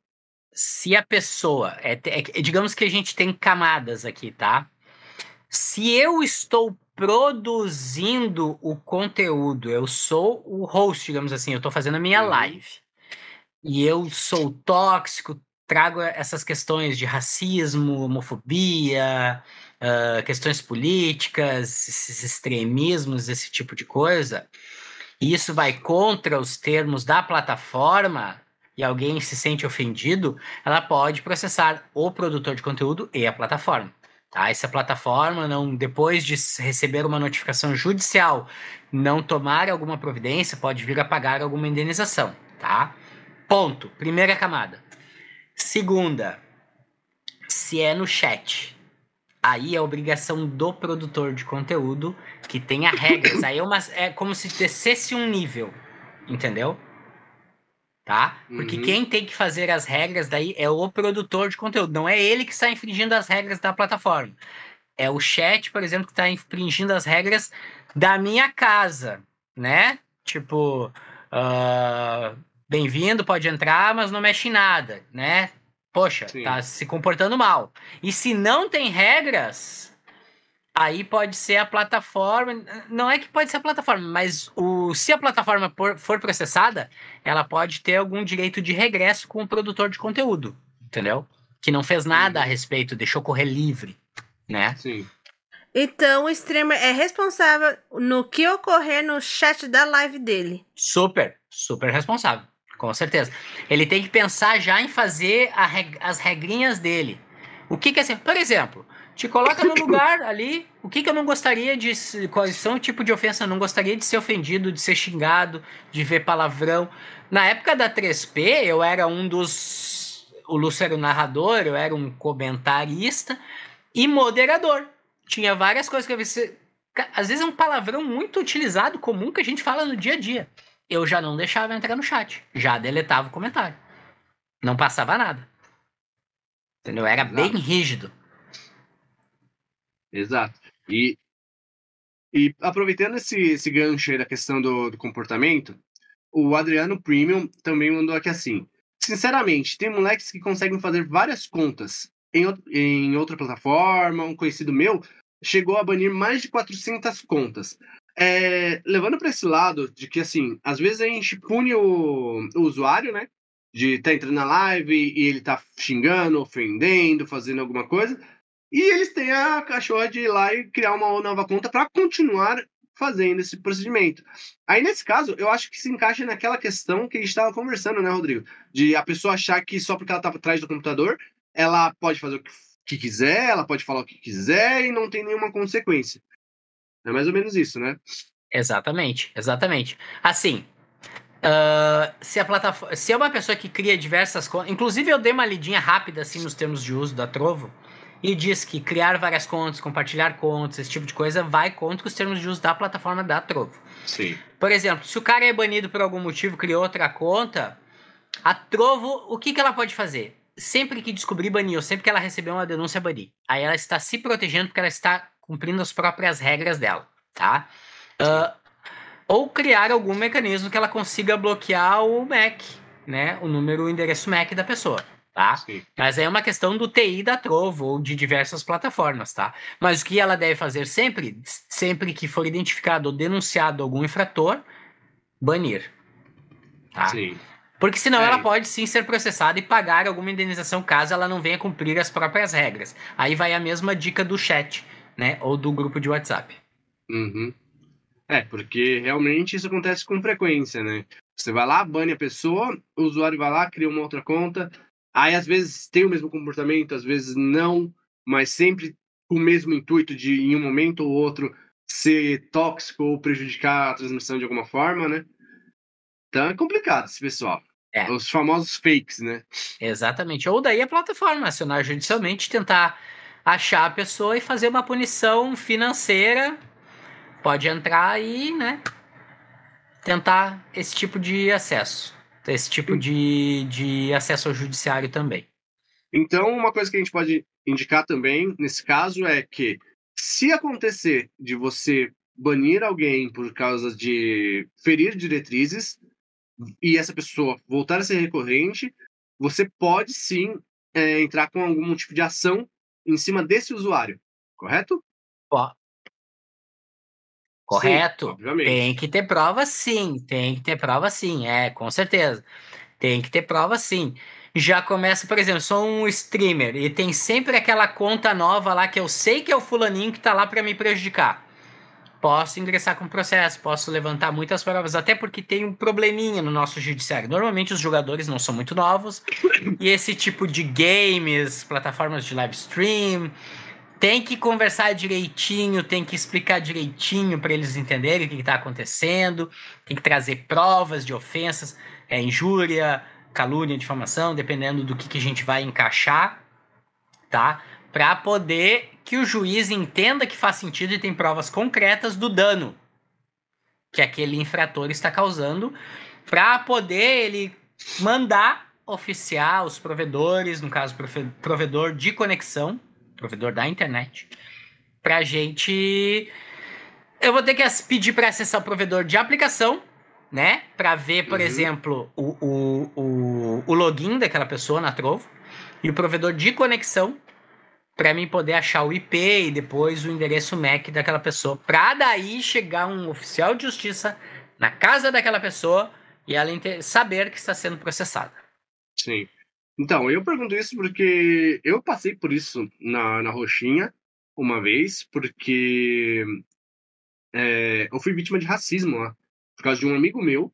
se a pessoa. É, é- digamos que a gente tem camadas aqui, tá? Se eu estou produzindo o conteúdo, eu sou o host, digamos assim, eu estou fazendo a minha Uhum. live. E eu sou tóxico, trago essas questões de racismo, homofobia, ah, questões políticas, esses extremismos, esse tipo de coisa. E isso vai contra os termos da plataforma e alguém se sente ofendido, ela pode processar o produtor de conteúdo e a plataforma. Tá? E se a plataforma não, depois de receber uma notificação judicial, não tomar alguma providência, pode vir a pagar alguma indenização, tá? Ponto. Primeira camada. Segunda, se é no chat, aí é obrigação do produtor de conteúdo que tenha regras. Aí é, uma, é como se descesse um nível, entendeu? Tá? Porque Uhum. quem tem que fazer as regras daí é o produtor de conteúdo, não é ele que está infringindo as regras da plataforma. É o chat, por exemplo, que está infringindo as regras da minha casa, né? Tipo, ah, bem-vindo, pode entrar, mas não mexe em nada, né? Poxa, Sim. tá se comportando mal. E se não tem regras, aí pode ser a plataforma. Não é que pode ser a plataforma, mas o, se a plataforma por- for processada, ela pode ter algum direito de regresso com o produtor de conteúdo, entendeu? Que não fez nada a respeito, deixou correr livre, né? Sim. Então, o streamer é responsável no que ocorrer no chat da live dele. Super, super responsável, com certeza. Ele tem que pensar já em fazer reg- as regrinhas dele. O que que é assim? Por exemplo, te coloca no lugar ali, o que que eu não gostaria de... Quais são o tipo de ofensa? Eu não gostaria de ser ofendido, de ser xingado, de ver palavrão. Na época da 3P, eu era um dos... O Lúcio era o narrador, eu era um comentarista e moderador. Tinha várias coisas que eu vi. Às vezes é um palavrão muito utilizado, comum, que a gente fala no dia a dia. Eu já não deixava entrar no chat. Já deletava o comentário. Não passava nada. Entendeu? Era Exato. bem rígido. Exato. E, e aproveitando esse, esse gancho aí da questão do, do comportamento, o Adriano Premium também mandou aqui assim. Sinceramente, tem moleques que conseguem fazer várias contas em, em outra plataforma. Um conhecido meu chegou a banir mais de 400 contas. É, levando para esse lado de que, assim, às vezes a gente pune o, o usuário, né? De estar entrando na live e ele tá xingando, ofendendo, fazendo alguma coisa. E eles têm a cachorra de ir lá e criar uma nova conta para continuar fazendo esse procedimento. Aí, nesse caso, eu acho que se encaixa naquela questão que a gente estava conversando, né, Rodrigo? De a pessoa achar que só porque ela está atrás do computador, ela pode fazer o que quiser, ela pode falar o que quiser e não tem nenhuma consequência. É mais ou menos isso, né? Exatamente, exatamente. Assim, uh, se a plataforma, se é uma pessoa que cria diversas contas, inclusive eu dei uma lidinha rápida assim nos termos de uso da Trovo e diz que criar várias contas, compartilhar contas, esse tipo de coisa vai contra os termos de uso da plataforma da Trovo. Sim. Por exemplo, se o cara é banido por algum motivo, criou outra conta, a Trovo, o que, que ela pode fazer? Sempre que descobrir banir, ou sempre que ela receber uma denúncia banir, aí ela está se protegendo porque ela está cumprindo as próprias regras dela, tá? Uh, ou criar algum mecanismo que ela consiga bloquear o MAC, né? O número, o endereço MAC da pessoa, tá? Sim. Mas é uma questão do TI da Trovo ou de diversas plataformas, tá? Mas o que ela deve fazer sempre, sempre que for identificado ou denunciado algum infrator, banir, tá? Sim. Porque senão É. ela pode sim ser processada e pagar alguma indenização caso ela não venha cumprir as próprias regras. Aí vai a mesma dica do chat, né? Ou do grupo de WhatsApp. Uhum. É, porque realmente isso acontece com frequência, né? Você vai lá, bane a pessoa, o usuário vai lá, cria uma outra conta, aí às vezes tem o mesmo comportamento, às vezes não, mas sempre com o mesmo intuito de, em um momento ou outro, ser tóxico ou prejudicar a transmissão de alguma forma, né? Então é complicado esse pessoal. É. Os famosos fakes, né? Exatamente. Ou daí a plataforma acionar judicialmente, tentar achar a pessoa e fazer uma punição financeira. Pode entrar e, né? Tentar esse tipo de acesso. Esse tipo de, de acesso ao judiciário também. Então, uma coisa que a gente pode indicar também, nesse caso, é que se acontecer de você banir alguém por causa de ferir diretrizes e essa pessoa voltar a ser recorrente, você pode sim é, entrar com algum tipo de ação em cima desse usuário, correto? Ó. Correto? Sim. Tem que ter prova sim, tem que ter prova sim, é, com certeza. Tem que ter prova sim. Já começa, por exemplo, sou um streamer e tem sempre aquela conta nova lá que eu sei que é o fulaninho que tá lá para me prejudicar. Posso ingressar com processo, posso levantar muitas provas, até porque tem um probleminha no nosso judiciário. Normalmente os jogadores não são muito novos e esse tipo de games, plataformas de live stream, tem que conversar direitinho, tem que explicar direitinho para eles entenderem o que está acontecendo, tem que trazer provas de ofensas, é, injúria, calúnia, difamação, dependendo do que, que a gente vai encaixar, tá? Para poder que o juiz entenda que faz sentido e tem provas concretas do dano que aquele infrator está causando, para poder ele mandar oficiar os provedores, no caso, provedor de conexão, provedor da internet, pra gente. Eu vou ter que pedir para acessar o provedor de aplicação, né? Para ver, por Uhum. exemplo, o, o, o, o login daquela pessoa na Trovo e o provedor de conexão para mim poder achar o IP e depois o endereço MAC daquela pessoa, para daí chegar um oficial de justiça na casa daquela pessoa e ela saber que está sendo processada. Sim. Então, eu pergunto isso porque eu passei por isso na, na Roxinha uma vez, porque é, eu fui vítima de racismo lá, por causa de um amigo meu,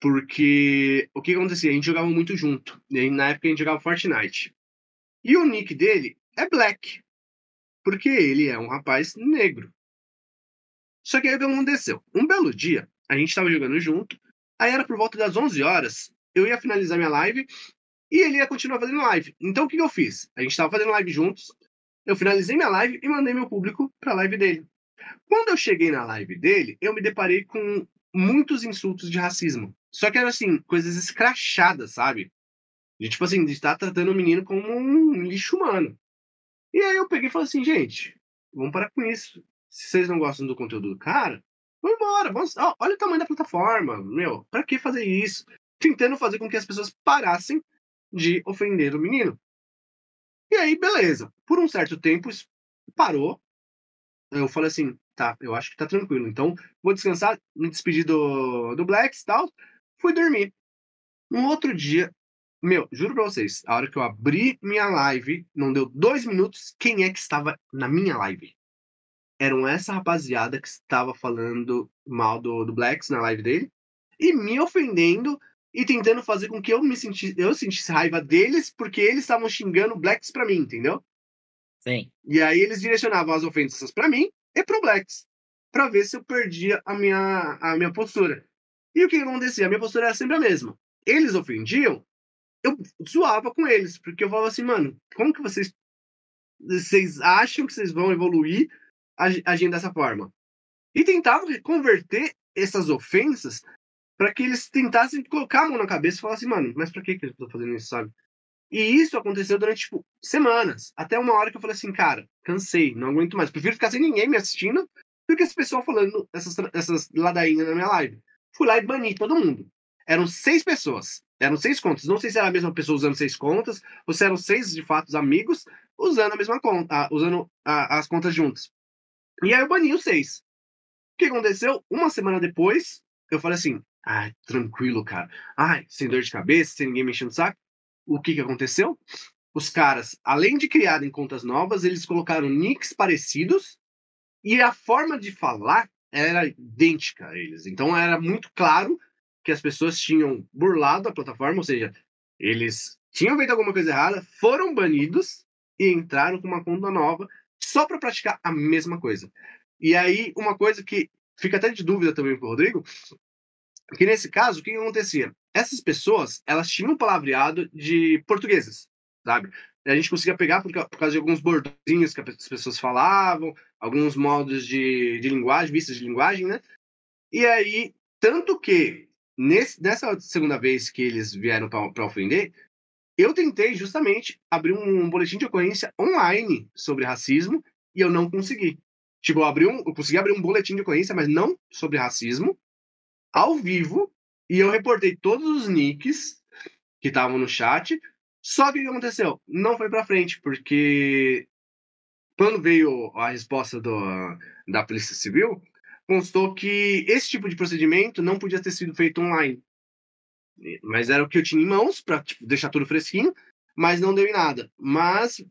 porque o que acontecia? A gente jogava muito junto, e na época a gente jogava Fortnite. E o nick dele é Black, porque ele é um rapaz negro. Só que aí o que aconteceu? Um belo dia, a gente tava jogando junto, aí era por volta das 11 horas, eu ia finalizar minha live e ele ia continuar fazendo live. Então o que, eu fiz? A gente tava fazendo live juntos, eu finalizei minha live e mandei meu público pra live dele. Quando eu cheguei na live dele, eu me deparei com muitos insultos de racismo. Só que eram assim, coisas escrachadas, sabe? De tipo assim, de estar tratando o menino como um lixo humano. E aí eu peguei e falei assim, gente, vamos parar com isso. Se vocês não gostam do conteúdo do cara, vamos embora. Vamos... ó, olha o tamanho da plataforma, meu. Pra que fazer isso? Tentando fazer com que as pessoas parassem de ofender o menino. E aí, beleza. Por um certo tempo, isso parou. Eu falei assim, tá, eu acho que tá tranquilo. Então, vou descansar, me despedir do, do Blacks e tal. Fui dormir. Um outro dia, meu, juro pra vocês, a hora que eu abri minha live, não deu dois minutos, quem é que estava na minha live? Eram essa rapaziada que estava falando mal do, do Blacks na live dele e me ofendendo e tentando fazer com que eu me sentisse, eu sentisse raiva deles porque eles estavam xingando Blacks pra mim, entendeu? Sim. E aí eles direcionavam as ofensas pra mim e pro Blacks. para ver se eu perdia a minha, a minha postura. E o que acontecia? A minha postura era sempre a mesma. Eles ofendiam, eu zoava com eles, porque eu falava assim, mano, como que vocês vocês acham que vocês vão evoluir agindo dessa forma? E tentava converter essas ofensas para que eles tentassem colocar a mão na cabeça e falar assim, mano, mas pra que, que eu tô fazendo isso, sabe? E isso aconteceu durante, tipo, semanas. Até uma hora que eu falei assim, cara, cansei, não aguento mais. Prefiro ficar sem ninguém me assistindo do que esse pessoal falando essas, essas ladainhas na minha live. Fui lá e bani todo mundo. Eram seis pessoas. Eram seis contas. Não sei se era a mesma pessoa usando seis contas, ou se eram seis, de fato, amigos usando a mesma conta, usando a, as contas juntas. E aí eu bani os seis. O que aconteceu? Uma semana depois, eu falei assim, ai, tranquilo, cara. Ai, sem dor de cabeça, sem ninguém mexendo o saco. O que que aconteceu? Os caras, além de criarem contas novas, eles colocaram nicks parecidos e a forma de falar era idêntica a eles. Então era muito claro que as pessoas tinham burlado a plataforma, ou seja, eles tinham feito alguma coisa errada, foram banidos e entraram com uma conta nova só para praticar a mesma coisa. E aí, uma coisa que fica até de dúvida também pro Rodrigo, que nesse caso, o que acontecia? Essas pessoas, elas tinham um palavreado de portugueses, sabe? A gente conseguia pegar por, causa de alguns bordinhos que as pessoas falavam, alguns modos de, de linguagem, vistas de linguagem, né? E aí, tanto que nesse, nessa segunda vez que eles vieram para ofender, eu tentei justamente abrir um boletim de ocorrência online sobre racismo e eu não consegui. Tipo, eu, abri um, eu consegui abrir um boletim de ocorrência, mas não sobre racismo, ao vivo, e eu reportei todos os nicks que estavam no chat. Só que o que aconteceu? Não foi para frente, porque quando veio a resposta do, da Polícia Civil, constou que esse tipo de procedimento não podia ter sido feito online. Mas era o que eu tinha em mãos para tipo, deixar tudo fresquinho, mas não deu em nada. Mas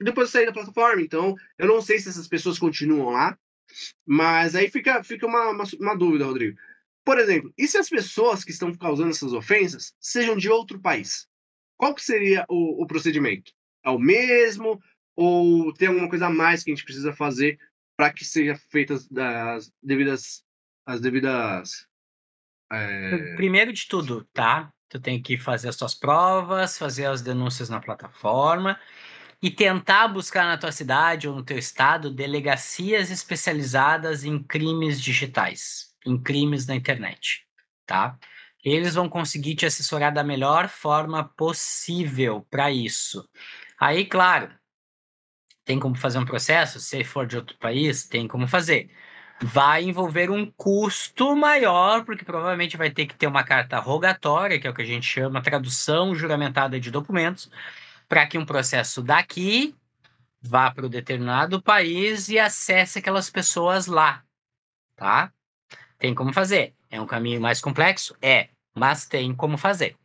depois eu saí da plataforma, então eu não sei se essas pessoas continuam lá, mas aí fica, fica uma, uma, uma dúvida, Rodrigo. Por exemplo, e se as pessoas que estão causando essas ofensas sejam de outro país? Qual que seria o, o procedimento? É o mesmo? Ou tem alguma coisa a mais que a gente precisa fazer para que sejam feitas as devidas as devidas é... primeiro de tudo tá? Tu tem que fazer as tuas provas fazer as denúncias na plataforma e tentar buscar na tua cidade ou no teu estado delegacias especializadas em crimes digitais em crimes na internet tá? Eles vão conseguir te assessorar da melhor forma possível para isso. Aí claro tem como fazer um processo? Se for de outro país, tem como fazer. Vai envolver um custo maior, porque provavelmente vai ter que ter uma carta rogatória, que é o que a gente chama tradução juramentada de documentos, para que um processo daqui vá para o determinado país e acesse aquelas pessoas lá, tá? Tem como fazer. É um caminho mais complexo? É, mas tem como fazer.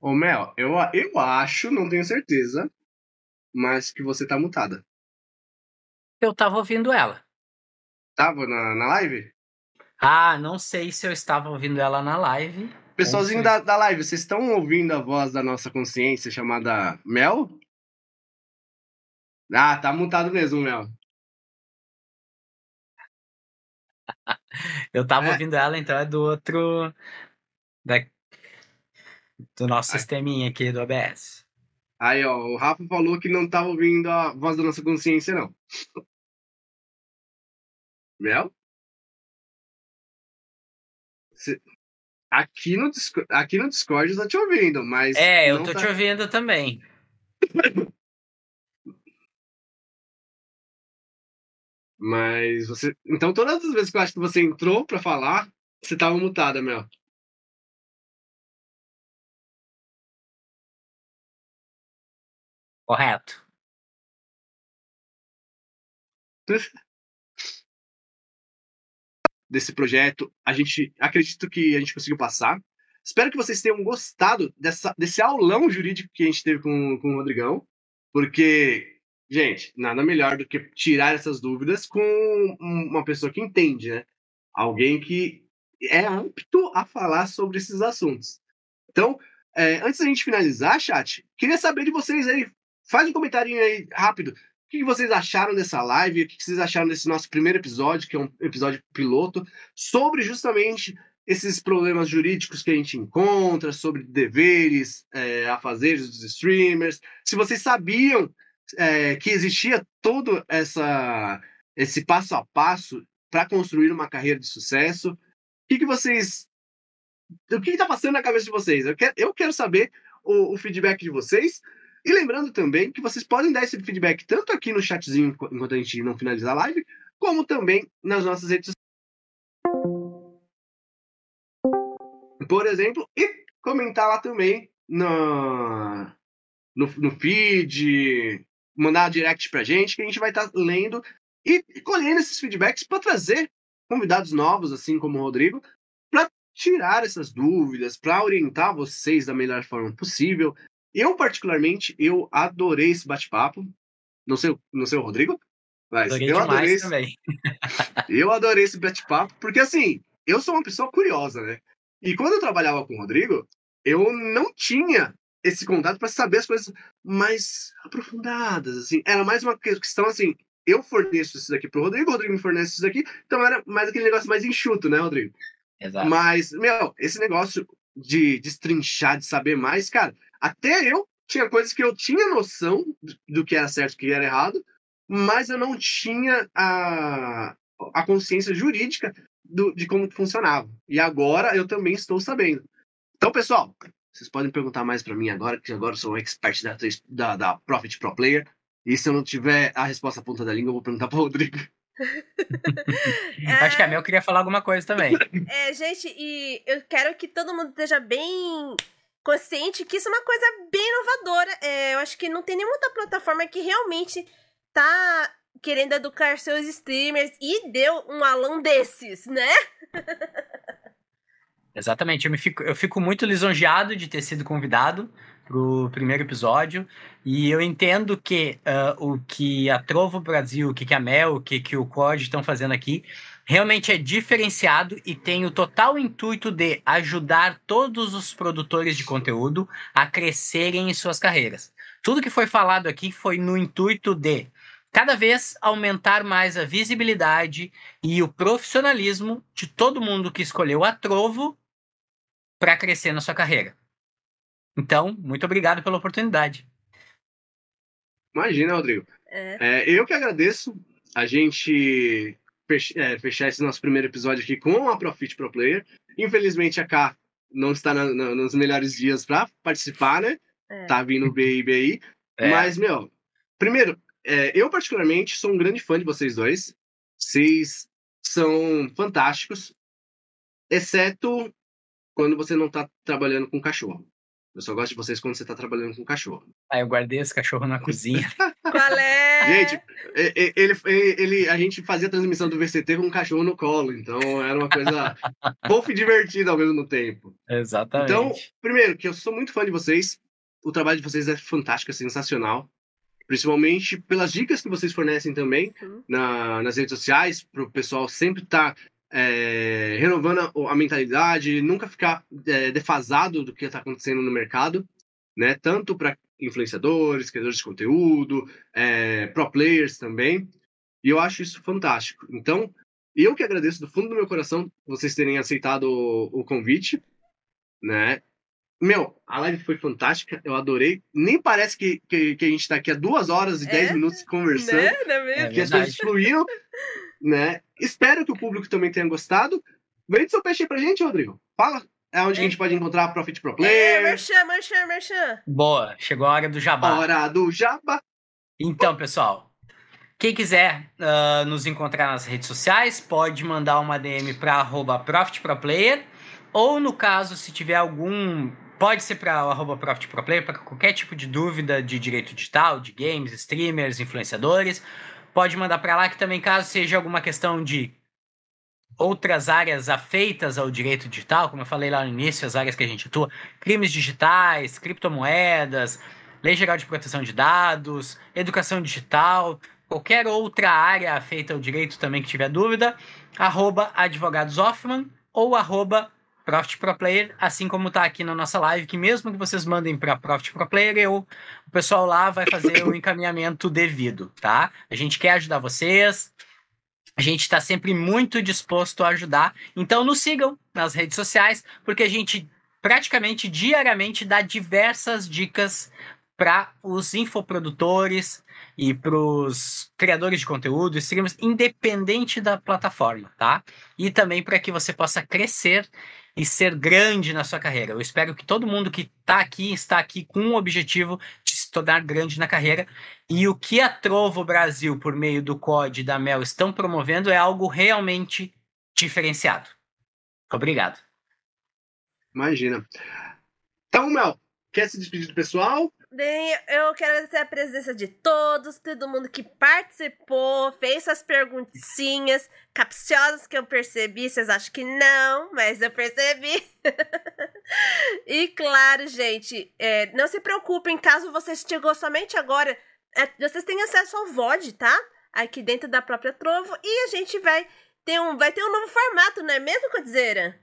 Ô, Mel, eu, eu acho, não tenho certeza, mas que você tá mutada. Eu tava ouvindo ela. Tava na, na live? Ah, não sei se eu estava ouvindo ela na live. Pessoalzinho da, da live, vocês estão ouvindo a voz da nossa consciência chamada Mel? Ah, tá mutado mesmo, Mel. eu tava é. ouvindo ela, então é do outro. Da, do nosso Ai. sisteminha aqui do OBS. Aí, ó, o Rafa falou que não tá ouvindo a voz da nossa consciência, não. Mel? Cê... Aqui, no Discord, aqui no Discord eu tô te ouvindo, mas. É, eu tô tá... te ouvindo também. mas você. Então, todas as vezes que eu acho que você entrou pra falar, você tava mutada, Mel. Correto. Desse projeto, a gente acredito que a gente conseguiu passar. Espero que vocês tenham gostado dessa, desse aulão jurídico que a gente teve com, com o Rodrigão, porque, gente, nada melhor do que tirar essas dúvidas com uma pessoa que entende, né? Alguém que é apto a falar sobre esses assuntos. Então, é, antes da gente finalizar, chat, queria saber de vocês aí. Faz um comentário aí rápido. O que vocês acharam dessa live? O que vocês acharam desse nosso primeiro episódio, que é um episódio piloto, sobre justamente esses problemas jurídicos que a gente encontra, sobre deveres é, a fazer dos streamers. Se vocês sabiam é, que existia todo essa, esse passo a passo para construir uma carreira de sucesso, o que, que vocês. O que está passando na cabeça de vocês? Eu quero, eu quero saber o, o feedback de vocês. E lembrando também que vocês podem dar esse feedback tanto aqui no chatzinho enquanto a gente não finalizar a live, como também nas nossas redes por exemplo, e comentar lá também no, no, no feed, mandar direct pra gente, que a gente vai estar tá lendo e colhendo esses feedbacks para trazer convidados novos, assim como o Rodrigo, para tirar essas dúvidas, para orientar vocês da melhor forma possível. Eu, particularmente, eu adorei esse bate-papo. Não sei, não sei o Rodrigo, mas adorei eu adorei esse... também. eu adorei esse bate-papo, porque assim, eu sou uma pessoa curiosa, né? E quando eu trabalhava com o Rodrigo, eu não tinha esse contato para saber as coisas mais aprofundadas, assim. Era mais uma questão assim, eu forneço isso daqui pro Rodrigo, o Rodrigo me fornece isso daqui, então era mais aquele negócio mais enxuto, né, Rodrigo? Exato. Mas, meu, esse negócio de destrinchar, de saber mais, cara, até eu tinha coisas que eu tinha noção do que era certo e que era errado, mas eu não tinha a, a consciência jurídica do, de como funcionava. E agora eu também estou sabendo. Então, pessoal, vocês podem perguntar mais para mim agora, que agora eu sou um expert da, da, da Profit Pro Player. E se eu não tiver a resposta à ponta da língua, eu vou perguntar para o Rodrigo. é... Acho que a Mel queria falar alguma coisa também. É, gente, e eu quero que todo mundo esteja bem consciente que isso é uma coisa bem inovadora. É, eu acho que não tem nenhuma outra plataforma que realmente tá querendo educar seus streamers e deu um alão desses, né? Exatamente, eu, me fico, eu fico muito lisonjeado de ter sido convidado pro primeiro episódio e eu entendo que uh, o que a Trovo Brasil, o que, que a Mel, o que, que o COD estão fazendo aqui realmente é diferenciado e tem o total intuito de ajudar todos os produtores de conteúdo a crescerem em suas carreiras. Tudo que foi falado aqui foi no intuito de cada vez aumentar mais a visibilidade e o profissionalismo de todo mundo que escolheu a Trovo para crescer na sua carreira. Então, muito obrigado pela oportunidade. Imagina, Rodrigo. É. É, eu que agradeço a gente fechar esse nosso primeiro episódio aqui com a Profit Pro Player. Infelizmente, a K não está na, na, nos melhores dias para participar, né? É. Tá vindo o BIB aí. É. Mas, meu, primeiro, é, eu, particularmente, sou um grande fã de vocês dois. Vocês são fantásticos, exceto quando você não tá trabalhando com cachorro. Eu só gosto de vocês quando você tá trabalhando com cachorro. Ah, eu guardei esse cachorro na cozinha. Qual é? Gente, ele, ele, a gente fazia a transmissão do VCT com um cachorro no colo, então era uma coisa fofa e divertida ao mesmo tempo. Exatamente. Então, primeiro, que eu sou muito fã de vocês, o trabalho de vocês é fantástico, é sensacional principalmente pelas dicas que vocês fornecem também uhum. na, nas redes sociais, para o pessoal sempre estar tá, é, renovando a, a, mentalidade, nunca ficar é, defasado do que está acontecendo no mercado, né? Tanto para influenciadores, criadores de conteúdo, é, pro players também. E eu acho isso fantástico. Então, eu que agradeço do fundo do meu coração vocês terem aceitado o, o convite, né? Meu, a live foi fantástica, eu adorei. Nem parece que, que, que a gente tá aqui há duas horas e é? dez minutos conversando. Né? Não é mesmo? que as coisas fluíram, né? Espero que o público também tenha gostado. Vende seu peixe aí pra gente, Rodrigo. Fala. É onde é. a gente pode encontrar a Profit Pro Player. É, merchan, merchan, merchan. Boa, chegou a hora do jabá. Hora do jabá. Então, pessoal, quem quiser uh, nos encontrar nas redes sociais, pode mandar uma DM para arroba ProfitProPlayer. Ou no caso, se tiver algum Pode ser para o arroba ProfitProPlayer, para qualquer tipo de dúvida de direito digital, de games, streamers, influenciadores. Pode mandar para lá que também, caso seja alguma questão de outras áreas afeitas ao direito digital, como eu falei lá no início, as áreas que a gente atua, crimes digitais, criptomoedas, lei geral de proteção de dados, educação digital, qualquer outra área afeita ao direito também que tiver dúvida, arroba advogados Hoffman ou arroba Profit Pro Player, assim como está aqui na nossa live, que mesmo que vocês mandem para Profit Pro Player, eu, o pessoal lá vai fazer o encaminhamento devido, tá? A gente quer ajudar vocês, a gente está sempre muito disposto a ajudar. Então nos sigam nas redes sociais, porque a gente praticamente diariamente dá diversas dicas para os infoprodutores e para os criadores de conteúdo, streamers, independente da plataforma, tá? E também para que você possa crescer e ser grande na sua carreira. Eu espero que todo mundo que está aqui está aqui com o objetivo se tornar grande na carreira. E o que a Trovo Brasil, por meio do COD e da Mel, estão promovendo é algo realmente diferenciado. Obrigado. Imagina. Então, Mel, quer se despedir do pessoal? Bem, eu quero agradecer a presença de todos, todo mundo que participou, fez suas perguntinhas capciosas que eu percebi. Vocês acham que não, mas eu percebi. e claro, gente, é, não se preocupem, caso você chegou somente agora, é, vocês têm acesso ao VOD, tá? Aqui dentro da própria Trovo. E a gente vai ter um, vai ter um novo formato, não é mesmo, Codizeira?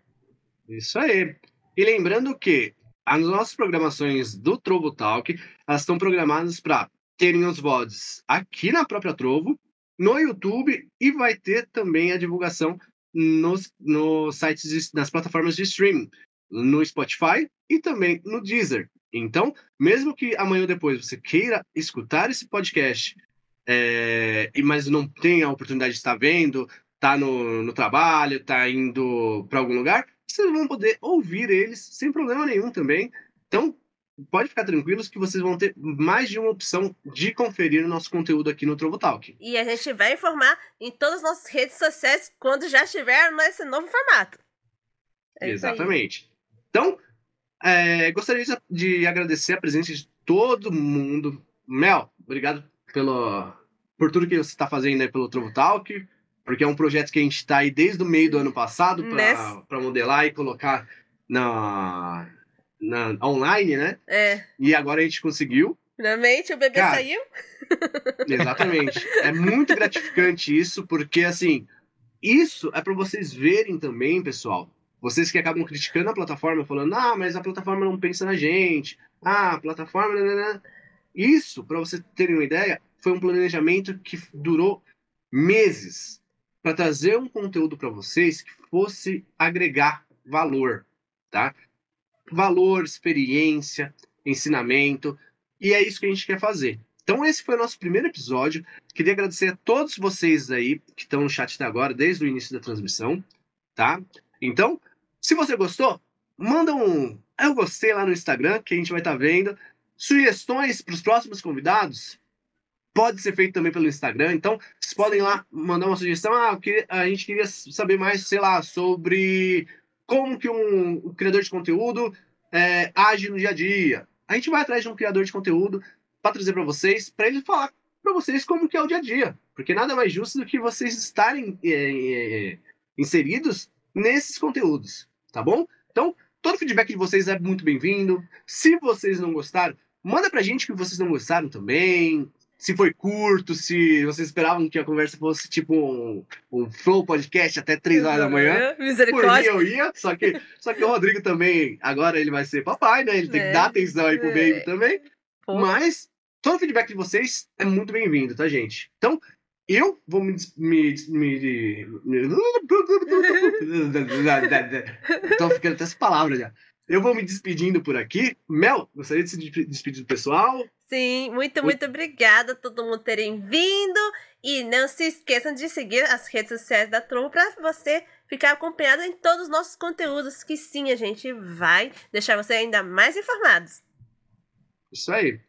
Isso aí. E lembrando que as nossas programações do Trovo Talk, elas estão programadas para terem os VODs aqui na própria Trovo, no YouTube e vai ter também a divulgação nos, nos sites, nas plataformas de streaming, no Spotify e também no Deezer. Então, mesmo que amanhã ou depois você queira escutar esse podcast, é, mas não tenha a oportunidade de estar vendo, tá no, no trabalho, tá indo para algum lugar, vocês vão poder ouvir eles sem problema nenhum também. Então, pode ficar tranquilos que vocês vão ter mais de uma opção de conferir o nosso conteúdo aqui no Trovo Talk. E a gente vai informar em todas as nossas redes sociais quando já estiver nesse novo formato. É Exatamente. Então, é, gostaria de agradecer a presença de todo mundo. Mel, obrigado pelo, por tudo que você está fazendo aí pelo Trovo Talk porque é um projeto que a gente está aí desde o meio do ano passado para modelar e colocar na, na online, né? É. E agora a gente conseguiu. Finalmente o bebê Cara, saiu. Exatamente. é muito gratificante isso, porque assim, isso é para vocês verem também, pessoal. Vocês que acabam criticando a plataforma, falando, ah, mas a plataforma não pensa na gente. Ah, a plataforma. Né, né, né. Isso, para vocês terem uma ideia, foi um planejamento que durou meses para trazer um conteúdo para vocês que fosse agregar valor, tá? Valor, experiência, ensinamento, e é isso que a gente quer fazer. Então esse foi o nosso primeiro episódio. Queria agradecer a todos vocês aí que estão no chat até agora, desde o início da transmissão, tá? Então, se você gostou, manda um eu gostei lá no Instagram, que a gente vai estar tá vendo. Sugestões para os próximos convidados? Pode ser feito também pelo Instagram. Então, vocês podem lá mandar uma sugestão. Ah, a gente queria saber mais, sei lá, sobre como que um, um criador de conteúdo é, age no dia a dia. A gente vai atrás de um criador de conteúdo para trazer para vocês, para ele falar para vocês como que é o dia a dia. Porque nada mais justo do que vocês estarem é, é, inseridos nesses conteúdos, tá bom? Então, todo feedback de vocês é muito bem-vindo. Se vocês não gostaram, manda pra gente que vocês não gostaram também se foi curto, se vocês esperavam que a conversa fosse tipo um, um flow podcast até 3 horas da manhã. Misericórdia. Por mim eu ia, só que, só que o Rodrigo também, agora ele vai ser papai, né? Ele tem é. que dar atenção aí pro baby é. também. Pô. Mas todo o feedback de vocês é muito bem-vindo, tá, gente? Então, eu vou me. me, me, me... Tô ficando até essa palavra já. Eu vou me despedindo por aqui. Mel, gostaria de se despedir do pessoal? Sim, muito, muito obrigada a todo mundo terem vindo. E não se esqueçam de seguir as redes sociais da Trovo para você ficar acompanhado em todos os nossos conteúdos, que sim, a gente vai deixar você ainda mais informados. Isso aí.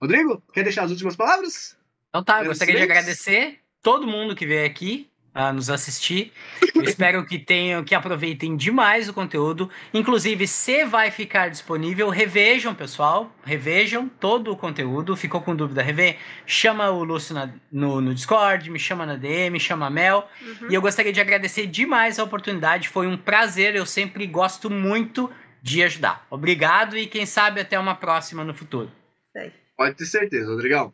Rodrigo, quer deixar as últimas palavras? Então tá, eu gostaria de agradecer todo mundo que veio aqui, a nos assistir. Eu espero que tenham, que aproveitem demais o conteúdo. Inclusive, se vai ficar disponível, revejam, pessoal. Revejam todo o conteúdo. Ficou com dúvida, rever? Chama o Lúcio na, no, no Discord, me chama na DM, chama a Mel. Uhum. E eu gostaria de agradecer demais a oportunidade. Foi um prazer. Eu sempre gosto muito de ajudar. Obrigado e quem sabe até uma próxima no futuro. Pode ter certeza, Rodrigão.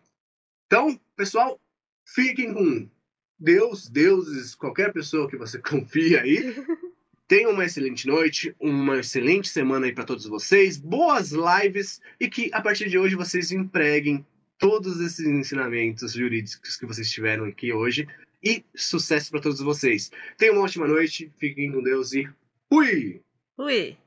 Então, pessoal, fiquem com Deus, deuses, qualquer pessoa que você confia aí. Tenham uma excelente noite, uma excelente semana aí para todos vocês, boas lives e que a partir de hoje vocês empreguem todos esses ensinamentos jurídicos que vocês tiveram aqui hoje e sucesso para todos vocês. Tenham uma ótima noite, fiquem com Deus e fui! Fui!